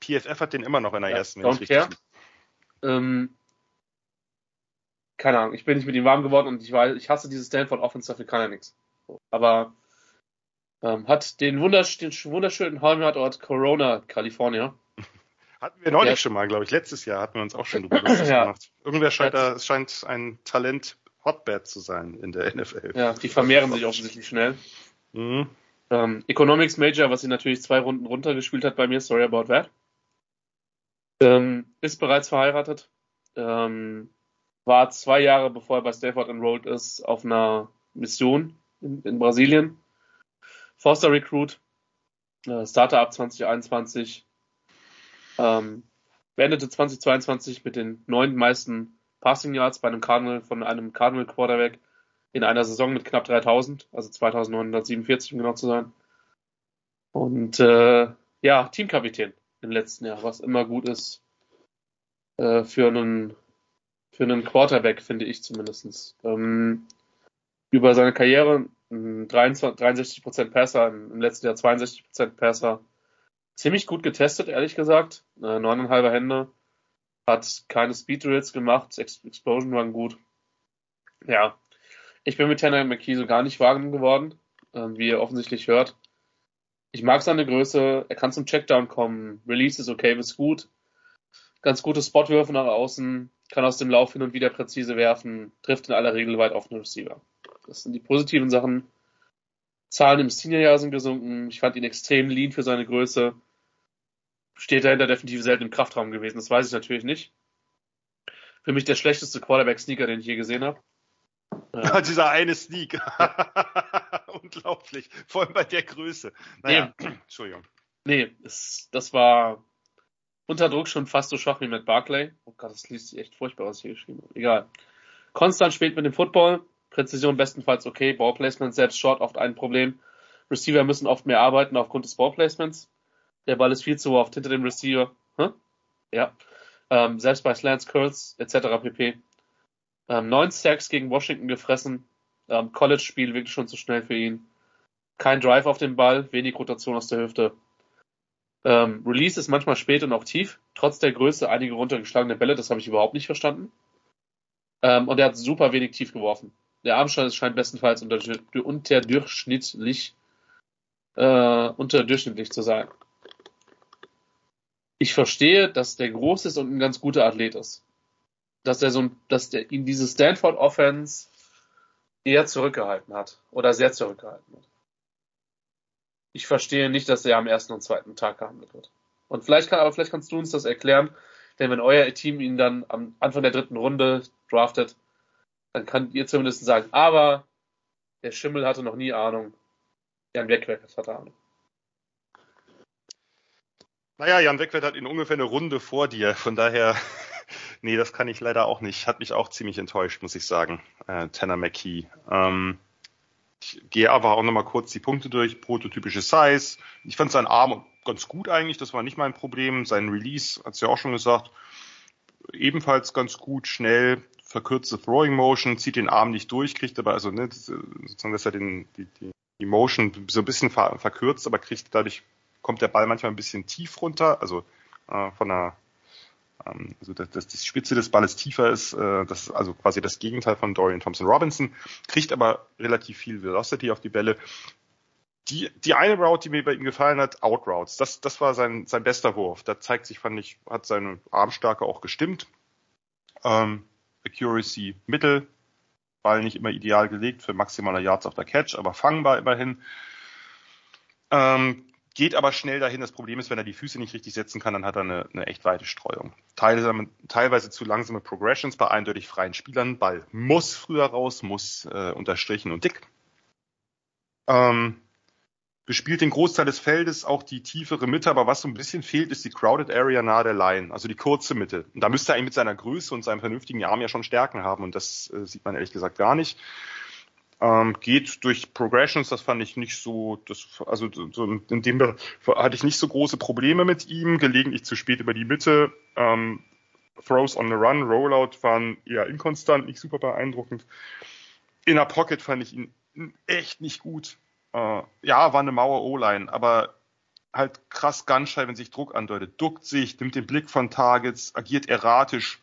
PFF hat den immer noch in der Ja, ersten, don't richtig care. Ähm, keine Ahnung, ich bin nicht mit ihm warm geworden und ich weiß, ich hasse dieses Stanford Offense, dafür kann er nichts. Aber ähm, hat den wundersch den wunderschönen Heimatort Corona, California. [LAUGHS] Hatten wir neulich Ja. schon mal, glaube ich. Letztes Jahr hatten wir uns auch schon [LAUGHS] drüber lustig Ja. gemacht. Irgendwer scheint da, es scheint ein Talent Hotbed zu sein in der NFL. Ja, die vermehren sich offensichtlich schnell. Mhm. Ähm, Economics Major, was sie natürlich zwei Runden runtergespielt hat bei mir, sorry about that. Ähm, ist bereits verheiratet. Ähm, war zwei Jahre bevor er bei Stanford enrolled ist auf einer Mission in, in Brasilien. Forster Recruit. Äh, Starter ab 2021. Ähm, beendete 2022 mit den neun meisten Passing Yards bei einem Cardinal von einem Cardinal Quarterback in einer Saison mit knapp 3000, also 2947 um genau zu sein. Und äh, ja, Teamkapitän im letzten Jahr, was immer gut ist äh, für einen für einen Quarterback, finde ich zumindestens. Ähm, über seine Karriere ein 23, 63% Passer, im letzten Jahr 62% Passer. Ziemlich gut getestet, ehrlich gesagt. Äh, neuneinhalber Hände. Hat keine Speed Drills gemacht. Ex Explosion waren gut. Ja. Ich bin mit Tanner McKee so gar nicht warm geworden, ähm, wie ihr offensichtlich hört. Ich mag seine Größe. Er kann zum Checkdown kommen. Release ist okay bis gut. Ganz gute Spotwürfe nach außen. Kann aus dem Lauf hin und wieder präzise werfen. Trifft in aller Regel weit offene Receiver. Das sind die positiven Sachen. Zahlen im Seniorjahr sind gesunken. Ich fand ihn extrem lean für seine Größe. Steht dahinter definitiv selten im Kraftraum gewesen. Das weiß ich natürlich nicht. Für mich der schlechteste Quarterback-Sneaker, den ich je gesehen habe. Ja. [LAUGHS] Dieser eine Sneak. [LAUGHS] [LAUGHS] Unglaublich. Vor allem bei der Größe. Naja, [CLEARS THROAT] Entschuldigung. Nee, es, das war unter Druck schon fast so schwach wie mit Barclay. Oh Gott, das liest sich echt furchtbar, was ich hier geschrieben habe. Egal. Konstant spielt mit dem Football. Präzision bestenfalls okay. Ballplacement selbst short oft ein Problem. Receiver müssen oft mehr arbeiten aufgrund des Ballplacements. Der Ball ist viel zu oft hinter dem Receiver. Hä? Ja. Ähm, selbst bei Slants, Curls etc. pp. Ähm, neun Sacks gegen Washington gefressen. Ähm, College-Spiel wirklich schon zu schnell für ihn. Kein Drive auf den Ball, wenig Rotation aus der Hüfte. Ähm, Release ist manchmal spät und auch tief, trotz der Größe einige runtergeschlagene Bälle, das habe ich überhaupt nicht verstanden. Ähm, und er hat super wenig tief geworfen. Der Armstand scheint bestenfalls unter, unterdurchschnittlich, äh, unterdurchschnittlich zu sein. Ich verstehe, dass der groß ist und ein ganz guter Athlet ist. Dass er so dass der ihn diese Stanford Offense eher zurückgehalten hat. Oder sehr zurückgehalten hat. Ich verstehe nicht, dass er am ersten und zweiten Tag gehandelt wird. Und vielleicht kann, aber vielleicht kannst du uns das erklären, denn wenn euer Team ihn dann am Anfang der dritten Runde draftet, dann könnt ihr zumindest sagen, aber der Schimmel hatte noch nie Ahnung. Jan Wegwerk hatte Ahnung. Naja, Jan Wegwert hat ihn ungefähr eine Runde vor dir, von daher, nee, das kann ich leider auch nicht. Hat mich auch ziemlich enttäuscht, muss ich sagen, äh, Tanner McKee. Ähm, ich gehe einfach auch nochmal kurz die Punkte durch. Prototypische Size. Ich fand seinen Arm ganz gut eigentlich, das war nicht mein Problem. Sein Release, hat's ja auch schon gesagt, ebenfalls ganz gut, schnell, verkürzte Throwing Motion, zieht den Arm nicht durch, kriegt aber also ne, das, sozusagen, dass er den, die, die, die Motion so ein bisschen ver, verkürzt, aber kriegt dadurch kommt der Ball manchmal ein bisschen tief runter, also äh, von der also dass, dass die Spitze des Balles tiefer ist, äh, das ist also quasi das Gegenteil von Dorian Thompson Robinson, kriegt aber relativ viel Velocity auf die Bälle. Die, die eine Route, die mir bei ihm gefallen hat, Out Routes, das, das war sein, sein bester Wurf. Da zeigt sich, fand ich, hat seine Armstärke auch gestimmt. Ähm, Accuracy Mittel, Ball nicht immer ideal gelegt für maximaler Yards auf der Catch, aber fangbar immerhin. Ähm, geht aber schnell dahin. Das Problem ist, wenn er die Füße nicht richtig setzen kann, dann hat er eine, eine echt weite Streuung. Teilweise, teilweise zu langsame Progressions bei eindeutig freien Spielern. Ball muss früher raus, muss äh, unterstrichen und dick. Ähm, bespielt den Großteil des Feldes, auch die tiefere Mitte, aber was so ein bisschen fehlt, ist die Crowded Area nahe der Line, also die kurze Mitte. Und da müsste er eigentlich mit seiner Größe und seinem vernünftigen Arm ja schon Stärken haben und das äh, sieht man ehrlich gesagt gar nicht. Ähm, geht durch Progressions, das fand ich nicht so, das, also so in dem hatte ich nicht so große Probleme mit ihm, gelegentlich zu spät über die Mitte. Ähm, Throws on the Run, Rollout waren eher inkonstant, nicht super beeindruckend. In der Pocket fand ich ihn echt nicht gut. Äh, ja, war eine Mauer O-Line, aber halt krass gunschei, wenn sich Druck andeutet. Duckt sich, nimmt den Blick von Targets, agiert erratisch.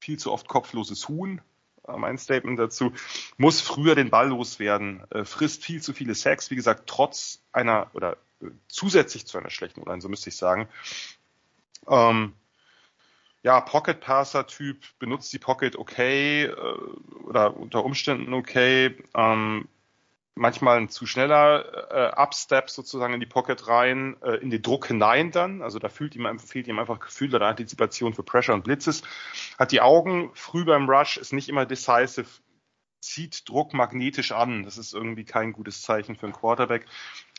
Viel zu oft kopfloses Huhn. Äh, mein Statement dazu. Muss früher den Ball loswerden. Äh, frisst viel zu viele Sacks. Wie gesagt, trotz einer oder äh, zusätzlich zu einer schlechten O-Line, so müsste ich sagen. Ähm, ja, Pocket Passer Typ, benutzt die Pocket okay äh, oder unter Umständen okay. Ähm, manchmal ein zu schneller äh, Upstep sozusagen in die Pocket rein, äh, in den Druck hinein dann. Also da fühlt ihm, fehlt ihm einfach Gefühl der Antizipation für Pressure und Blitzes. Hat die Augen früh beim Rush, ist nicht immer decisive, zieht Druck magnetisch an. Das ist irgendwie kein gutes Zeichen für einen Quarterback.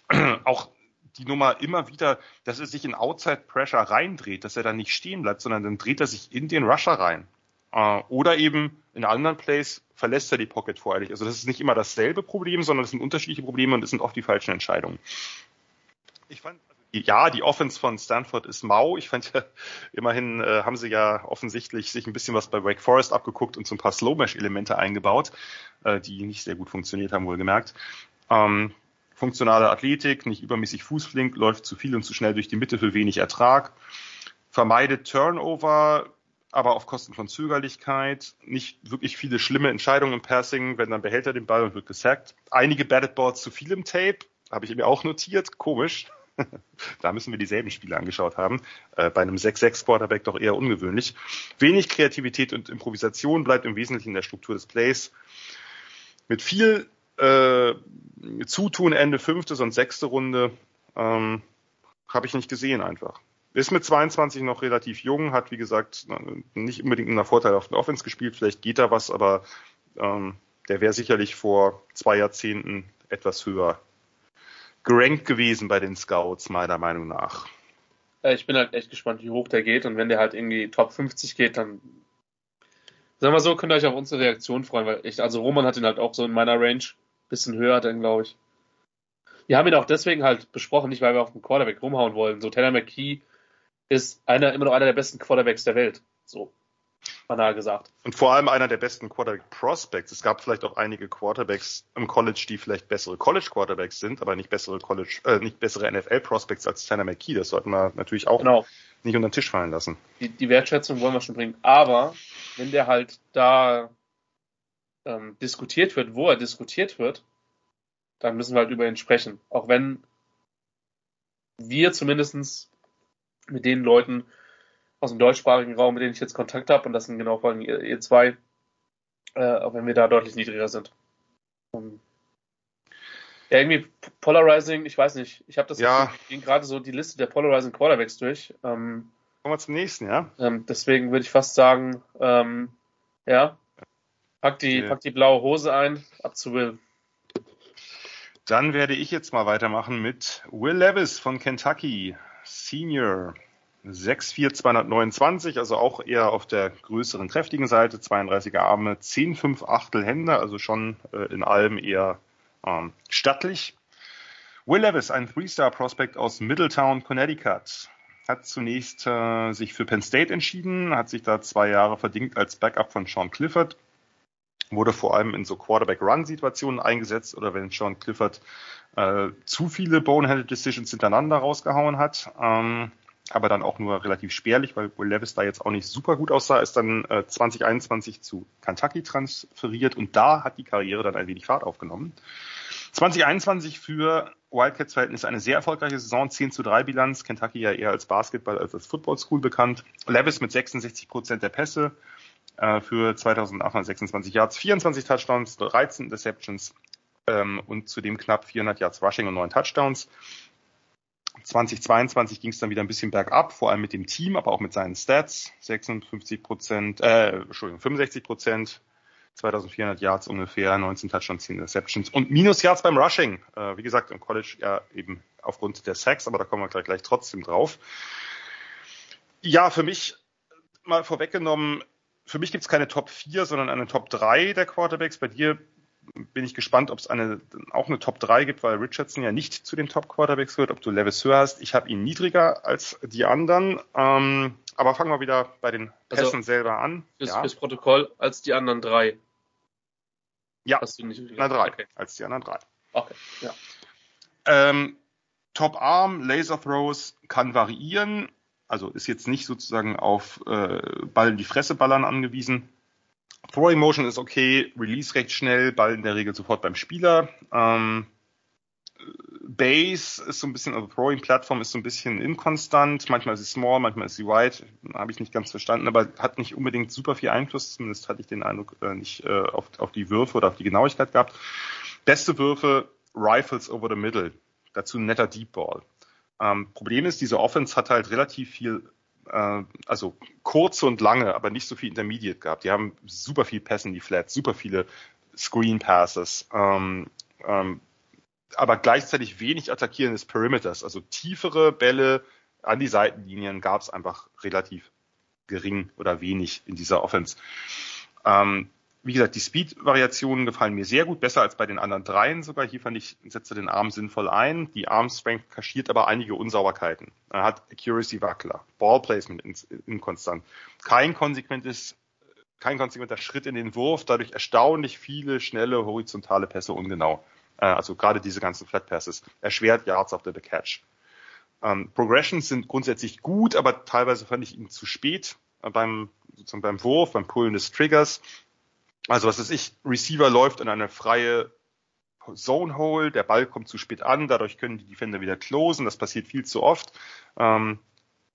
[CLEARS THROAT] Auch die Nummer immer wieder, dass er sich in Outside Pressure reindreht, dass er dann nicht stehen bleibt, sondern dann dreht er sich in den Rusher rein. Äh, oder eben in anderen Plays verlässt er die Pocket voreilig. Also das ist nicht immer dasselbe Problem, sondern es sind unterschiedliche Probleme und es sind oft die falschen Entscheidungen. Ich fand, also, ja, die Offense von Stanford ist mau. Ich fand ja, immerhin äh, haben sie ja offensichtlich sich ein bisschen was bei Wake Forest abgeguckt und so ein paar Slow-Mesh-Elemente eingebaut, äh, die nicht sehr gut funktioniert haben, wohlgemerkt. Ähm, funktionale Athletik, nicht übermäßig fußflink, läuft zu viel und zu schnell durch die Mitte für wenig Ertrag, vermeidet Turnover, aber auf Kosten von Zögerlichkeit, nicht wirklich viele schlimme Entscheidungen im Passing, wenn dann behält er den Ball und wird gesackt. Einige Batted Balls zu viel im Tape, habe ich mir auch notiert, komisch. [LAUGHS] da müssen wir dieselben Spiele angeschaut haben. Äh, bei einem 6-6 Quarterback doch eher ungewöhnlich. Wenig Kreativität und Improvisation bleibt im Wesentlichen in der Struktur des Plays. Mit viel äh, Zutun Ende fünfte und sechste Runde ähm, habe ich nicht gesehen einfach. Ist mit 22 noch relativ jung, hat wie gesagt nicht unbedingt einen Vorteil auf den Offense gespielt, vielleicht geht da was, aber ähm, der wäre sicherlich vor zwei Jahrzehnten etwas höher gerankt gewesen bei den Scouts, meiner Meinung nach. Ich bin halt echt gespannt, wie hoch der geht und wenn der halt irgendwie Top 50 geht, dann sagen wir so, könnt ihr euch auf unsere Reaktion freuen, weil ich, also Roman hat ihn halt auch so in meiner Range, bisschen höher dann, glaube ich. Wir haben ihn auch deswegen halt besprochen, nicht weil wir auf den Quarterback rumhauen wollen. So Taylor McKee ist einer, immer noch einer der besten Quarterbacks der Welt. So. Banal gesagt. Und vor allem einer der besten Quarterback Prospects. Es gab vielleicht auch einige Quarterbacks im College, die vielleicht bessere College Quarterbacks sind, aber nicht bessere College, äh, nicht bessere NFL Prospects als Tanner McKee. Das sollten wir natürlich auch genau. nicht unter den Tisch fallen lassen. Die, die Wertschätzung wollen wir schon bringen. Aber wenn der halt da ähm, diskutiert wird, wo er diskutiert wird, dann müssen wir halt über ihn sprechen. Auch wenn wir zumindestens mit den Leuten aus dem deutschsprachigen Raum, mit denen ich jetzt Kontakt habe, und das sind genau vor allem ihr, zwei, äh, auch wenn wir da deutlich niedriger sind. Um, ja, irgendwie Polarizing, ich weiß nicht. Ich habe das ja. ging gerade so die Liste der Polarizing Quarterbacks durch. Ähm, Kommen wir zum nächsten, ja? Ähm, deswegen würde ich fast sagen, ähm, ja, pack die, okay. pack die blaue Hose ein, ab zu Will. Dann werde ich jetzt mal weitermachen mit Will Levis von Kentucky. Senior 6'4", 229, also auch eher auf der größeren, kräftigen Seite, 32er Arme, 10,5 Achtel Hände, also schon äh, in allem eher ähm, stattlich. Will Levis, ein Three-Star-Prospect aus Middletown, Connecticut, hat zunächst äh, sich für Penn State entschieden, hat sich da zwei Jahre verdingt als Backup von Sean Clifford, wurde vor allem in so Quarterback-Run-Situationen eingesetzt oder wenn Sean Clifford äh, zu viele Boneheaded Decisions hintereinander rausgehauen hat. Ähm, aber dann auch nur relativ spärlich, weil Will Levis da jetzt auch nicht super gut aussah, ist dann äh, 2021 zu Kentucky transferiert und da hat die Karriere dann ein wenig Fahrt aufgenommen. 2021 für Wildcats Verhältnisse eine sehr erfolgreiche Saison, 10 zu 3 Bilanz, Kentucky ja eher als Basketball als als Football School bekannt. Levis mit 66 Prozent der Pässe äh, für 2826 Yards, 24 Touchdowns, 13 Deceptions, ähm, und zudem knapp 400 Yards Rushing und 9 Touchdowns. 2022 ging es dann wieder ein bisschen bergab, vor allem mit dem Team, aber auch mit seinen Stats. 56 Prozent, äh, Entschuldigung, 65 Prozent, 2400 Yards ungefähr, 19 Touchdowns, 10 Receptions und minus Yards beim Rushing. Äh, wie gesagt, im College ja eben aufgrund der Sacks, aber da kommen wir gleich, gleich trotzdem drauf. Ja, für mich mal vorweggenommen, für mich gibt es keine Top 4, sondern eine Top 3 der Quarterbacks. Bei dir bin ich gespannt, ob es eine, auch eine Top 3 gibt, weil Richardson ja nicht zu den Top Quarterbacks gehört, ob du Levis höher hast. Ich habe ihn niedriger als die anderen. Ähm, aber fangen wir wieder bei den also Pässen also, selber an. Fürs, ja. fürs Protokoll als die anderen drei. Ja, hast du nicht na drei, okay. als die anderen drei. Okay, ja. Ähm, Top Arm, Laser Throws kann variieren. Also ist jetzt nicht sozusagen auf äh, Ball in die Fresse ballern angewiesen. Throwing Motion ist okay, Release recht schnell, Ball in der Regel sofort beim Spieler. Ähm, Base ist so ein bisschen, also Throwing Plattform ist so ein bisschen inkonstant. Manchmal ist sie small, manchmal ist sie wide. Habe ich nicht ganz verstanden, aber hat nicht unbedingt super viel Einfluss. Zumindest hatte ich den Eindruck äh, nicht äh, auf, auf die Würfe oder auf die Genauigkeit gehabt. Beste Würfe, Rifles over the middle. Dazu ein netter Deep Ball. Ähm, Problem ist, diese Offense hat halt relativ viel äh, also kurze und lange, aber nicht so viel Intermediate gehabt. Die haben super viel Pässen, die Flats, super viele Screen Passes, ähm, ähm, aber gleichzeitig wenig attackierendes Perimeters, also tiefere Bälle an die Seitenlinien gab es einfach relativ gering oder wenig in dieser Offense. Ähm, wie gesagt, die Speed-Variationen gefallen mir sehr gut, besser als bei den anderen dreien sogar. Hier fand ich, setze den Arm sinnvoll ein. Die Arm-Strength kaschiert aber einige Unsauberkeiten. Er hat Accuracy-Wackler, Ball-Placement inkonstant, kein konsequentes kein konsequenter Schritt in den Wurf, dadurch erstaunlich viele schnelle horizontale Pässe ungenau. Äh, also gerade diese ganzen Flat Passes erschwert Yards after the Catch. Ähm, Progressions sind grundsätzlich gut, aber teilweise fand ich ihn zu spät äh, beim sozusagen beim Wurf, beim Pullen des Triggers. Also was ist ich, Receiver läuft in eine freie Zone Hole, der Ball kommt zu spät an, dadurch können die Defender wieder closen, das passiert viel zu oft. Ähm,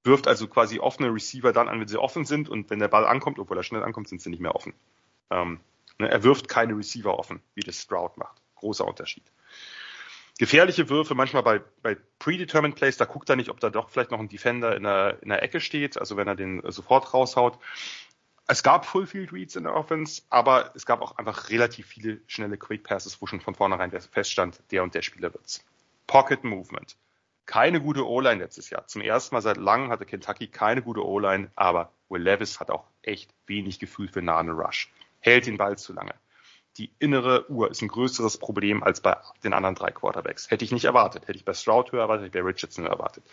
wirft also quasi offene Receiver dann an, wenn sie offen sind und wenn der Ball ankommt, obwohl er schnell ankommt, sind sie nicht mehr offen. Ähm, ne, er wirft keine Receiver offen, wie das Stroud macht. Großer Unterschied. Gefährliche Würfe, manchmal bei, bei Predetermined Plays, da guckt er nicht, ob da doch vielleicht noch ein Defender in der, in der Ecke steht, also wenn er den sofort raushaut es gab Full Field Reads in der Offense, aber es gab auch einfach relativ viele schnelle Quick Passes, wo schon von vornherein feststand, der und der Spieler wird's. Pocket Movement. Keine gute O-Line letztes Jahr. Zum ersten Mal seit langem hatte Kentucky keine gute O-Line, aber Will Levis hat auch echt wenig Gefühl für nahen Rush. Hält den Ball zu lange. Die innere Uhr ist ein größeres Problem als bei den anderen drei Quarterbacks. Hätte ich nicht erwartet. Hätte ich bei Stroud höher erwartet, hätte ich bei Richardson höher erwartet.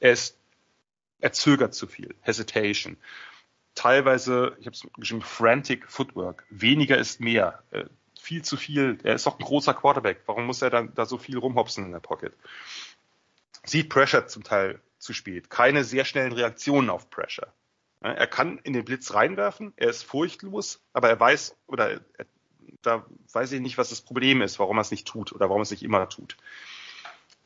Er ist, er zögert zu viel. Hesitation teilweise, ich habe es geschrieben, frantic Footwork. Weniger ist mehr. Äh, viel zu viel. Er ist doch ein großer Quarterback. Warum muss er dann da so viel rumhopsen in der Pocket? Sieht Pressure zum Teil zu spät. Keine sehr schnellen Reaktionen auf Pressure. Er kann in den Blitz reinwerfen, er ist furchtlos, aber er weiß oder er, da weiß ich nicht, was das Problem ist, warum er es nicht tut oder warum er es nicht immer tut.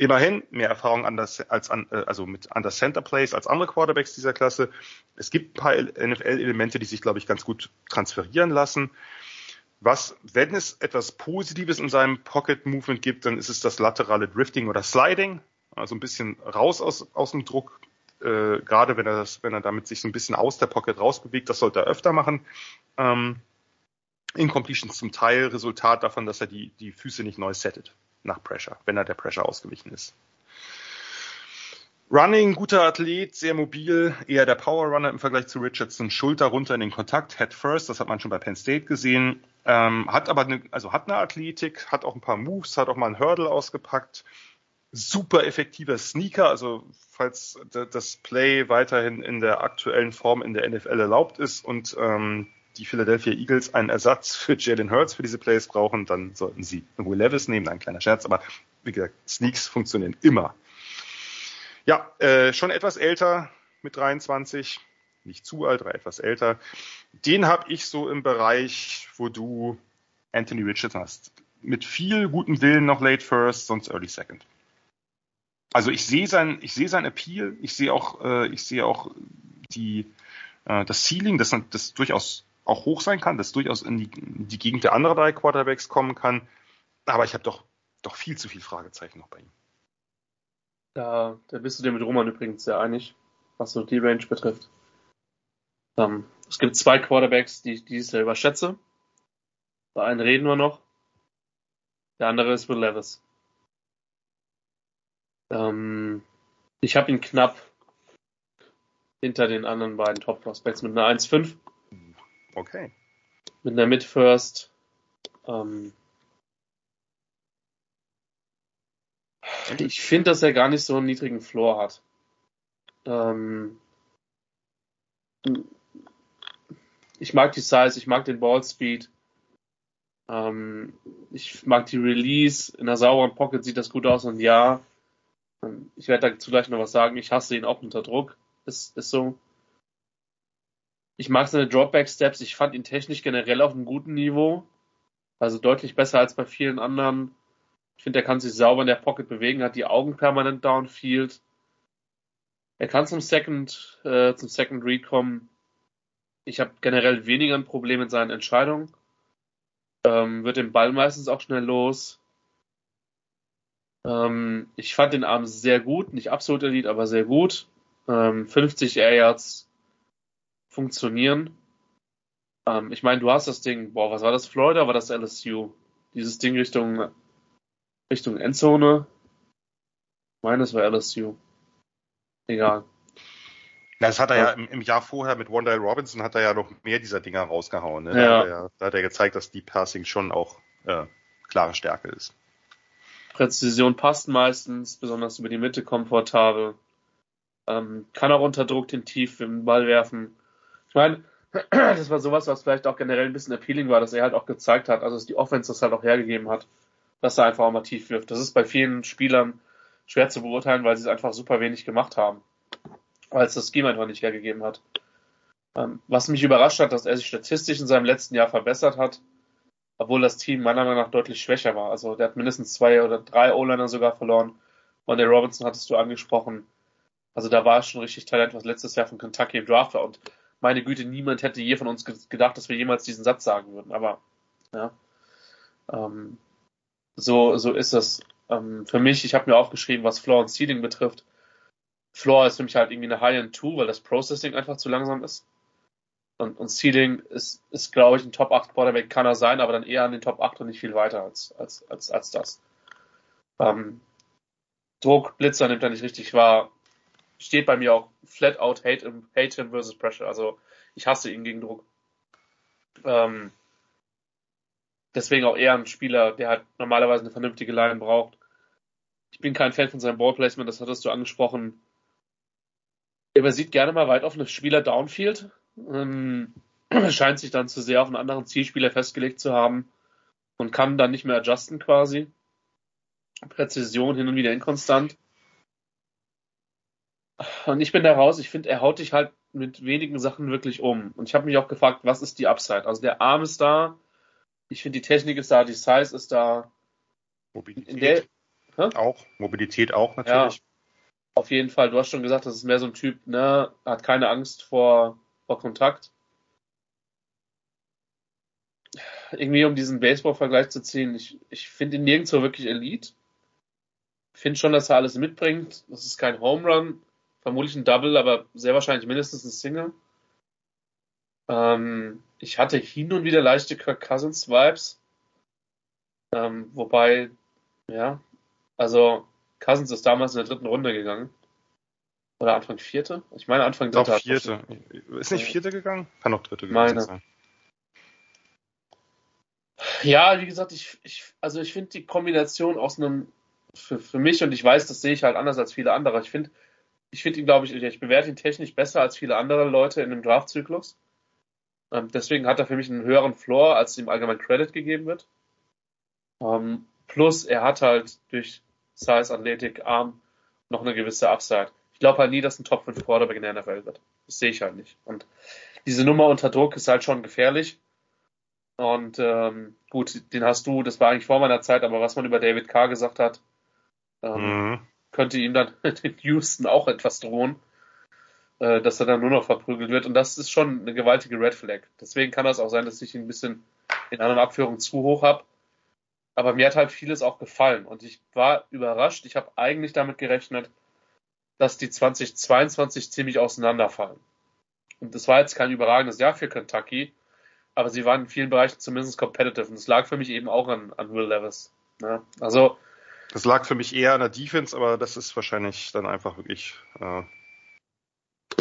Immerhin mehr Erfahrung an das, als an, äh, also mit Under Center Plays als andere Quarterbacks dieser Klasse. Es gibt ein paar NFL-Elemente, die sich, glaube ich, ganz gut transferieren lassen. Was, wenn es etwas Positives in seinem Pocket Movement gibt, dann ist es das laterale Drifting oder Sliding. Also ein bisschen raus aus, aus dem Druck, äh, gerade wenn er das, wenn er damit sich so ein bisschen aus der Pocket rausbewegt, das sollte er öfter machen. Ähm, Incompletions zum Teil Resultat davon, dass er die, die Füße nicht neu settet nach Pressure, wenn er der Pressure ausgewichen ist. Running, guter Athlet, sehr mobil, eher der Power Runner im Vergleich zu Richardson, Schulter runter in den Kontakt, Head first, das hat man schon bei Penn State gesehen, ähm, hat aber eine, also hat eine Athletik, hat auch ein paar Moves, hat auch mal einen Hurdle ausgepackt, super effektiver Sneaker, also falls das Play weiterhin in der aktuellen Form in der NFL erlaubt ist und ähm, die Philadelphia Eagles einen Ersatz für Jalen Hurts für diese Plays brauchen, dann sollten sie Will Levis nehmen. Ein kleiner Scherz, aber wie gesagt, Sneaks funktionieren immer. Ja, äh, schon etwas älter mit 23, nicht zu alt, aber etwas älter. Den habe ich so im Bereich, wo du Anthony Richardson hast. Mit viel gutem Willen noch Late First, sonst Early Second. Also ich sehe sein, ich sehe sein Appeal, ich sehe auch, äh, ich sehe auch die, äh, das Ceiling, das, das durchaus auch hoch sein kann, das durchaus in die, in die Gegend der anderen drei Quarterbacks kommen kann. Aber ich habe doch, doch viel zu viel Fragezeichen noch bei ihm. Da, da bist du dir mit Roman übrigens sehr einig, was so die Range betrifft. Ähm, es gibt zwei Quarterbacks, die, die ich sehr überschätze. Bei einem reden wir noch. Der andere ist Will Levis. Ähm, ich habe ihn knapp hinter den anderen beiden Top Prospects mit einer 1,5. Okay. Mit einer Mid First. Ähm, ich finde, dass er gar nicht so einen niedrigen Floor hat. Ähm, ich mag die Size, ich mag den Ball Speed. Ähm, ich mag die Release. In einer sauberen Pocket sieht das gut aus und ja, ähm, ich werde dazu gleich noch was sagen. Ich hasse ihn auch unter Druck. Ist, ist so. Ich mag seine Dropback Steps. Ich fand ihn technisch generell auf einem guten Niveau. Also deutlich besser als bei vielen anderen. Ich finde, er kann sich sauber in der Pocket bewegen, hat die Augen permanent downfield. Er kann zum Second, äh, zum Second Read kommen. Ich habe generell weniger ein Problem mit seinen Entscheidungen. Ähm, wird den Ball meistens auch schnell los. Ähm, ich fand den Arm sehr gut, nicht absolut Elite, aber sehr gut. Ähm, 50 Air Yards funktionieren. Ähm, ich meine, du hast das Ding, boah, was war das? Florida war das LSU? Dieses Ding Richtung, Richtung Endzone. Ich meine, es war LSU. Egal. Das hat er ja im, im Jahr vorher mit Wondell Robinson hat er ja noch mehr dieser Dinger rausgehauen. Ne? Da, Ja. hat er, da hat er gezeigt, dass Deep Passing schon auch äh, klare Stärke ist. Präzision passt meistens, besonders über die Mitte komfortabel. Ähm, kann auch unter Druck den Tief im Ball werfen. Ich meine, [CLEARS THROAT] das war sowas, was vielleicht auch generell ein bisschen appealing war, dass er halt auch gezeigt hat, also dass die Offense das halt auch hergegeben hat, dass er einfach auch mal tief wirft. Das ist bei vielen Spielern schwer zu beurteilen, weil sie es einfach super wenig gemacht haben. Weil es das Scheme einfach nicht hergegeben hat. Ähm, was mich überrascht hat, dass er sich statistisch in seinem letzten Jahr verbessert hat, obwohl das Team meiner Meinung nach deutlich schwächer war. Also der hat mindestens zwei oder drei O-Liner sogar verloren. Und der Robinson hattest du angesprochen. Also da war schon richtig Talent, was letztes Jahr von Kentucky im Draft war. Und meine Güte, niemand hätte je von uns ge- gedacht, dass wir jemals diesen Satz sagen würden. Aber ja, ähm, so so ist es. Ähm, für mich, ich habe mir aufgeschrieben, was Floor und Ceiling betrifft. Floor ist für mich halt irgendwie eine High-End 2, weil das Processing einfach zu langsam ist. Und, und Ceiling ist, ist glaube ich, ein Top 8 Quarterback kann er sein, aber dann eher an den Top 8 und nicht viel weiter als, als, als, als das. Ähm, Druck, Blitzer nimmt er nicht richtig wahr. Steht bei mir auch flat out Hate, him- hate him versus Pressure. Also ich hasse ihn gegen Druck. Ähm, deswegen auch eher ein Spieler, der halt normalerweise eine vernünftige Line braucht. Ich bin kein Fan von seinem Ballplacement, das hattest du angesprochen. Er übersieht gerne mal weit offene Spieler downfield. Ähm, [CLEARS THROAT] scheint sich dann zu sehr auf einen anderen Zielspieler festgelegt zu haben und kann dann nicht mehr adjusten quasi. Präzision hin und wieder inkonstant. Und ich bin da raus, ich finde, er haut dich halt mit wenigen Sachen wirklich um. Und ich habe mich auch gefragt, was ist die Upside? Also der Arm ist da, ich finde die Technik ist da, die Size ist da. Mobilität der, auch. Mobilität auch natürlich. auf jeden Fall, du hast schon gesagt, das ist mehr so ein Typ, ne, hat keine Angst vor, vor Kontakt. Irgendwie um diesen Baseball-Vergleich zu ziehen, ich, ich finde ihn nirgendwo wirklich Elite. Finde schon, dass er alles mitbringt. Das ist kein Home Run, vermutlich ein Double, aber sehr wahrscheinlich mindestens ein Single. Ähm, ich hatte hin und wieder leichte Kirk Cousins Vibes. Ähm, wobei, ja, also Cousins ist damals in der dritten Runde gegangen. Oder Anfang vierte? Ich meine Anfang dritte. vierte. Ist nicht vierte gegangen? Kann auch dritte Meine. gewesen sein. Ja, wie gesagt, ich, ich also ich finde die Kombination aus einem für, für mich und ich weiß, das sehe ich halt anders als viele andere. Ich finde, ich finde ihn, glaube ich, ich bewerte ihn technisch besser als viele andere Leute in dem Draftzyklus. Ähm, deswegen hat er für mich einen höheren Floor, als ihm allgemein Credit gegeben wird. Ähm, plus er hat halt durch Size, Athletik, Arm noch eine gewisse Upside. Ich glaube halt nie, dass ein Top 5 Quarterback in der NFL wird. Das sehe ich halt nicht. Und diese Nummer unter Druck ist halt schon gefährlich. Und ähm, gut, den hast du, das war eigentlich vor meiner Zeit, aber was man über David Carr gesagt hat, ähm, Mhm. Könnte ihm dann [LAUGHS] in Houston auch etwas drohen, äh, dass er dann nur noch verprügelt wird. Und das ist schon eine gewaltige Red Flag. Deswegen kann das auch sein, dass ich ihn ein bisschen in anderen Abführungen zu hoch habe. Aber mir hat halt vieles auch gefallen. Und ich war überrascht. Ich habe eigentlich damit gerechnet, dass die 2022 ziemlich auseinanderfallen. Und das war jetzt kein überragendes Jahr für Kentucky, aber sie waren in vielen Bereichen zumindest competitive. Und das lag für mich eben auch an, an Will Levis. Ja, also das lag für mich eher an der Defense, aber das ist wahrscheinlich dann einfach wirklich äh,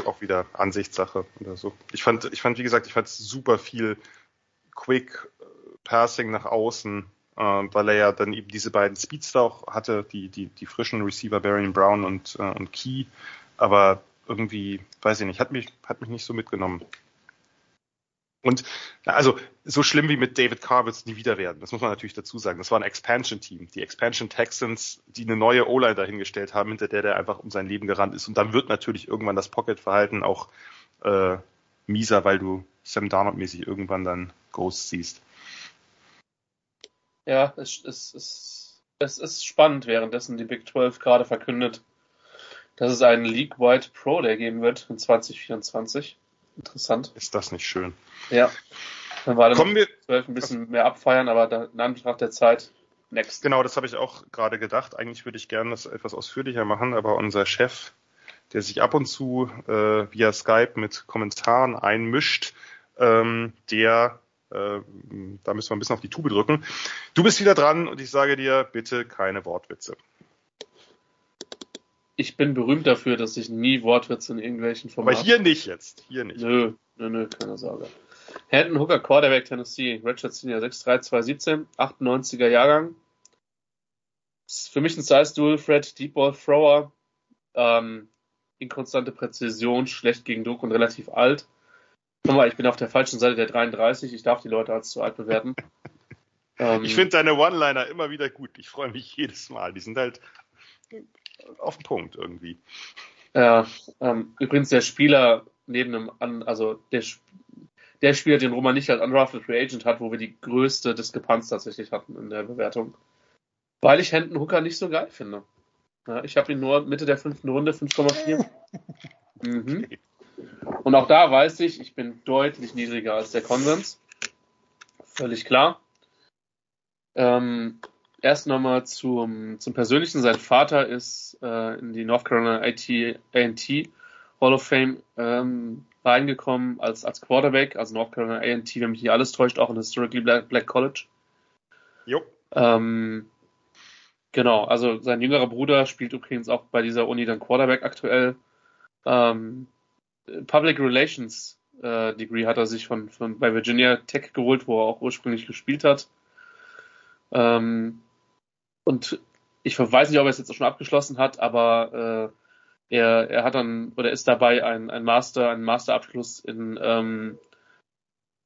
auch wieder Ansichtssache oder so. Ich fand, ich fand, wie gesagt, ich fand super viel Quick Passing nach außen, äh, weil er ja dann eben diese beiden Speedster auch hatte, die, die, die frischen Receiver Barry Brown und, äh, und Key. Aber irgendwie, weiß ich nicht, hat mich, hat mich nicht so mitgenommen. Und also so schlimm wie mit David Carr wird es nie wieder werden. Das muss man natürlich dazu sagen. Das war ein Expansion-Team. Die Expansion Texans, die eine neue O-Line dahingestellt haben, hinter der der einfach um sein Leben gerannt ist. Und dann wird natürlich irgendwann das Pocket-Verhalten auch äh, mieser, weil du Sam Darnold-mäßig irgendwann dann Ghosts siehst. Ja, es, es, es, es ist spannend, währenddessen die Big 12 gerade verkündet, dass es einen League-Wide Pro Day geben wird in 2024. Interessant. Ist das nicht schön? Ja. Dann war Kommen wir 12 ein bisschen mehr abfeiern, aber dann, in Anbetracht der Zeit, next. Genau, das habe ich auch gerade gedacht. Eigentlich würde ich gerne das etwas ausführlicher machen, aber unser Chef, der sich ab und zu äh, via Skype mit Kommentaren einmischt, ähm, der äh, da müssen wir ein bisschen auf die Tube drücken. Du bist wieder dran und ich sage dir, bitte keine Wortwitze. Ich bin berühmt dafür, dass ich nie Wortwitze in irgendwelchen Aber Formaten. hier nicht jetzt. Hier nicht. Nö, nö, nö, keine Sorge. Hendon Hooker, Quarterback Tennessee, Redshirt Senior 6'3", 217, 98er Jahrgang. Ist für mich ein Size-Dual Threat, Deep Ball Thrower, ähm, inkonstante Präzision, schlecht gegen Druck und relativ alt. Nochmal, ich bin auf der falschen Seite der 33, ich darf die Leute als zu alt bewerten. [LAUGHS] Ähm, Ich finde deine One-Liner immer wieder gut. Ich freue mich jedes Mal. Die sind halt auf den Punkt irgendwie. Ja, ähm, übrigens der Spieler neben dem, an, also der, der Spieler, den Roman nicht als undrafted Free Agent hat, wo wir die größte Diskrepanz tatsächlich hatten in der Bewertung. Weil ich Hendon Hooker nicht so geil finde. Ja, ich habe ihn nur Mitte der fünften Runde 5,4. [LAUGHS] mhm. Und auch da weiß ich, ich bin deutlich niedriger als der Konsens. Völlig klar. Ähm, erst nochmal zum, zum Persönlichen. Sein Vater ist äh, in die North Carolina A&T Hall of Fame ähm, reingekommen als, als Quarterback. Also North Carolina A&T, wenn mich nicht alles täuscht, auch ein Historically Black, Black College. Jo. Ähm, genau, also sein jüngerer Bruder spielt übrigens auch bei dieser Uni dann Quarterback aktuell. Ähm, Public Relations äh, Degree hat er sich von, von bei Virginia Tech geholt, wo er auch ursprünglich gespielt hat. Ähm, und ich weiß nicht, ob er es jetzt auch schon abgeschlossen hat, aber äh, er, er hat dann oder ist dabei ein, ein Master, einen Masterabschluss in ähm,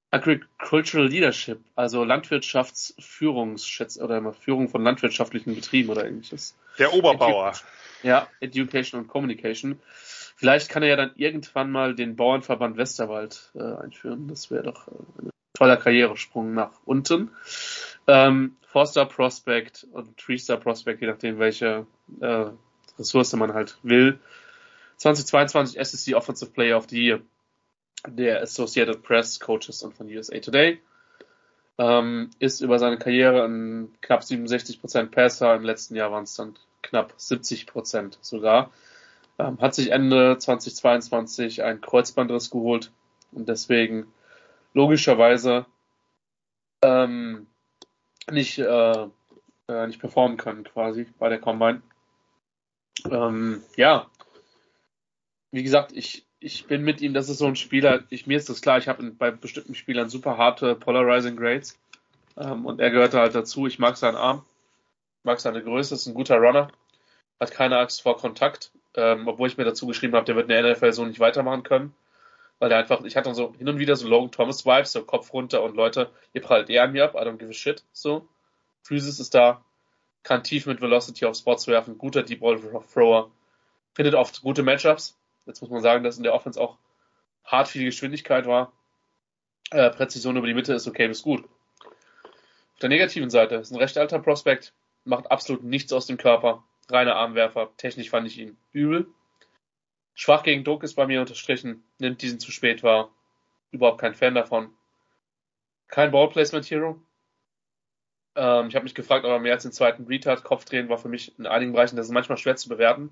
Agricultural Leadership, also Landwirtschaftsführungsschätz oder Führung von landwirtschaftlichen Betrieben oder ähnliches. Der Oberbauer. Ja, Education und Communication. Vielleicht kann er ja dann irgendwann mal den Bauernverband Westerwald äh, einführen. Das wäre doch äh, ein toller Karrieresprung nach unten. Ähm, Four-Star Prospect und Three-Star Prospect, je nachdem, welche äh, Ressource man halt will. 2022 SEC Offensive Player of the Year der Associated Press, Coaches und von USA Today. Ähm, ist über seine Karriere ein knapp 67% Passer. Im letzten Jahr waren es dann knapp 70% sogar. Ähm, hat sich Ende 2022 ein Kreuzbandriss geholt und deswegen logischerweise ähm, nicht, äh, äh, nicht performen können quasi bei der Combine. Ähm, ja, wie gesagt, ich, ich bin mit ihm, das ist so ein Spieler, ich, mir ist das klar, ich habe bei bestimmten Spielern super harte Polarizing Grades ähm, und er gehörte halt dazu. Ich mag seinen Arm, mag seine Größe, ist ein guter Runner, hat keine Angst vor Kontakt, ähm, obwohl ich mir dazu geschrieben habe, der wird in der NFL so nicht weitermachen können, weil der einfach, ich hatte so hin und wieder so Logan Thomas Vibes, so Kopf runter und Leute, ihr prallt eher an mir ab, I don't give a shit, so. Physis ist da, kann tief mit Velocity auf Spots werfen, guter Deep Ball Thrower, findet oft gute Matchups. Jetzt muss man sagen, dass in der Offense auch hart viel Geschwindigkeit war. Äh, Präzision über die Mitte ist okay bis gut. Auf der negativen Seite ist ein recht alter Prospekt, macht absolut nichts aus dem Körper, reiner Armwerfer. Technisch fand ich ihn übel. Schwach gegen Druck ist bei mir unterstrichen, nimmt diesen zu spät wahr. Überhaupt kein Fan davon. Kein Ballplacement Hero. Ähm, ich habe mich gefragt, ob er mehr als den zweiten Read hat. Kopfdrehen war für mich in einigen Bereichen, das ist manchmal schwer zu bewerten.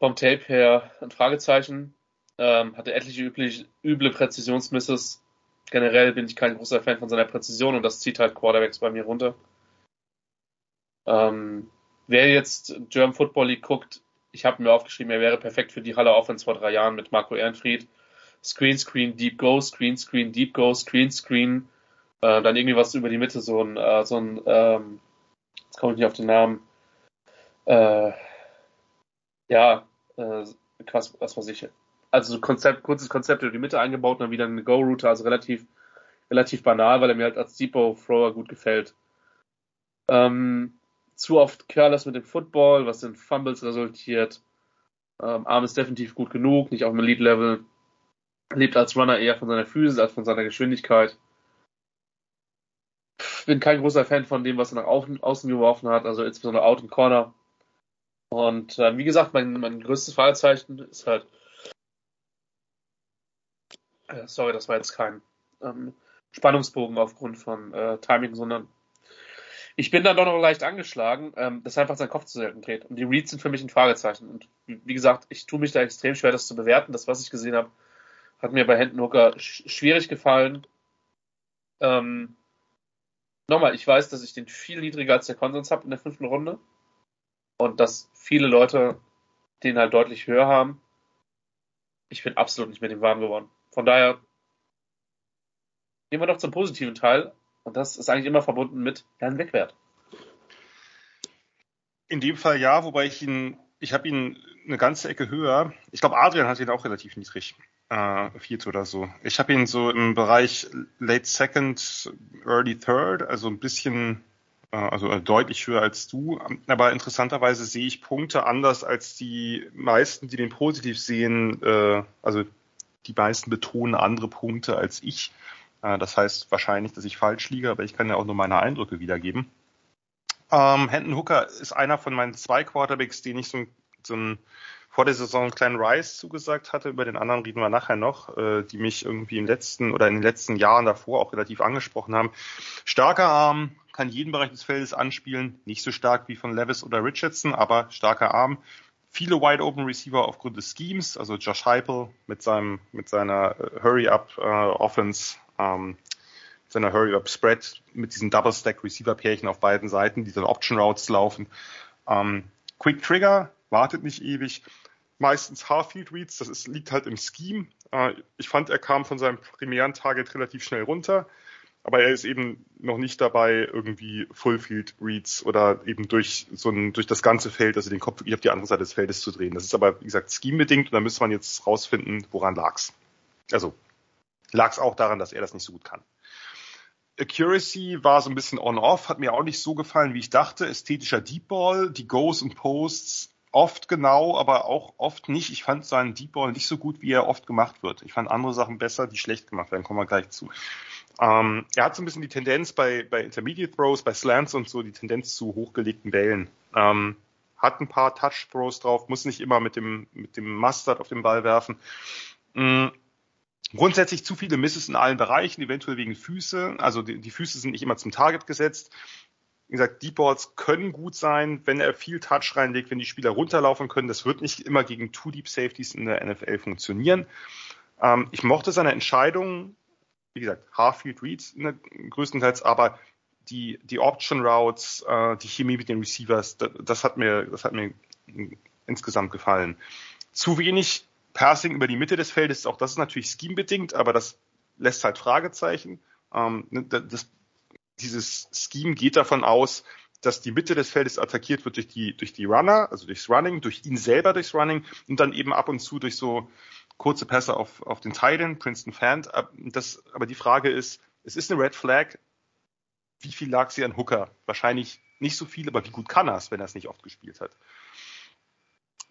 vom Tape her ein Fragezeichen. Ähm, hatte etliche üblich, üble Präzisionsmisses. Generell bin ich kein großer Fan von seiner Präzision und das zieht halt Quarterbacks bei mir runter. Ähm, wer jetzt German Football League guckt, ich habe mir aufgeschrieben, er wäre perfekt für die Halle Offense vor drei Jahren mit Marco Ehrenfried. Screen, Screen, Deep Go, Screen, Screen, Deep Go, Screen, Screen. Äh, dann irgendwie was über die Mitte, so ein, äh, so ein, ähm, jetzt komme ich nicht auf den Namen. Äh, ja, äh, was, was weiß ich. Also so Konzept, kurzes Konzept über die Mitte eingebaut und dann wieder eine Go-Route, also relativ, relativ banal, weil er mir halt als Depot-Thrower gut gefällt. Ähm, zu oft careless mit dem Football, was in Fumbles resultiert. Ähm, Arm ist definitiv gut genug, nicht auf dem Elite-Level. Lebt als Runner eher von seiner Physis als von seiner Geschwindigkeit. Bin kein großer Fan von dem, was er nach außen geworfen hat, also insbesondere Out and Corner. Und äh, wie gesagt, mein, mein größtes Fragezeichen ist halt. Äh, sorry, das war jetzt kein ähm, Spannungsbogen aufgrund von äh, Timing, sondern ich bin dann doch noch leicht angeschlagen, ähm, dass einfach sein Kopf zu selten dreht. Und die Reads sind für mich ein Fragezeichen. Und wie gesagt, ich tue mich da extrem schwer, das zu bewerten. Das, was ich gesehen habe, hat mir bei Hendon Hooker sch schwierig gefallen. Ähm, nochmal, ich weiß, dass ich den viel niedriger als der Konsens habe in der fünften Runde. Und dass viele Leute den halt deutlich höher haben. Ich bin absolut nicht mit dem warm geworden. Von daher gehen wir doch zum positiven Teil. Und das ist eigentlich immer verbunden mit Herrn Wegwert. In dem Fall ja, wobei ich ihn, ich habe ihn eine ganze Ecke höher. Ich glaube, Adrian hat ihn auch relativ niedrig. Äh, viert oder so. Ich habe ihn so im Bereich Late Second, Early Third, also ein bisschen, äh, also deutlich höher als du. Aber interessanterweise sehe ich Punkte anders als die meisten, die den positiv sehen. Äh, also die meisten betonen andere Punkte als ich. Äh, das heißt wahrscheinlich, dass ich falsch liege, aber ich kann ja auch nur meine Eindrücke wiedergeben. Ähm, Hendon Hooker ist einer von meinen zwei Quarterbacks, den ich so, so ein, vor der Saison einen Rise zugesagt hatte. Über den anderen reden wir nachher noch, äh, die mich irgendwie im letzten oder in den letzten Jahren davor auch relativ angesprochen haben. Starker Arm, kann jeden Bereich des Feldes anspielen. Nicht so stark wie von Levis oder Richardson, aber starker Arm. Viele Wide Open Receiver aufgrund des Schemes, also Josh Heupel mit seinem mit seiner äh, Hurry Up äh, Offense ähm, seiner Hurry Up Spread mit diesen Double Stack Receiver Pärchen auf beiden Seiten, die dann Option Routes laufen. Ähm, Quick Trigger wartet nicht ewig. Meistens Half-Field Reads, das ist, liegt halt im Scheme. Äh, ich fand, er kam von seinem primären Target relativ schnell runter, aber er ist eben noch nicht dabei, irgendwie Full-Field Reads oder eben durch so ein, durch das ganze Feld, also den Kopf wirklich auf die andere Seite des Feldes zu drehen. Das ist aber, wie gesagt, Scheme-bedingt und da müsste man jetzt rausfinden, woran lag's. Also lag es auch daran, dass er das nicht so gut kann. Accuracy war so ein bisschen on-off, hat mir auch nicht so gefallen, wie ich dachte. Ästhetischer Deep Ball, die Goes und Posts oft genau, aber auch oft nicht. Ich fand seinen Deep Ball nicht so gut, wie er oft gemacht wird. Ich fand andere Sachen besser, die schlecht gemacht werden. Kommen wir gleich zu. Ähm, er hat so ein bisschen die Tendenz bei, bei Intermediate Throws, bei Slants und so, die Tendenz zu hochgelegten Bällen. Ähm, hat ein paar Touch Throws drauf, muss nicht immer mit dem, mit dem Mustard auf den Ball werfen. Mhm Grundsätzlich zu viele Misses in allen Bereichen, eventuell wegen Füße. Also die, die Füße sind nicht immer zum Target gesetzt. Wie gesagt, Deep Balls können gut sein, wenn er viel Touch reinlegt, wenn die Spieler runterlaufen können. Das wird nicht immer gegen Two Deep Safeties in der NFL funktionieren. Ähm, ich mochte seine Entscheidung, wie gesagt, Half-Field Reads ne, größtenteils, aber die, die Option Routes, äh, die Chemie mit den Receivers, das, das hat mir, das hat mir insgesamt gefallen. Zu wenig Passing über die Mitte des Feldes, auch das ist natürlich scheme-bedingt, aber das lässt halt Fragezeichen. Ähm, ne, das, dieses Scheme geht davon aus, dass die Mitte des Feldes attackiert wird durch die, durch die Runner, also durchs Running, durch ihn selber durchs Running und dann eben ab und zu durch so kurze Pässe auf, auf den Titan, Princeton Fan. Aber die Frage ist, es ist eine Red Flag. Wie viel lag sie an Hooker? Wahrscheinlich nicht so viel, aber wie gut kann er es, wenn er es nicht oft gespielt hat?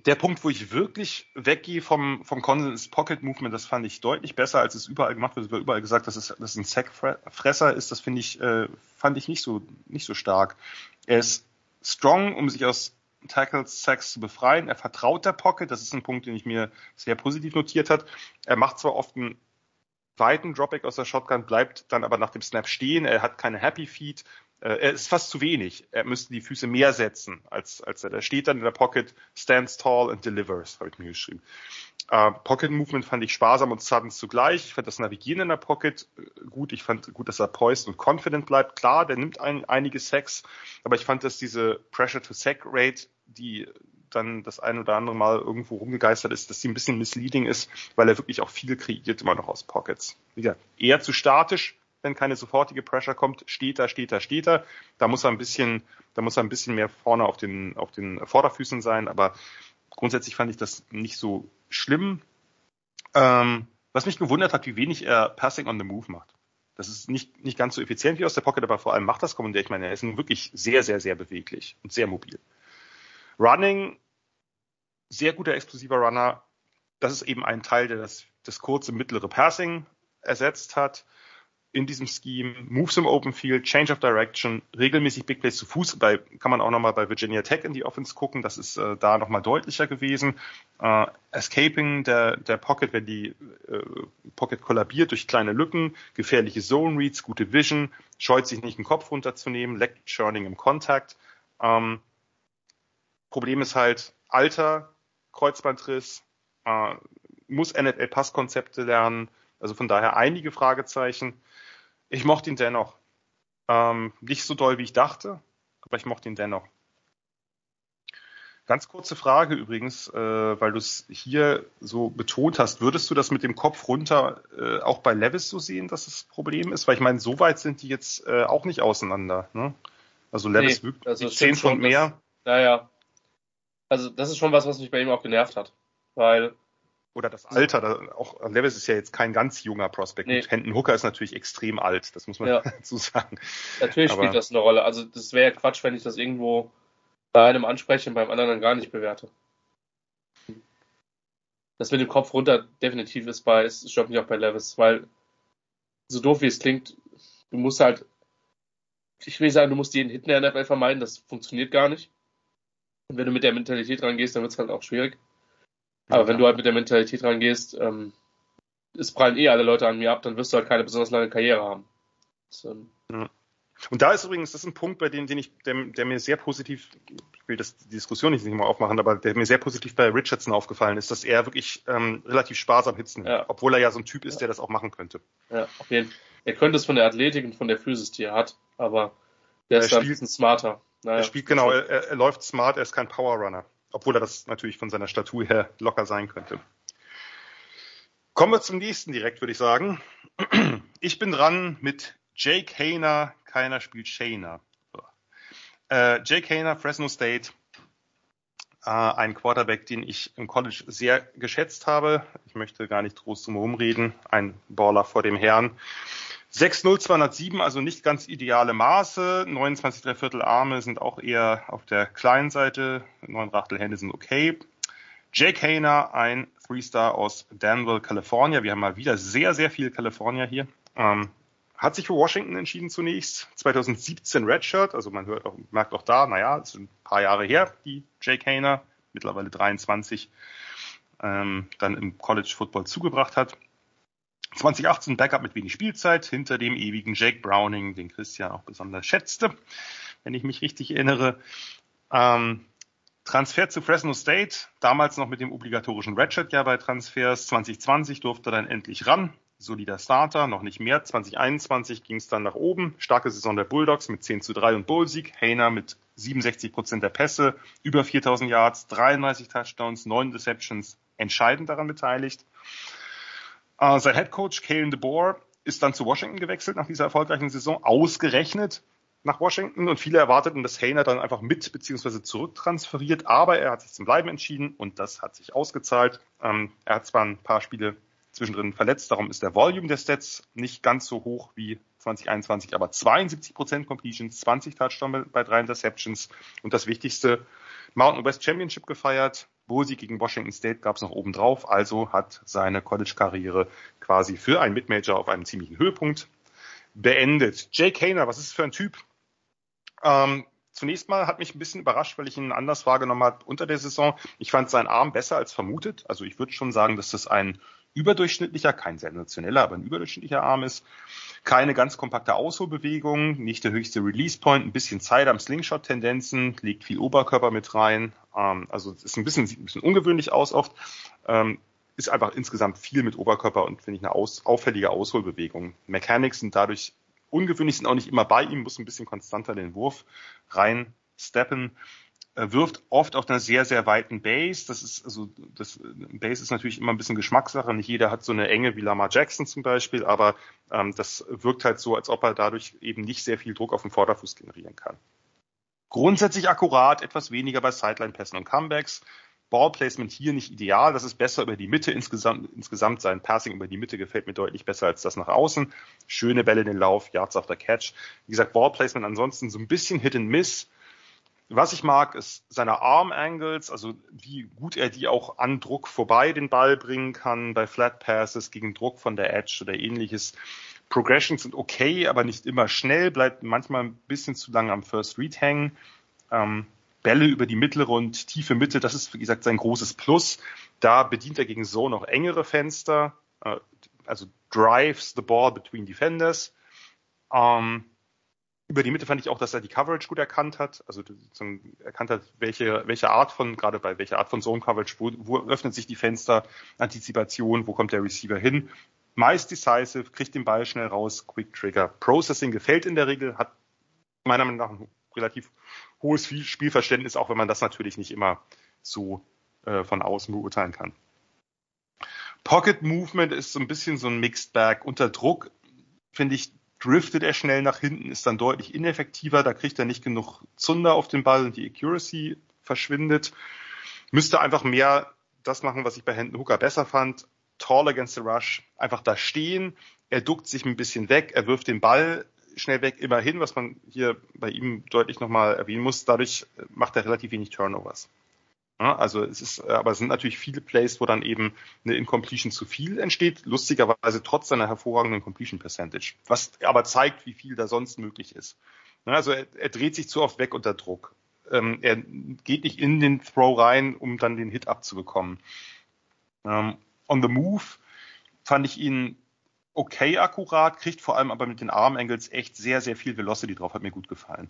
Der Punkt, wo ich wirklich weggehe vom, vom Consens Pocket Movement, das fand ich deutlich besser, als es überall gemacht wird. Es wird überall gesagt, dass es, dass es ein Sackfresser ist. Das finde ich, äh, fand ich nicht so, nicht so stark. Er ist strong, um sich aus Tackles, Sacks zu befreien. Er vertraut der Pocket. Das ist ein Punkt, den ich mir sehr positiv notiert hat. Er macht zwar oft einen weiten Dropback aus der Shotgun, bleibt dann aber nach dem Snap stehen. Er hat keine Happy Feet. Äh, er ist fast zu wenig. Er müsste die Füße mehr setzen, als, als er da steht dann in der Pocket, stands tall and delivers, habe ich mir geschrieben. Äh, Pocket Movement fand ich sparsam und sudden zugleich. Ich fand das Navigieren in der Pocket äh, gut. Ich fand gut, dass er poised und confident bleibt. Klar, der nimmt ein, einige Sacks, aber ich fand, dass diese Pressure to Sack Rate, die dann das ein oder andere Mal irgendwo rumgegeistert ist, dass sie ein bisschen misleading ist, weil er wirklich auch viel kreiert immer noch aus Pockets. Wie gesagt, eher zu statisch, wenn keine sofortige Pressure kommt, steht er, steht er, steht er. Da muss er ein bisschen, da muss er ein bisschen mehr vorne auf den, auf den Vorderfüßen sein, aber grundsätzlich fand ich das nicht so schlimm. Ähm, was mich gewundert hat, wie wenig er Passing on the Move macht. Das ist nicht, nicht ganz so effizient wie aus der Pocket, aber vor allem macht das Kommandeur. Ich meine, er ist nun wirklich sehr, sehr, sehr beweglich und sehr mobil. Running, sehr guter explosiver Runner. Das ist eben ein Teil, der das, das kurze, mittlere Passing ersetzt hat in diesem Scheme, Moves im Open Field, Change of Direction, regelmäßig Big Plays zu Fuß. Bei, kann man auch nochmal bei Virginia Tech in die Offense gucken. Das ist äh, da nochmal deutlicher gewesen. Äh, Escaping der, der Pocket, wenn die äh, Pocket kollabiert durch kleine Lücken, gefährliche Zone Reads, gute Vision, scheut sich nicht den Kopf runterzunehmen, leckt Churning im Kontakt. Ähm, Problem ist halt Alter, Kreuzbandriss, äh, muss NFL-Passkonzepte lernen. Also von daher einige Fragezeichen. Ich mochte ihn dennoch. Ähm, nicht so doll, wie ich dachte, aber ich mochte ihn dennoch. Ganz kurze Frage übrigens, äh, weil du es hier so betont hast. Würdest du das mit dem Kopf runter äh, auch bei Levis so sehen, dass das Problem ist? Weil ich meine, so weit sind die jetzt äh, auch nicht auseinander. Ne? Also Levis nee, wiegt also zehn Pfund mehr. Naja. Also das ist schon was, was mich bei ihm auch genervt hat. Weil oder das Alter, da, auch Levis ist ja jetzt kein ganz junger Prospect. Nee. Hendon Hooker ist natürlich extrem alt, das muss man ja. [LAUGHS] dazu sagen. Natürlich Aber, spielt das eine Rolle. Also das wäre ja Quatsch, wenn ich das irgendwo bei einem anspreche und beim anderen dann gar nicht bewerte. Das mit dem Kopf runter definitiv ist bei, es stört mich auch bei Levis, weil so doof wie es klingt, du musst halt, ich will sagen, du musst jeden Hit in der NFL vermeiden, das funktioniert gar nicht. Und wenn du mit der Mentalität rangehst, dann wird es halt auch schwierig. Aber wenn du halt mit der Mentalität rangehst, ähm, es prallen eh alle Leute an mir ab, dann wirst du halt keine besonders lange Karriere haben. So. Ja. Und da ist übrigens, das ist ein Punkt, bei dem, den ich, der, der mir sehr positiv, ich will das, die Diskussion nicht mal aufmachen, aber der mir sehr positiv bei Richardson aufgefallen ist, dass er wirklich ähm, relativ sparsam hitzen ja. obwohl er ja so ein Typ ist, ja. der das auch machen könnte. Ja, auf jeden Fall. Er könnte es von der Athletik und von der Physis, die er hat, aber der ist er spielt, ein bisschen smarter. Naja, er spielt genau, er, er läuft smart, er ist kein Power Runner obwohl er das natürlich von seiner Statur her locker sein könnte. Kommen wir zum nächsten direkt, würde ich sagen. [CLEARS THROAT] Ich bin dran mit Jake Hayner, keiner spielt Shayner. Äh, Jake Hayner, Fresno State, äh, ein Quarterback, den ich im College sehr geschätzt habe. Ich möchte gar nicht groß drum herum reden. Ein Baller vor dem Herrn. 60207, also nicht ganz ideale Maße. 29 Dreiviertel Arme sind auch eher auf der kleinen Seite. 9 Rachtel Hände sind okay. Jake Hayner, ein Three-Star aus Danville, California. Wir haben mal wieder sehr, sehr viel California hier. Ähm, hat sich für Washington entschieden zunächst. 2017 Redshirt, also man hört auch, merkt auch da, naja, es sind ein paar Jahre her, die Jake Hayner, mittlerweile 23, ähm, dann im College Football zugebracht hat. 2018 Backup mit wenig Spielzeit hinter dem ewigen Jake Browning, den Christian auch besonders schätzte, wenn ich mich richtig erinnere. Ähm, Transfer zu Fresno State, damals noch mit dem obligatorischen Redshirt-Jahr bei Transfers. 2020 durfte er dann endlich ran. Solider Starter, noch nicht mehr. 2021 ging es dann nach oben. Starke Saison der Bulldogs mit 10 zu 3 und Bullsieg. Hayner mit 67 Prozent der Pässe, über 4000 Yards, 33 Touchdowns, 9 Deceptions, entscheidend daran beteiligt. Äh, sein Head Coach Kalen DeBoer ist dann zu Washington gewechselt nach dieser erfolgreichen Saison, ausgerechnet nach Washington und viele erwarteten, dass Hayner dann einfach mit bzw. zurücktransferiert, aber er hat sich zum Bleiben entschieden und das hat sich ausgezahlt. Ähm, er hat zwar ein paar Spiele zwischendrin verletzt, darum ist der Volume der Stats nicht ganz so hoch wie 2021, aber 72% Completions, 20 Touchdowns bei drei Interceptions und das Wichtigste, Mountain West Championship gefeiert, Bosi gegen Washington State gab es noch oben drauf, also hat seine College-Karriere quasi für einen Midmajor auf einem ziemlichen Höhepunkt beendet. Jake Hayner, was ist das für ein Typ? Ähm, zunächst mal hat mich ein bisschen überrascht, weil ich ihn anders wahrgenommen habe unter der Saison. Ich fand seinen Arm besser als vermutet. Also ich würde schon sagen, dass das ein überdurchschnittlicher, kein sensationeller, aber ein überdurchschnittlicher Arm ist. Keine ganz kompakte Ausholbewegung, nicht der höchste Release Point, ein bisschen Zeit am Slingshot-Tendenzen, legt viel Oberkörper mit rein. Ähm, also ist ein bisschen, sieht ein bisschen ungewöhnlich aus oft. Ähm, ist einfach insgesamt viel mit Oberkörper und finde ich eine aus, auffällige Ausholbewegung. Mechanics sind dadurch ungewöhnlich, sind auch nicht immer bei ihm, muss ein bisschen konstanter den Wurf rein steppen wirft oft auf einer sehr, sehr weiten Base. Das ist, also, das Base ist natürlich immer ein bisschen Geschmackssache. Nicht jeder hat so eine Enge wie Lamar Jackson zum Beispiel, aber ähm, das wirkt halt so, als ob er dadurch eben nicht sehr viel Druck auf den Vorderfuß generieren kann. Grundsätzlich akkurat, etwas weniger bei Sideline-Pässen und Comebacks. Ballplacement hier nicht ideal. Das ist besser über die Mitte insgesamt. Insgesamt sein Passing über die Mitte gefällt mir deutlich besser als das nach außen. Schöne Bälle in den Lauf, Yards after Catch. Wie gesagt, Ballplacement ansonsten so ein bisschen Hit and Miss. Was ich mag, ist seine Arm Angles, also wie gut er die auch an Druck vorbei den Ball bringen kann bei Flat Passes gegen Druck von der Edge oder ähnliches. Progressions sind okay, aber nicht immer schnell, bleibt manchmal ein bisschen zu lange am First Read hängen. Ähm, Bälle über die mittlere und tiefe Mitte, das ist wie gesagt sein großes Plus. Da bedient er gegen so noch engere Fenster, äh, also drives the ball between defenders. Ähm, über die Mitte fand ich auch, dass er die Coverage gut erkannt hat, also erkannt hat, welche, welche Art von, gerade bei welcher Art von Zone Coverage, wo, wo öffnet sich die Fenster, Antizipation, wo kommt der Receiver hin. Meist decisive, kriegt den Ball schnell raus, Quick Trigger. Processing gefällt in der Regel, hat meiner Meinung nach ein relativ hohes Spielverständnis, auch wenn man das natürlich nicht immer so äh, von außen beurteilen kann. Pocket Movement ist so ein bisschen so ein Mixed Bag. Unter Druck finde ich driftet er schnell nach hinten, ist dann deutlich ineffektiver, da kriegt er nicht genug Zunder auf den Ball und die Accuracy verschwindet. Müsste einfach mehr das machen, was ich bei Hendon Hooker besser fand. Tall against the rush, einfach da stehen, er duckt sich ein bisschen weg, er wirft den Ball schnell weg, immerhin, was man hier bei ihm deutlich nochmal erwähnen muss, dadurch macht er relativ wenig Turnovers. Also es ist, aber es sind natürlich viele Plays, wo dann eben eine Incompletion zu viel entsteht, lustigerweise trotz seiner hervorragenden Completion Percentage, was aber zeigt, wie viel da sonst möglich ist. Also er, er, dreht sich zu oft weg unter Druck. Ähm, er geht nicht in den Throw rein, um dann den Hit abzubekommen. Ähm, on the move fand ich ihn okay akkurat, kriegt vor allem aber mit den Arm Angles echt sehr, sehr viel Velocity drauf, hat mir gut gefallen.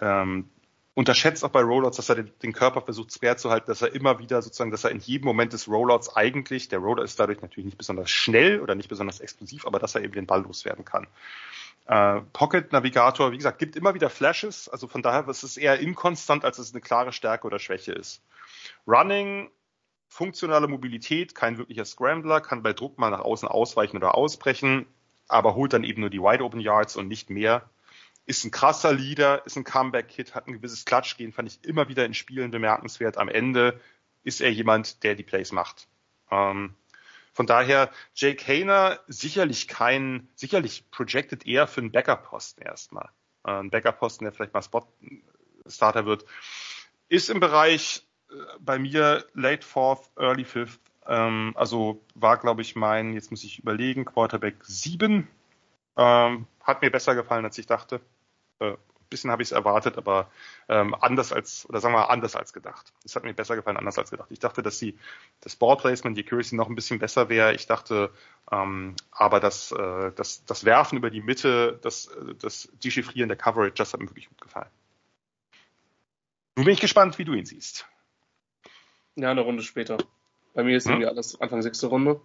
Ähm, unterschätzt auch bei Rollouts, dass er den, den, Körper versucht schwer zu halten, dass er immer wieder sozusagen, dass er in jedem Moment des Rollouts eigentlich, der Roller ist dadurch natürlich nicht besonders schnell oder nicht besonders explosiv, aber dass er eben den Ball loswerden kann. Äh, Pocket Navigator, wie gesagt, gibt immer wieder Flashes, also von daher ist es eher inkonstant, als es eine klare Stärke oder Schwäche ist. Running, funktionale Mobilität, kein wirklicher Scrambler, kann bei Druck mal nach außen ausweichen oder ausbrechen, aber holt dann eben nur die Wide Open Yards und nicht mehr ist ein krasser Leader, ist ein Comeback-Hit, hat ein gewisses Klatschgehen, fand ich immer wieder in Spielen bemerkenswert. Am Ende ist er jemand, der die Plays macht. Ähm, von daher, Jake Hayner sicherlich kein, sicherlich projected eher für einen Backup-Posten erstmal. Äh, ein Backup-Posten, der vielleicht mal Spot-Starter wird. Ist im Bereich äh, bei mir Late Fourth, Early Fifth. Ähm, also war, glaube ich, mein, jetzt muss ich überlegen, Quarterback 7. Ähm, hat mir besser gefallen, als ich dachte. Äh, bisschen habe ich es erwartet, aber ähm, anders als, oder sagen wir mal, anders als gedacht. Es hat mir besser gefallen, anders als gedacht. Ich dachte, dass die, das Ballplacement, die Accuracy noch ein bisschen besser wäre. Ich dachte, ähm, aber das, äh, das, das Werfen über die Mitte, das, das Dechiffrieren der Coverage, das hat mir wirklich gut gefallen. Nun bin ich gespannt, wie du ihn siehst. Ja, eine Runde später. Bei mir ist hm? irgendwie alles Anfang sechste Runde.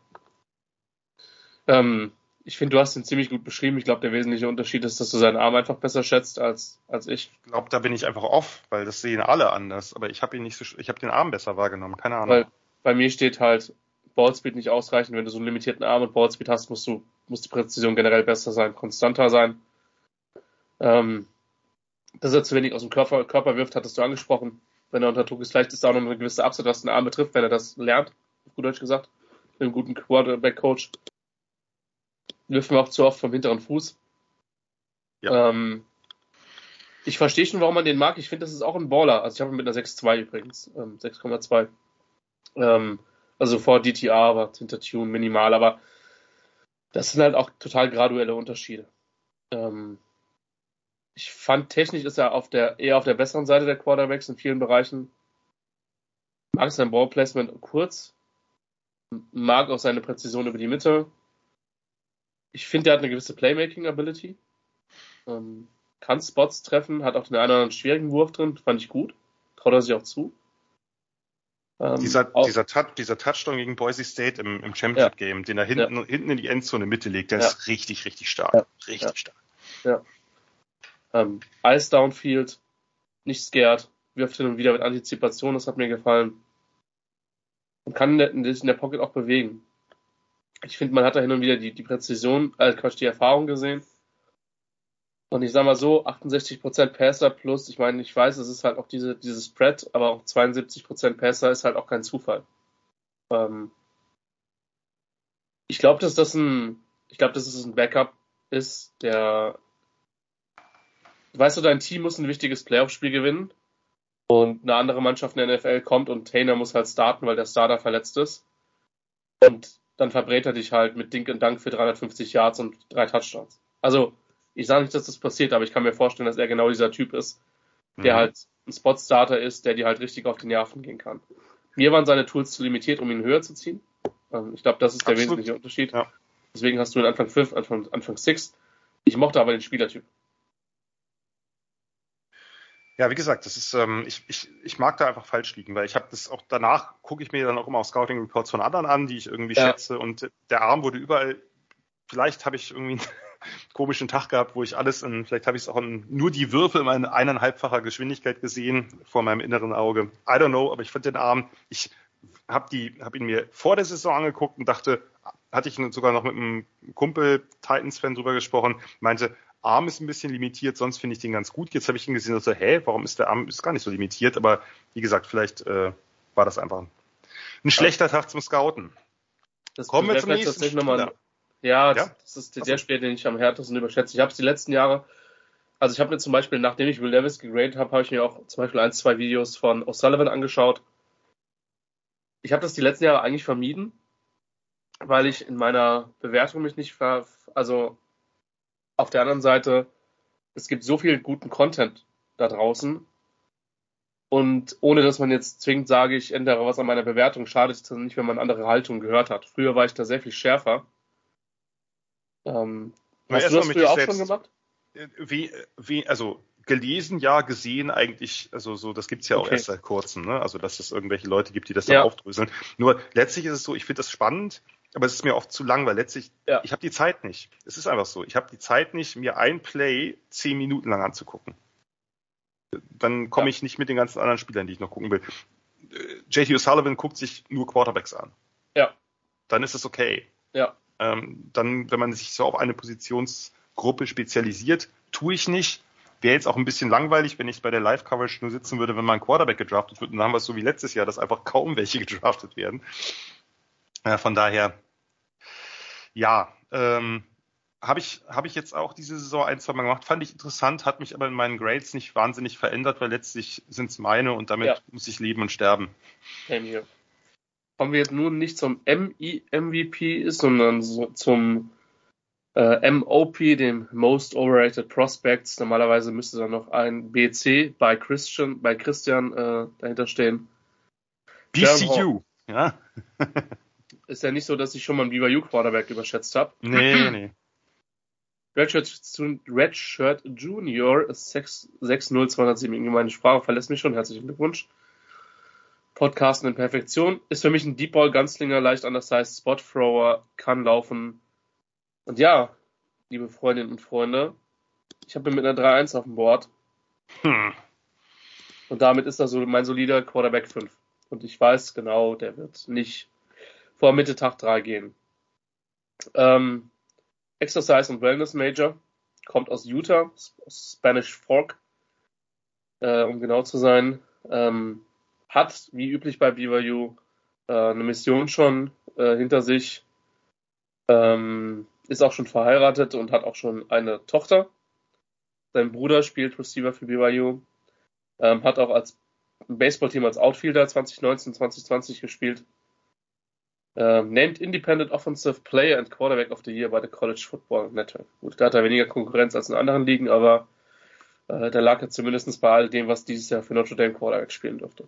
Ähm, ich finde, du hast ihn ziemlich gut beschrieben. Ich glaube, der wesentliche Unterschied ist, dass du seinen Arm einfach besser schätzt als, als ich. Ich glaube, da bin ich einfach off, weil das sehen alle anders. Aber ich habe ihn nicht so, ich habe den Arm besser wahrgenommen. Keine Ahnung. Weil bei mir steht halt Ballspeed nicht ausreichend. Wenn du so einen limitierten Arm und Ballspeed hast, musst du, muss die Präzision generell besser sein, konstanter sein. Ähm, dass er zu wenig aus dem Körper, Körper wirft, hattest du angesprochen. Wenn er unter Druck ist, vielleicht ist da auch noch eine gewisse Upside, was den Arm betrifft, wenn er das lernt, auf gut Deutsch gesagt, mit einem guten Quarterback-Coach wirfen wir auch zu oft vom hinteren Fuß. Ja. Ähm, ich verstehe schon, warum man den mag. Ich finde, das ist auch ein Baller. Also ich habe ihn mit einer 6,2 übrigens. Ähm, 6,2. Ähm, also vor DTA, aber hinter Tune minimal. Aber das sind halt auch total graduelle Unterschiede. Ähm, ich fand technisch ist er auf der, eher auf der besseren Seite der Quarterbacks in vielen Bereichen. Mag sein Ballplacement kurz. mag auch seine Präzision über die Mitte. Ich finde, er hat eine gewisse Playmaking-Ability. Ähm, kann Spots treffen, hat auch den einen oder anderen schwierigen Wurf drin, fand ich gut. Traut er sich auch zu. Ähm, dieser, auch, dieser, Touch, dieser Touchdown gegen Boise State im, im Championship ja. Game, den er hinten, ja. hinten in die Endzone Mitte legt, der ja. ist richtig, richtig stark. Richtig stark. Ja. Ähm, Ice Downfield, nicht scared, wirft hin und wieder mit Antizipation, das hat mir gefallen. Und kann sich in der Pocket auch bewegen. Ich finde, man hat da hin und wieder die, die Präzision, äh, Quatsch, die Erfahrung gesehen. Und ich sag mal so, 68% Passer plus, ich meine, ich weiß, es ist halt auch diese, dieses Spread, aber auch 72% Passer ist halt auch kein Zufall. Ähm ich glaube, dass das ein, ich glaube, dass es ein Backup ist, der, weißt du, dein Team muss ein wichtiges Playoff-Spiel gewinnen und eine andere Mannschaft in der NFL kommt und Tainer muss halt starten, weil der Starter verletzt ist. Und dann verbrät er dich halt mit Dink und Dank für 350 Yards und drei Touchdowns. Also, ich sage nicht, dass das passiert, aber ich kann mir vorstellen, dass er genau dieser Typ ist, der mhm. halt ein Spot-Starter ist, der dir halt richtig auf die Nerven gehen kann. Mir waren seine Tools zu limitiert, um ihn höher zu ziehen. Ähm, ich glaube, das ist der Absolut. wesentliche Unterschied. Ja. Deswegen hast du ihn Anfang 5, Anfang, Anfang 6. Ich mochte aber den Spielertyp. Ja, wie gesagt, das ist, ähm, ich, ich, ich mag da einfach falsch liegen, weil ich habe das auch danach gucke ich mir dann auch immer auch Scouting Reports von anderen an, die ich irgendwie ja. schätze und der Arm wurde überall. Vielleicht habe ich irgendwie [LAUGHS] komischen Tag gehabt, wo ich alles in, vielleicht habe ich es auch in nur die Würfel in eineinhalbfacher Geschwindigkeit gesehen vor meinem inneren Auge. I don't know, aber ich fand den Arm, ich habe die, habe ihn mir vor der Saison angeguckt und dachte, hatte ich sogar noch mit einem Kumpel Titans-Fan drüber gesprochen, meinte, Arm ist ein bisschen limitiert, sonst finde ich den ganz gut. Jetzt habe ich ihn gesehen und so, hä, warum ist der Arm ist gar nicht so limitiert? Aber wie gesagt, vielleicht äh, war das einfach ein, ein schlechter Tag zum Scouten. Das Kommen wir zum nächsten Spieler. Ja, ja, das ist der so. Spieler, den ich am härtesten überschätze. Ich habe es die letzten Jahre, also ich habe mir zum Beispiel, nachdem ich Will Davis gegradet habe, habe ich mir auch zum Beispiel ein, zwei Videos von O'Sullivan angeschaut. Ich habe das die letzten Jahre eigentlich vermieden, weil ich in meiner Bewertung mich nicht ver, also auf der anderen Seite, es gibt so viel guten Content da draußen. Und ohne dass man jetzt zwingend sage, ich ändere was an meiner Bewertung, schadet es dann nicht, wenn man andere Haltungen gehört hat. Früher war ich da sehr viel schärfer. Ähm, hast du das früher auch schon gemacht? Äh, wie, wie, also gelesen, ja, gesehen eigentlich, also so, das gibt's ja auch okay. erst seit kurzem, ne? Also dass es irgendwelche Leute gibt, die das ja. dann aufdröseln. Nur letztlich ist es so, ich finde das spannend, aber es ist mir oft zu lang, weil letztlich, ja. ich habe die Zeit nicht. Es ist einfach so. Ich habe die Zeit nicht, mir ein Play zehn Minuten lang anzugucken. Dann komme ja. ich nicht mit den ganzen anderen Spielern, die ich noch gucken will. Äh, JT O'Sullivan guckt sich nur Quarterbacks an. Ja. Dann ist es okay. Ja. Ähm, dann, wenn man sich so auf eine Positionsgruppe spezialisiert, tue ich nicht. Wäre jetzt auch ein bisschen langweilig, wenn ich bei der Live-Coverage nur sitzen würde, wenn mal ein Quarterback gedraftet wird. Und dann haben wir es so wie letztes Jahr, dass einfach kaum welche [LAUGHS] gedraftet werden. Äh, von daher, ja, ähm, habe ich, hab ich jetzt auch diese Saison ein, zwei Mal gemacht. Fand ich interessant, hat mich aber in meinen Grades nicht wahnsinnig verändert, weil letztlich sind es meine und damit ja. muss ich leben und sterben. Same here kommen wir jetzt nun nicht zum MI-MVP, sondern so zum äh, MOP, dem Most Overrated Prospects. Normalerweise müsste da noch ein BC bei Christian, bei Christian äh, dahinter stehen. BCU, ja. [LAUGHS] Ist ja nicht so, dass ich schon mal einen BYU Quarterback überschätzt habe. Nee, [CLEARS THROAT] nee. Redshirt, Redshirt Junior 60207. Meine Sprache verlässt mich schon. Herzlichen Glückwunsch. Podcasten in Perfektion. Ist für mich ein Deep Ball Ganzlinger, leicht undersized Spot Thrower, kann laufen. Und ja, liebe Freundinnen und Freunde, ich habe mit einer 3-1 auf dem Board. Hm. Und damit ist das so mein solider Quarterback 5. Und ich weiß genau, der wird nicht vor Mitte Tag 3 gehen. Ähm, Exercise und Wellness Major kommt aus Utah, aus Spanish Fork, äh, um genau zu sein. Ähm, hat, wie üblich bei BYU, äh, eine Mission schon äh, hinter sich, ähm, ist auch schon verheiratet und hat auch schon eine Tochter. Sein Bruder spielt Receiver für BYU, ähm, hat auch als Baseballteam als Outfielder 2019, 2020 gespielt. Ähm, named Independent Offensive Player and Quarterback of the Year bei der College Football Network. Gut, da hat er weniger Konkurrenz als in anderen Ligen, aber äh, da lag er zumindest bei all dem, was dieses Jahr für Notre Dame Quarterback spielen durfte.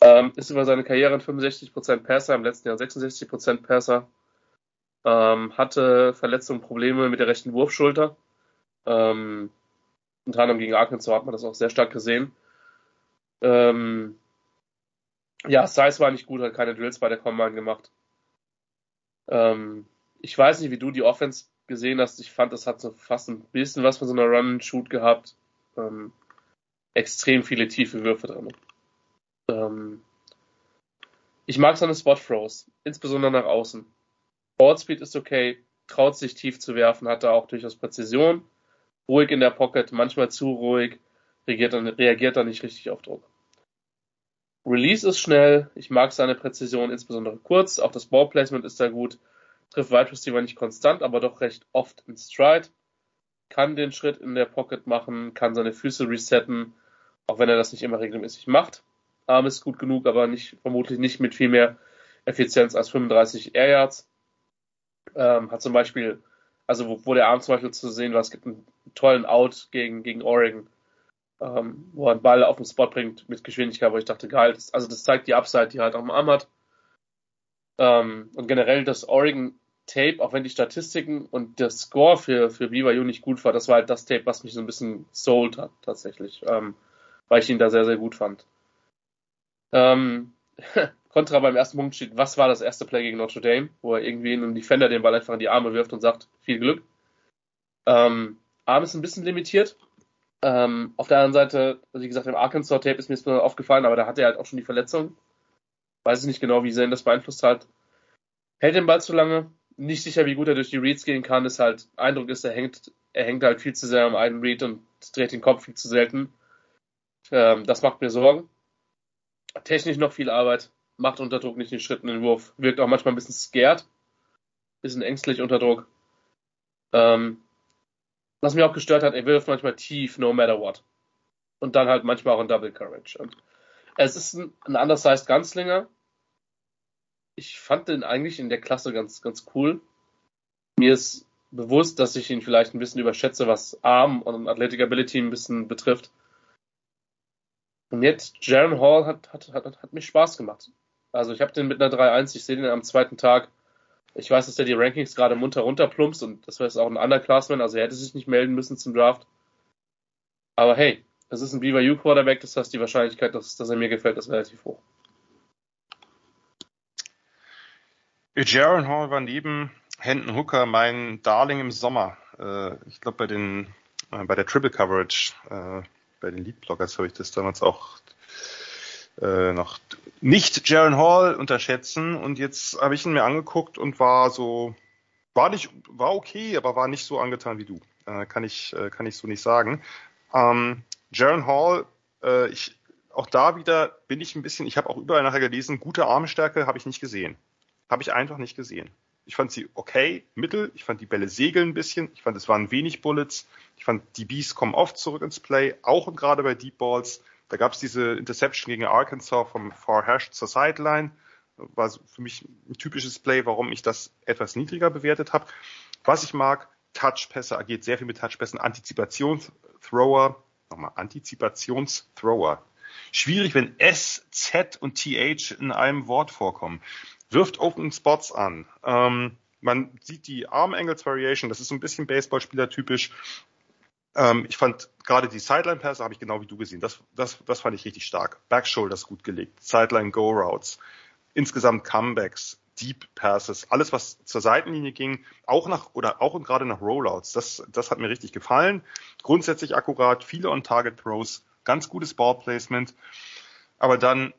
Ähm, ist über seine Karriere ein 65% Passer, im letzten Jahr 66% Passer. Ähm, hatte Verletzungen, Probleme mit der rechten Wurfschulter. Ähm, unter anderem gegen Arkansas hat man das auch sehr stark gesehen. Ähm, ja, Size war nicht gut, hat keine Drills bei der Combine gemacht. Ähm, ich weiß nicht, wie du die Offense gesehen hast. Ich fand, das hat so fast ein bisschen was von so einer Run-and-Shoot gehabt. Ähm, extrem viele tiefe Würfe drin. Ähm, ich mag seine Spot-Throws, insbesondere nach außen. Ballspeed ist okay, traut sich tief zu werfen, hat da auch durchaus Präzision. Ruhig in der Pocket, manchmal zu ruhig, reagiert dann, reagiert dann nicht richtig auf Druck. Release ist schnell, ich mag seine Präzision, insbesondere kurz, auch das Ballplacement ist da gut, trifft Wide Receiver nicht konstant, aber doch recht oft in Stride, kann den Schritt in der Pocket machen, kann seine Füße resetten, auch wenn er das nicht immer regelmäßig macht. Arm ist gut genug, aber nicht, vermutlich nicht mit viel mehr Effizienz als 35 Air Yards. Ähm, hat zum Beispiel, also wo, wo der Arm zum Beispiel zu sehen war, es gibt einen tollen Out gegen, gegen Oregon, ähm, wo er einen Ball auf den Spot bringt mit Geschwindigkeit, wo ich dachte, geil, das, also das zeigt die Upside, die er halt am Arm hat. Ähm, und generell das Oregon Tape, auch wenn die Statistiken und der Score für, für BYU nicht gut war, das war halt das Tape, was mich so ein bisschen sold hat, tatsächlich, ähm, weil ich ihn da sehr, sehr gut fand. Ähm, [LAUGHS] Kontra beim ersten Punkt steht, was war das erste Play gegen Notre Dame, wo er irgendwie in einem Defender den Ball einfach in die Arme wirft und sagt, viel Glück. Ähm, Arm ist ein bisschen limitiert. Ähm, auf der anderen Seite, wie gesagt, im Arkansas-Tape ist mir das aufgefallen, aber da hat er halt auch schon die Verletzung. Weiß ich nicht genau, wie sehr ihn das beeinflusst hat. Hält den Ball zu lange. Nicht sicher, wie gut er durch die Reads gehen kann. Ist halt, Eindruck ist, er hängt, er hängt halt viel zu sehr am einen Read und dreht den Kopf viel zu selten. Ähm, das macht mir Sorgen. Technisch noch viel Arbeit. Macht unter Druck nicht den Schritt in den Wurf. Wirkt auch manchmal ein bisschen scared. Bisschen ängstlich unter Druck. Ähm, was mich auch gestört hat, er wirft manchmal tief, no matter what. Und dann halt manchmal auch in Double Courage. Und es ist ein, ein undersized Ganzlinger. Ich fand den eigentlich in der Klasse ganz, ganz cool. Mir ist bewusst, dass ich ihn vielleicht ein bisschen überschätze, was Arm und Athletic Ability ein bisschen betrifft. Und jetzt, Jaron Hall hat, hat, hat, hat mich Spaß gemacht. Also ich habe den mit einer 3-1, ich sehe den am zweiten Tag ich weiß, dass der die Rankings gerade munter runterplumpst und das war jetzt auch ein Underclassman, also er hätte sich nicht melden müssen zum Draft. Aber hey, es ist ein BYU Quarterback, das heißt, die Wahrscheinlichkeit, dass, dass er mir gefällt, ist relativ hoch. Jaron Hall war neben Hendon Hooker mein Darling im Sommer. Äh, ich glaube, bei den, äh, bei der Triple Coverage, äh, bei den Lead Bloggers habe ich das damals auch äh, noch nicht Jaron Hall unterschätzen. Und jetzt habe ich ihn mir angeguckt und war so, war nicht, war okay, aber war nicht so angetan wie du. Äh, kann ich, äh, kann ich so nicht sagen. Ähm, Jaron Hall, äh, ich, auch da wieder bin ich ein bisschen, ich habe auch überall nachher gelesen, gute Armstärke habe ich nicht gesehen. Habe ich einfach nicht gesehen. Ich fand sie okay, mittel. Ich fand die Bälle segeln ein bisschen. Ich fand, es waren wenig Bullets. Ich fand, die Bees kommen oft zurück ins Play, auch und gerade bei Deep Balls. Da gab es diese Interception gegen Arkansas vom Far Hash zur Sideline. War für mich ein typisches Play, warum ich das etwas niedriger bewertet habe. Was ich mag, Touchpässe, agiert sehr viel mit Touchpässen, Antizipationsthrower, nochmal Antizipationsthrower. Schwierig, wenn S, Z und TH in einem Wort vorkommen. Wirft Open Spots an. Ähm, man sieht die Arm Angles Variation, das ist so ein bisschen Baseballspieler typisch. Ähm, ich fand gerade die Sideline-Pässe habe ich genau wie du gesehen. Das, das, das fand ich richtig stark. Backshoulders gut gelegt, Sideline-Go-Routes, insgesamt Comebacks, Deep Passes, alles was zur Seitenlinie ging, auch nach oder auch und gerade nach Rollouts. Das, das hat mir richtig gefallen. Grundsätzlich akkurat, viele On-Target-Throws, ganz gutes Ballplacement, aber dann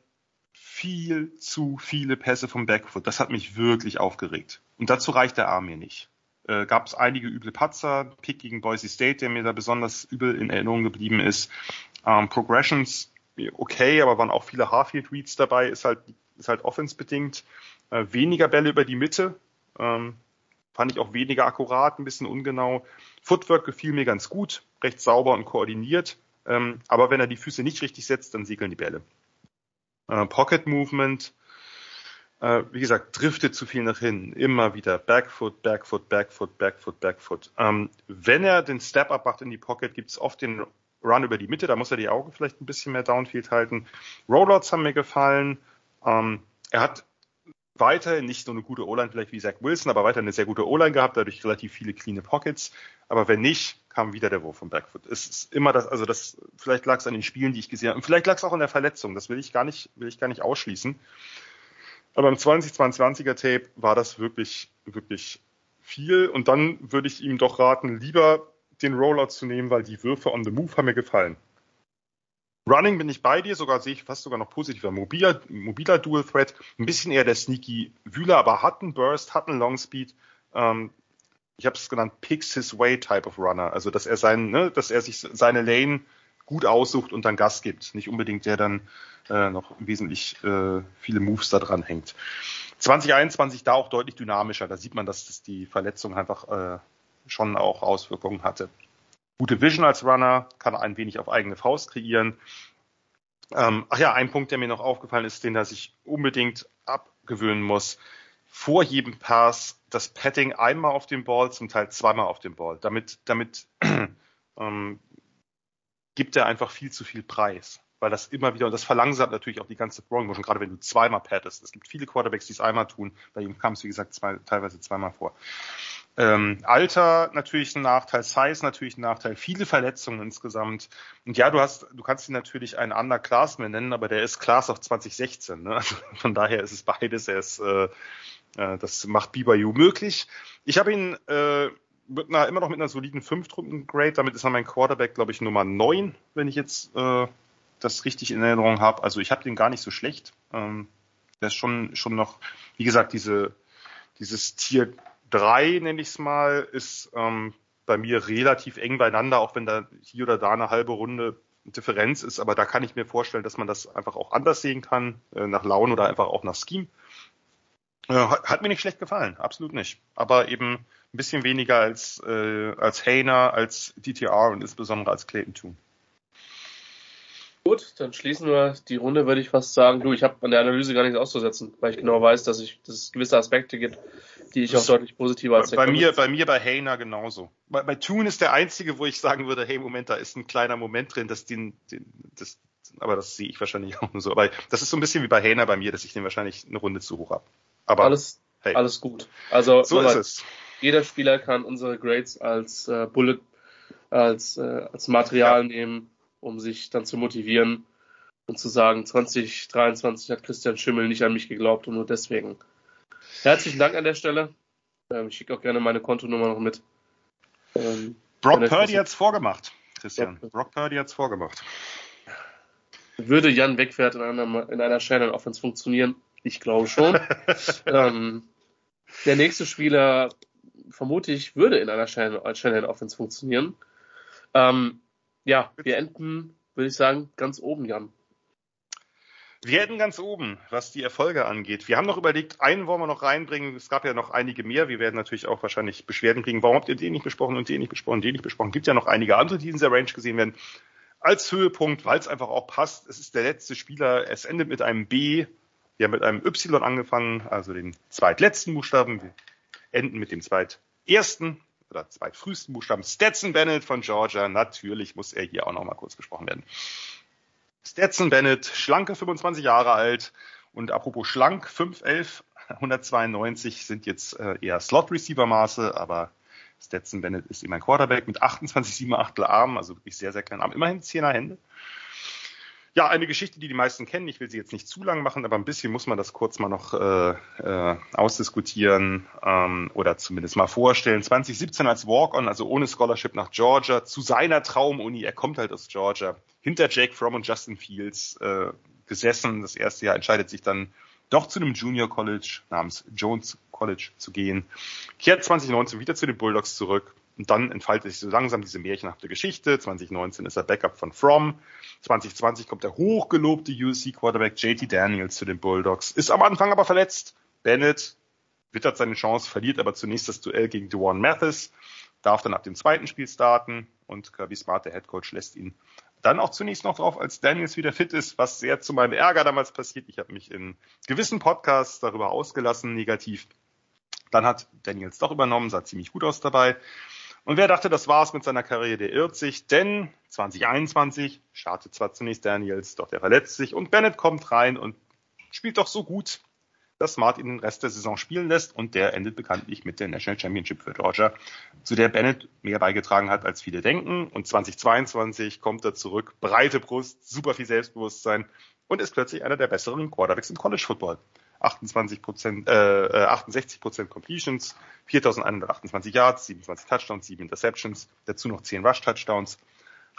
viel zu viele Pässe vom Backfoot. Das hat mich wirklich aufgeregt. Und dazu reicht der Arm mir nicht äh, gab es einige üble Patzer, Pick gegen Boise State, der mir da besonders übel in Erinnerung geblieben ist. Ähm, Progressions okay, aber waren auch viele Harfield Reads dabei, ist halt ist halt offensbedingt. Äh, weniger Bälle über die Mitte, ähm, fand ich auch weniger akkurat, ein bisschen ungenau. Footwork gefiel mir ganz gut, recht sauber und koordiniert. Ähm, aber wenn er die Füße nicht richtig setzt, dann segeln die Bälle. Äh, Pocket Movement äh, wie gesagt, driftet zu viel nach hinten. Immer wieder Backfoot, Backfoot, Backfoot, Backfoot, Backfoot. Ähm, wenn er den Step-Up macht in die Pocket, gibt es oft den Run über die Mitte, da muss er die Augen vielleicht ein bisschen mehr Downfield halten. Rollouts haben mir gefallen. Ähm, er hat weiterhin nicht so eine gute O-Line vielleicht wie Zach Wilson, aber weiter eine sehr gute O-Line gehabt, dadurch relativ viele clean Pockets. Aber wenn nicht, kam wieder der Wurf vom Backfoot. Es ist immer das, also das, vielleicht lag es an den Spielen, die ich gesehen habe. Und vielleicht lag es auch an der Verletzung. Das will ich gar nicht, will ich gar nicht ausschließen. Aber im 2022er Tape war das wirklich, wirklich viel. Und dann würde ich ihm doch raten, lieber den Rollout zu nehmen, weil die Würfe on the move haben mir gefallen. Running bin ich bei dir, sogar sehe ich fast sogar noch positiver. Mobiler, mobiler Dual Threat, ein bisschen eher der sneaky Wühler, aber hat einen Burst, hat einen Long Speed. Ähm, ich habe es genannt, picks his way type of Runner. Also dass er sein, ne, dass er sich seine Lane gut aussucht und dann Gas gibt. Nicht unbedingt der dann äh, noch wesentlich äh, viele Moves da dran hängt. 2021 da auch deutlich dynamischer. Da sieht man, dass das die Verletzung einfach äh, schon auch Auswirkungen hatte gute Vision als Runner, kann ein wenig auf eigene Faust kreieren. Ähm, ach ja, ein Punkt, der mir noch aufgefallen ist, den er sich unbedingt abgewöhnen muss. Vor jedem Pass das Padding einmal auf dem Ball, zum Teil zweimal auf dem Ball. Damit, damit [CLEARS THROAT] ähm, gibt er einfach viel zu viel Preis. Weil das immer wieder, und das verlangsamt natürlich auch die ganze Throwing Motion, gerade wenn du zweimal paddest. Es gibt viele Quarterbacks, die es einmal tun. Bei ihm kam es, wie gesagt, zwei, teilweise zweimal vor. Ähm, Alter natürlich ein Nachteil, Size natürlich ein Nachteil, viele Verletzungen insgesamt. Und ja, du hast, du kannst ihn natürlich einen Underclassman nennen, aber der ist Class of 2016. Ne? Also von daher ist es beides. Er ist, äh, äh, das macht BYU möglich. Ich habe ihn äh, mit einer, immer noch mit einer soliden Fünftrunden-Grade. Damit ist er mein Quarterback, glaube ich, Nummer 9, wenn ich jetzt äh, das richtig in Erinnerung habe. Also ich habe den gar nicht so schlecht. Ähm, der ist schon, schon noch, wie gesagt, diese, dieses Tier 3, nenne ich es mal, ist ähm, bei mir relativ eng beieinander, auch wenn da hier oder da eine halbe Runde Differenz ist. Aber da kann ich mir vorstellen, dass man das einfach auch anders sehen kann, äh, nach Laune oder einfach auch nach Scheme. Äh, hat mir nicht schlecht gefallen, absolut nicht. Aber eben ein bisschen weniger als, äh, als Hayner, als DTR und insbesondere als Clayton Toon. Gut, dann schließen wir die Runde, würde ich fast sagen. Du, ich habe an der Analyse gar nichts auszusetzen, weil ich genau weiß, dass, ich, dass es gewisse Aspekte gibt, die ich auch deutlich positiver als bei mir, bei mir bei Hayner genauso. Bei, bei Toon ist der einzige, wo ich sagen würde, hey, Moment, da ist ein kleiner Moment drin, dass den, den das, aber das sehe ich wahrscheinlich [LAUGHS] auch nur so. Aber das ist so ein bisschen wie bei Hayner bei mir, dass ich den wahrscheinlich eine Runde zu hoch habe. Aber alles, hey. alles gut. Also so ist es. Jeder Spieler kann unsere Grades als äh, Bullet, als, äh, als Material ja. nehmen um sich dann zu motivieren und zu sagen, 2023 hat Christian Schimmel nicht an mich geglaubt und nur deswegen. Herzlichen Dank an der Stelle. Ähm, ich schicke auch gerne meine Kontonummer noch mit. Ähm, Brock Purdy hat's vorgemacht, Christian. Ja. Brock Purdy hat's vorgemacht. Würde Jan Wegwert in einer, in einer Shannon Offense funktionieren? Ich glaube schon. [LAUGHS] ähm, der nächste Spieler, vermute ich, würde in einer Shannon, Shannon Offense funktionieren. Ähm, ja, wir enden, würde ich sagen, ganz oben, Jan. Wir enden ganz oben, was die Erfolge angeht. Wir haben noch überlegt, einen wollen wir noch reinbringen. Es gab ja noch einige mehr. Wir werden natürlich auch wahrscheinlich Beschwerden kriegen. Warum habt ihr den nicht besprochen und den nicht besprochen, den nicht besprochen? Gibt ja noch einige andere, die in dieser Range gesehen werden. Als Höhepunkt, weil es einfach auch passt. Es ist der letzte Spieler. Es endet mit einem B. Wir haben mit einem Y angefangen, also den zweitletzten Buchstaben. Enden mit dem zweitersten oder zweitfrühesten Buchstaben, Stetson Bennett von Georgia. Natürlich muss er hier auch nochmal kurz besprochen werden. Stetson Bennett, schlanke 25 Jahre alt und apropos schlank, 5'11, 192 sind jetzt äh, eher Slot-Receiver-Maße, aber Stetson Bennett ist eben ein Quarterback mit 28, 7 Achtel Armen, also wirklich sehr, sehr kleinen Armen. Immerhin 10er Hände. Ja, eine Geschichte, die die meisten kennen. Ich will sie jetzt nicht zu lang machen, aber ein bisschen muss man das kurz mal noch äh, äh, ausdiskutieren ähm, oder zumindest mal vorstellen. 2017 als Walk-on, also ohne Scholarship nach Georgia, zu seiner Traumuni. Er kommt halt aus Georgia, hinter Jake Fromm und Justin Fields äh, gesessen. Das erste Jahr entscheidet sich dann doch zu einem Junior College namens Jones College zu gehen. Kehrt 2019 wieder zu den Bulldogs zurück und dann entfaltet sich so langsam diese märchenhafte Geschichte. 2019 ist er Backup von Fromm. 2020 kommt der hochgelobte USC Quarterback JT Daniels zu den Bulldogs. Ist am Anfang aber verletzt. Bennett wittert seine Chance, verliert aber zunächst das Duell gegen Dewan Mathis, darf dann ab dem zweiten Spiel starten und Kirby Smart, der Headcoach, lässt ihn dann auch zunächst noch drauf, als Daniels wieder fit ist, was sehr zu meinem Ärger damals passiert. Ich habe mich in gewissen Podcasts darüber ausgelassen, negativ. Dann hat Daniels doch übernommen, sah ziemlich gut aus dabei. Und wer dachte, das war's mit seiner Karriere, der irrt sich, denn 2021 startet zwar zunächst Daniels, doch der verletzt sich und Bennett kommt rein und spielt doch so gut, dass Smart ihn den Rest der Saison spielen lässt und der endet bekanntlich mit der National Championship für Georgia, zu der Bennett mehr beigetragen hat, als viele denken. Und 2022 kommt er zurück, breite Brust, super viel Selbstbewusstsein und ist plötzlich einer der besseren Quarterbacks im College Football. 28 Prozent, äh, 68 Prozent Completions, 4.128 Yards, 27 Touchdowns, 7 Interceptions, dazu noch 10 Rush Touchdowns,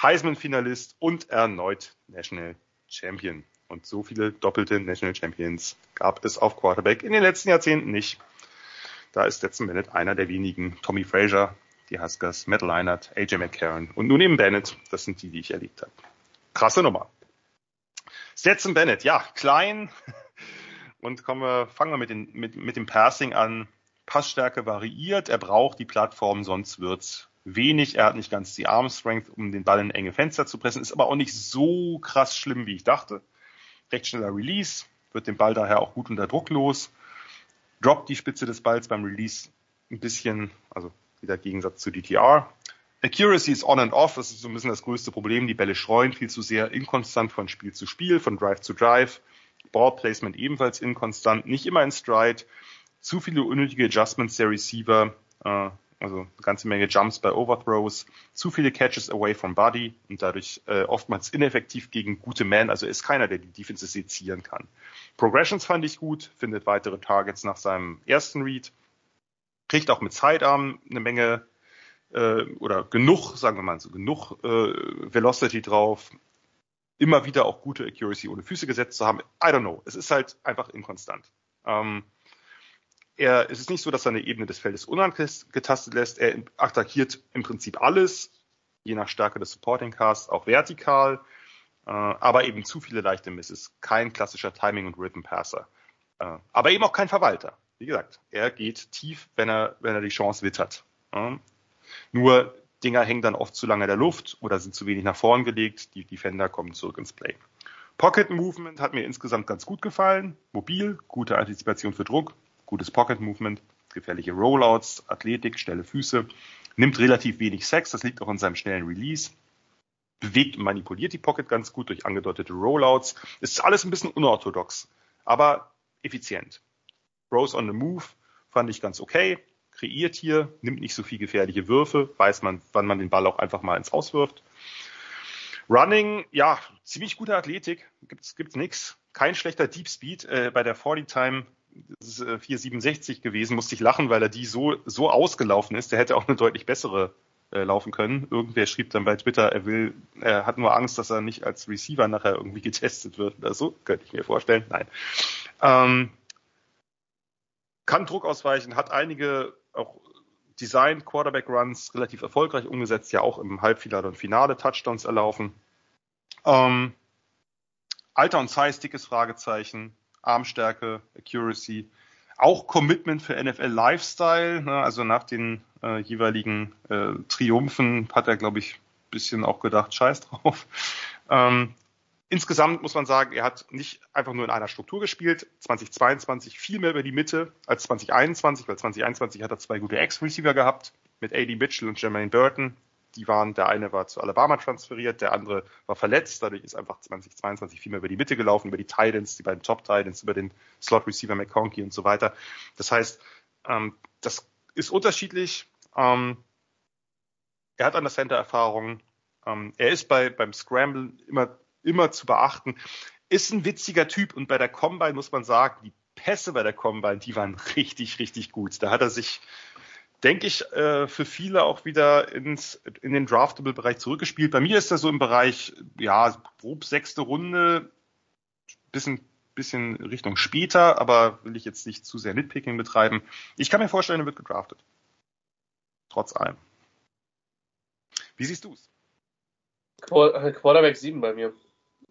Heisman-Finalist und erneut National Champion. Und so viele doppelte National Champions gab es auf Quarterback in den letzten Jahrzehnten nicht. Da ist Stetson Bennett einer der wenigen. Tommy Frazier, die Huskers, Matt Leinart, AJ McCarron und nun eben Bennett. Das sind die, die ich erlebt habe. Krasse Nummer. Stetson Bennett, ja, klein. Und kommen wir, fangen wir mit, den, mit, mit dem Passing an. Passstärke variiert. Er braucht die Plattform, sonst wird's wenig. Er hat nicht ganz die Arm Strength, um den Ball in enge Fenster zu pressen. Ist aber auch nicht so krass schlimm, wie ich dachte. Recht schneller Release, wird den Ball daher auch gut unter Druck los. Droppt die Spitze des Balls beim Release ein bisschen, also wieder Gegensatz zu DTR. Accuracy ist on and off, das ist so ein bisschen das größte Problem. Die Bälle schreuen viel zu sehr inkonstant von Spiel zu Spiel, von Drive zu Drive. Ball Placement ebenfalls inkonstant, nicht immer in Stride. Zu viele unnötige Adjustments der Receiver, äh, also eine ganze Menge Jumps bei Overthrows, zu viele Catches away from Body und dadurch äh, oftmals ineffektiv gegen gute Men, also ist keiner, der die Defense sezieren kann. Progressions fand ich gut, findet weitere Targets nach seinem ersten Read, kriegt auch mit Sidearm eine Menge äh, oder genug, sagen wir mal so, genug äh, Velocity drauf, immer wieder auch gute Accuracy ohne Füße gesetzt zu haben. I don't know. Es ist halt einfach inkonstant. Ähm, er, es ist nicht so, dass er eine Ebene des Feldes unangetastet lässt. Er attackiert im Prinzip alles, je nach Stärke des Supporting Casts, auch vertikal, äh, aber eben zu viele leichte Misses. Kein klassischer Timing- und Rhythm-Passer. Äh, aber eben auch kein Verwalter. Wie gesagt, er geht tief, wenn er, wenn er die Chance wittert. Äh, nur Dinger hängen dann oft zu lange in der Luft oder sind zu wenig nach vorn gelegt. Die Defender kommen zurück ins Play. Pocket Movement hat mir insgesamt ganz gut gefallen. Mobil, gute Antizipation für Druck, gutes Pocket Movement, gefährliche Rollouts, Athletik, schnelle Füße, nimmt relativ wenig Sex, das liegt auch an seinem schnellen Release, bewegt und manipuliert die Pocket ganz gut durch angedeutete Rollouts. Ist alles ein bisschen unorthodox, aber effizient. Rose on the Move fand ich ganz okay, kreiert hier, nimmt nicht so viel gefährliche Würfe, weiß man, wann man den Ball auch einfach mal ins Haus. Running, ja, ziemlich gute Athletik, gibt's, gibt's nix. Kein schlechter Deep Speed. Äh, bei der 40 Time das ist 467 äh, gewesen, musste ich lachen, weil er die so, so ausgelaufen ist. Der hätte auch eine deutlich bessere äh, laufen können. Irgendwer schrieb dann bei Twitter, er will, er hat nur Angst, dass er nicht als Receiver nachher irgendwie getestet wird oder so. Könnte ich mir vorstellen. Nein. Ähm, kann Druck ausweichen, hat einige auch Design Quarterback Runs relativ erfolgreich umgesetzt, ja auch im Halbfinale und Finale Touchdowns erlaufen. Ähm, Alter und Size, dickes Fragezeichen. Armstärke, Accuracy, auch Commitment für NFL Lifestyle. Ne? Also nach den äh, jeweiligen äh, Triumphen hat er, glaube ich, bisschen auch gedacht, scheiß drauf. Ähm, insgesamt muss man sagen, er hat nicht einfach nur in einer Struktur gespielt. 2022 viel mehr über die Mitte als 2021, weil 2021 hat er zwei gute Ex-Receiver gehabt mit AD Mitchell und Jermaine Burton die waren, der eine war zu Alabama transferiert, der andere war verletzt, dadurch ist einfach 2022 viel mehr über die Mitte gelaufen, über die Titans, die beiden Top Titans, über den Slot Receiver McConkey und so weiter. Das heißt, ähm, das ist unterschiedlich. Ähm, er hat an der Center Erfahrung. Ähm, er ist bei, beim Scramble immer, immer zu beachten. Ist ein witziger Typ und bei der Combine muss man sagen, die Pässe bei der Combine, die waren richtig, richtig gut. Da hat er sich denke ich, äh, für viele auch wieder ins, in den Draftable-Bereich zurückgespielt. Bei mir ist das so im Bereich, ja, grob sechste Runde, bisschen, bisschen Richtung später, aber will ich jetzt nicht zu sehr Nitpicking betreiben. Ich kann mir vorstellen, er wird gedraftet. Trotz allem. Wie siehst du es? Äh, Quarterback 7 bei mir.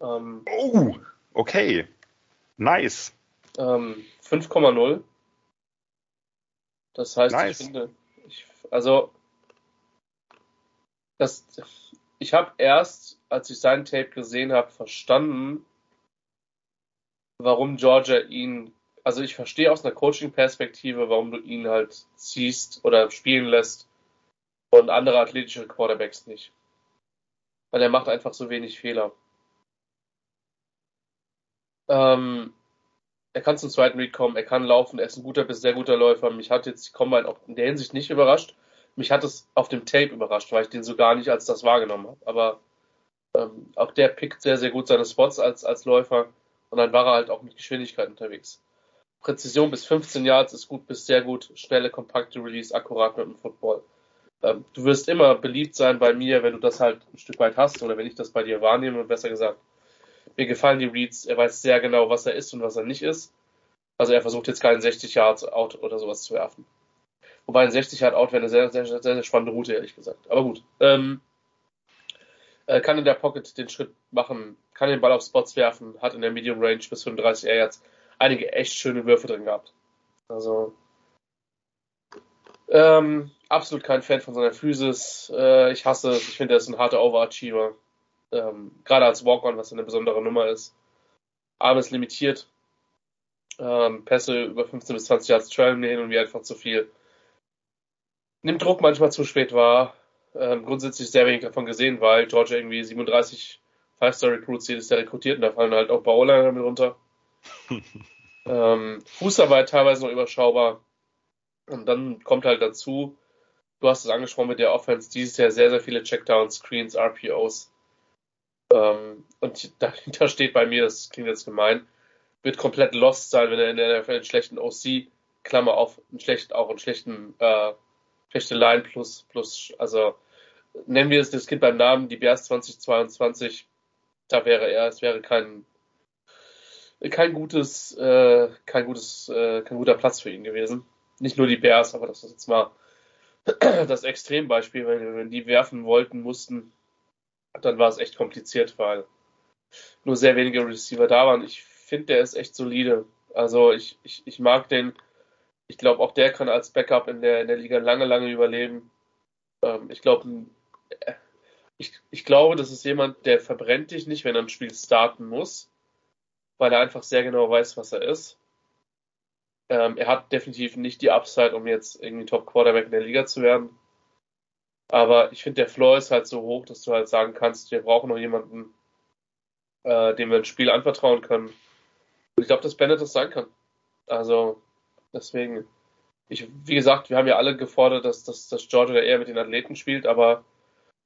Ähm, oh, okay. Nice. Ähm, 5,0. Das heißt, nice. ich finde, ich, also, das, ich habe erst, als ich sein Tape gesehen habe, verstanden, warum Georgia ihn, also ich verstehe aus einer Coaching-Perspektive, warum du ihn halt ziehst oder spielen lässt und andere athletische Quarterbacks nicht. Weil er macht einfach so wenig Fehler. Ähm, er kann zum zweiten Read kommen, er kann laufen, er ist ein guter bis sehr guter Läufer. Mich hat jetzt die Combine auch in der Hinsicht nicht überrascht. Mich hat es auf dem Tape überrascht, weil ich den so gar nicht als das wahrgenommen habe. Aber ähm, auch der pickt sehr, sehr gut seine Spots als, als Läufer und dann war er halt auch mit Geschwindigkeit unterwegs. Präzision bis 15 Yards ist gut bis sehr gut, schnelle, kompakte Release, akkurat mit dem Football. Ähm, du wirst immer beliebt sein bei mir, wenn du das halt ein Stück weit hast oder wenn ich das bei dir wahrnehme, besser gesagt. Mir gefallen die Reads, er weiß sehr genau, was er ist und was er nicht ist. Also er versucht jetzt keinen 60 Yards Out oder sowas zu werfen. Wobei ein 60 Yard Out wäre eine sehr, sehr, sehr, sehr spannende Route, ehrlich gesagt. Aber gut. Ähm, äh, kann in der Pocket den Schritt machen, kann den Ball auf Spots werfen, hat in der Medium Range bis 35 Yards einige echt schöne Würfe drin gehabt. Also ähm, absolut kein Fan von seiner Physis. Äh, ich hasse es. Ich finde, er ist ein harter Overachiever. Ähm, Gerade als Walk-On, was eine besondere Nummer ist. Arm ist limitiert. Ähm, Pässe über 15 bis 20 Yards trailen hin und wie einfach zu viel. Nimmt Druck manchmal zu spät wahr. Ähm, grundsätzlich sehr wenig davon gesehen, weil Georgia irgendwie 37 Five-Star-Recruits jedes Jahr rekrutiert und da fallen halt auch Bauler mit runter. [LAUGHS] ähm, Fußarbeit teilweise noch überschaubar. Und dann kommt halt dazu, du hast es angesprochen mit der Offense, dieses Jahr sehr, sehr viele Checkdowns, Screens, RPOs. Ähm, und [LAUGHS] dahinter steht bei mir, das klingt jetzt gemein, wird komplett lost sein, wenn er in der NFL einen schlechten OC, Klammer auf, einen schlechten, auch einen schlechten, äh, schlechte Line plus, plus, also nennen wir es das Kind beim Namen, die Bears 2022, da wäre er, es wäre kein, kein gutes, äh, kein gutes, äh, kein guter Platz für ihn gewesen. Nicht nur die Bears, aber das ist jetzt mal [CLEARS THROAT] das Extrembeispiel, wenn, wenn die werfen wollten, mussten, dann war es echt kompliziert, weil nur sehr wenige Receiver da waren. Ich finde, der ist echt solide. Also ich, ich, ich mag den. Ich glaube, auch der kann als Backup in der, in der Liga lange, lange überleben. Ähm, ich glaube, ich, ich glaube, das ist jemand, der verbrennt dich nicht, wenn er ein Spiel starten muss, weil er einfach sehr genau weiß, was er ist. Ähm, er hat definitiv nicht die Upside, um jetzt irgendwie Top Quarterback in der Liga zu werden. Aber ich finde, der Floor ist halt so hoch, dass du halt sagen kannst, wir brauchen noch jemanden, äh, dem wir ein Spiel anvertrauen können. Und ich glaube, dass Bennett das sein kann. Also, deswegen, ich, wie gesagt, wir haben ja alle gefordert, dass, dass, dass Georgia eher mit den Athleten spielt, aber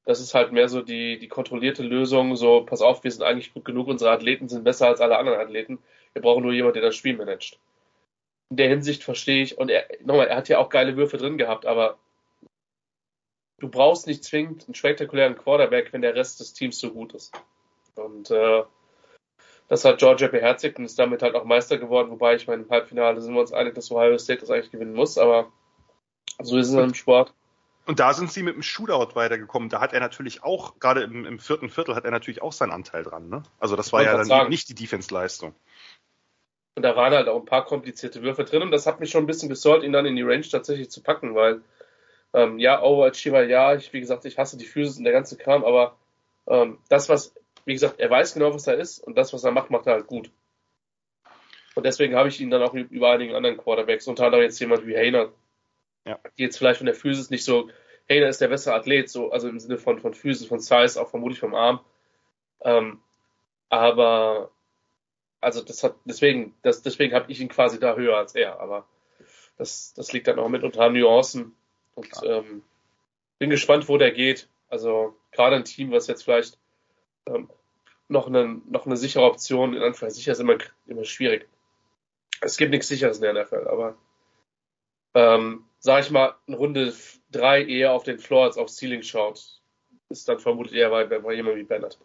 das ist halt mehr so die, die kontrollierte Lösung, so, pass auf, wir sind eigentlich gut genug, unsere Athleten sind besser als alle anderen Athleten. Wir brauchen nur jemanden, der das Spiel managt. In der Hinsicht verstehe ich, und er, nochmal, er hat ja auch geile Würfe drin gehabt, aber du brauchst nicht zwingend einen spektakulären Quarterback, wenn der Rest des Teams so gut ist. Und äh, das hat Georgia beherzigt und ist damit halt auch Meister geworden, wobei ich meine, im Halbfinale sind wir uns einig, dass Ohio State das eigentlich gewinnen muss, aber so ist es im Sport. Und da sind sie mit dem Shootout weitergekommen. Da hat er natürlich auch, gerade im, im vierten Viertel, hat er natürlich auch seinen Anteil dran. Ne? Also das war ja dann sagen. nicht die Defense-Leistung. Und da waren halt auch ein paar komplizierte Würfe drin und das hat mich schon ein bisschen gesollt, ihn dann in die Range tatsächlich zu packen, weil ähm, ja, Overachiever, ja, ich, wie gesagt, ich hasse die Physis und der ganze Kram, aber ähm, das, was, wie gesagt, er weiß genau, was er ist und das, was er macht, macht er halt gut. Und deswegen habe ich ihn dann auch über einigen anderen Quarterbacks, unter anderem jetzt jemand wie Hayner, ja. die jetzt vielleicht von der Physis nicht so, Hayner ist der bessere Athlet, so, also im Sinne von, von Physis, von Size, auch vermutlich vom Arm. Ähm, aber also das hat deswegen, das, deswegen habe ich ihn quasi da höher als er, aber das, das liegt dann auch mit unter Nuancen. Und ähm, bin gespannt, wo der geht. Also gerade ein Team, was jetzt vielleicht ähm, noch, eine, noch eine sichere Option, in Anführungszeichen, sicher ist immer, immer schwierig. Es gibt nichts Sicheres in der NFL, aber ähm, sag ich mal, in Runde drei eher auf den Floor als auf Ceiling schaut, ist dann vermutlich eher bei, bei jemand wie Bennett.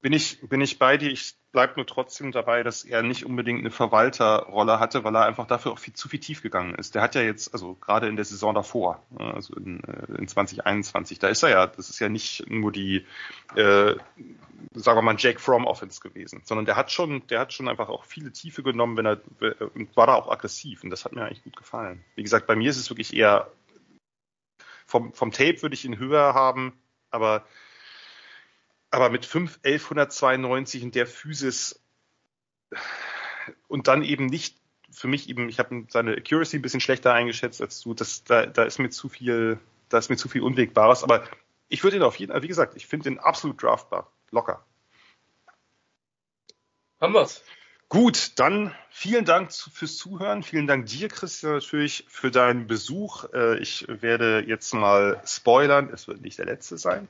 Bin ich, bin ich bei dir. Ich bleibt nur trotzdem dabei, dass er nicht unbedingt eine Verwalterrolle hatte, weil er einfach dafür auch viel, zu viel tief gegangen ist. Der hat ja jetzt, also gerade in der Saison davor, also in, äh, in 2021, da ist er ja, das ist ja nicht nur die, äh, sagen wir mal, Jake Fromm Offense gewesen, sondern der hat schon, der hat schon einfach auch viele Tiefe genommen, wenn er war da auch aggressiv und das hat mir eigentlich gut gefallen. Wie gesagt, bei mir ist es wirklich eher vom, vom Tape würde ich ihn höher haben, aber aber mit 5, 1192 in der Physis und dann eben nicht für mich eben, ich habe seine Accuracy ein bisschen schlechter eingeschätzt als du, das, da, da ist mir zu viel, da ist mir zu viel Unwegbares, aber ich würde ihn auf jeden Fall, wie gesagt, ich finde ihn absolut draftbar. Locker. Haben wir's. Gut, dann vielen Dank fürs Zuhören. Vielen Dank dir, Christian, natürlich für deinen Besuch. Äh, ich werde jetzt mal spoilern. Es wird nicht der letzte sein.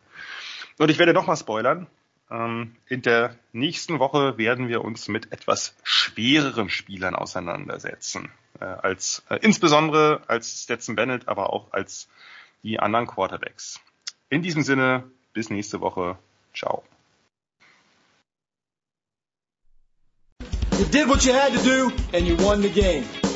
Und ich werde nochmal spoilern. Ähm, in der nächsten Woche werden wir uns mit etwas schwereren Spielern auseinandersetzen. Äh, als, äh, insbesondere als Stetson Bennett, aber auch als die anderen Quarterbacks. In diesem Sinne, bis nächste Woche. Ciao. You did what you had to do and you won the game.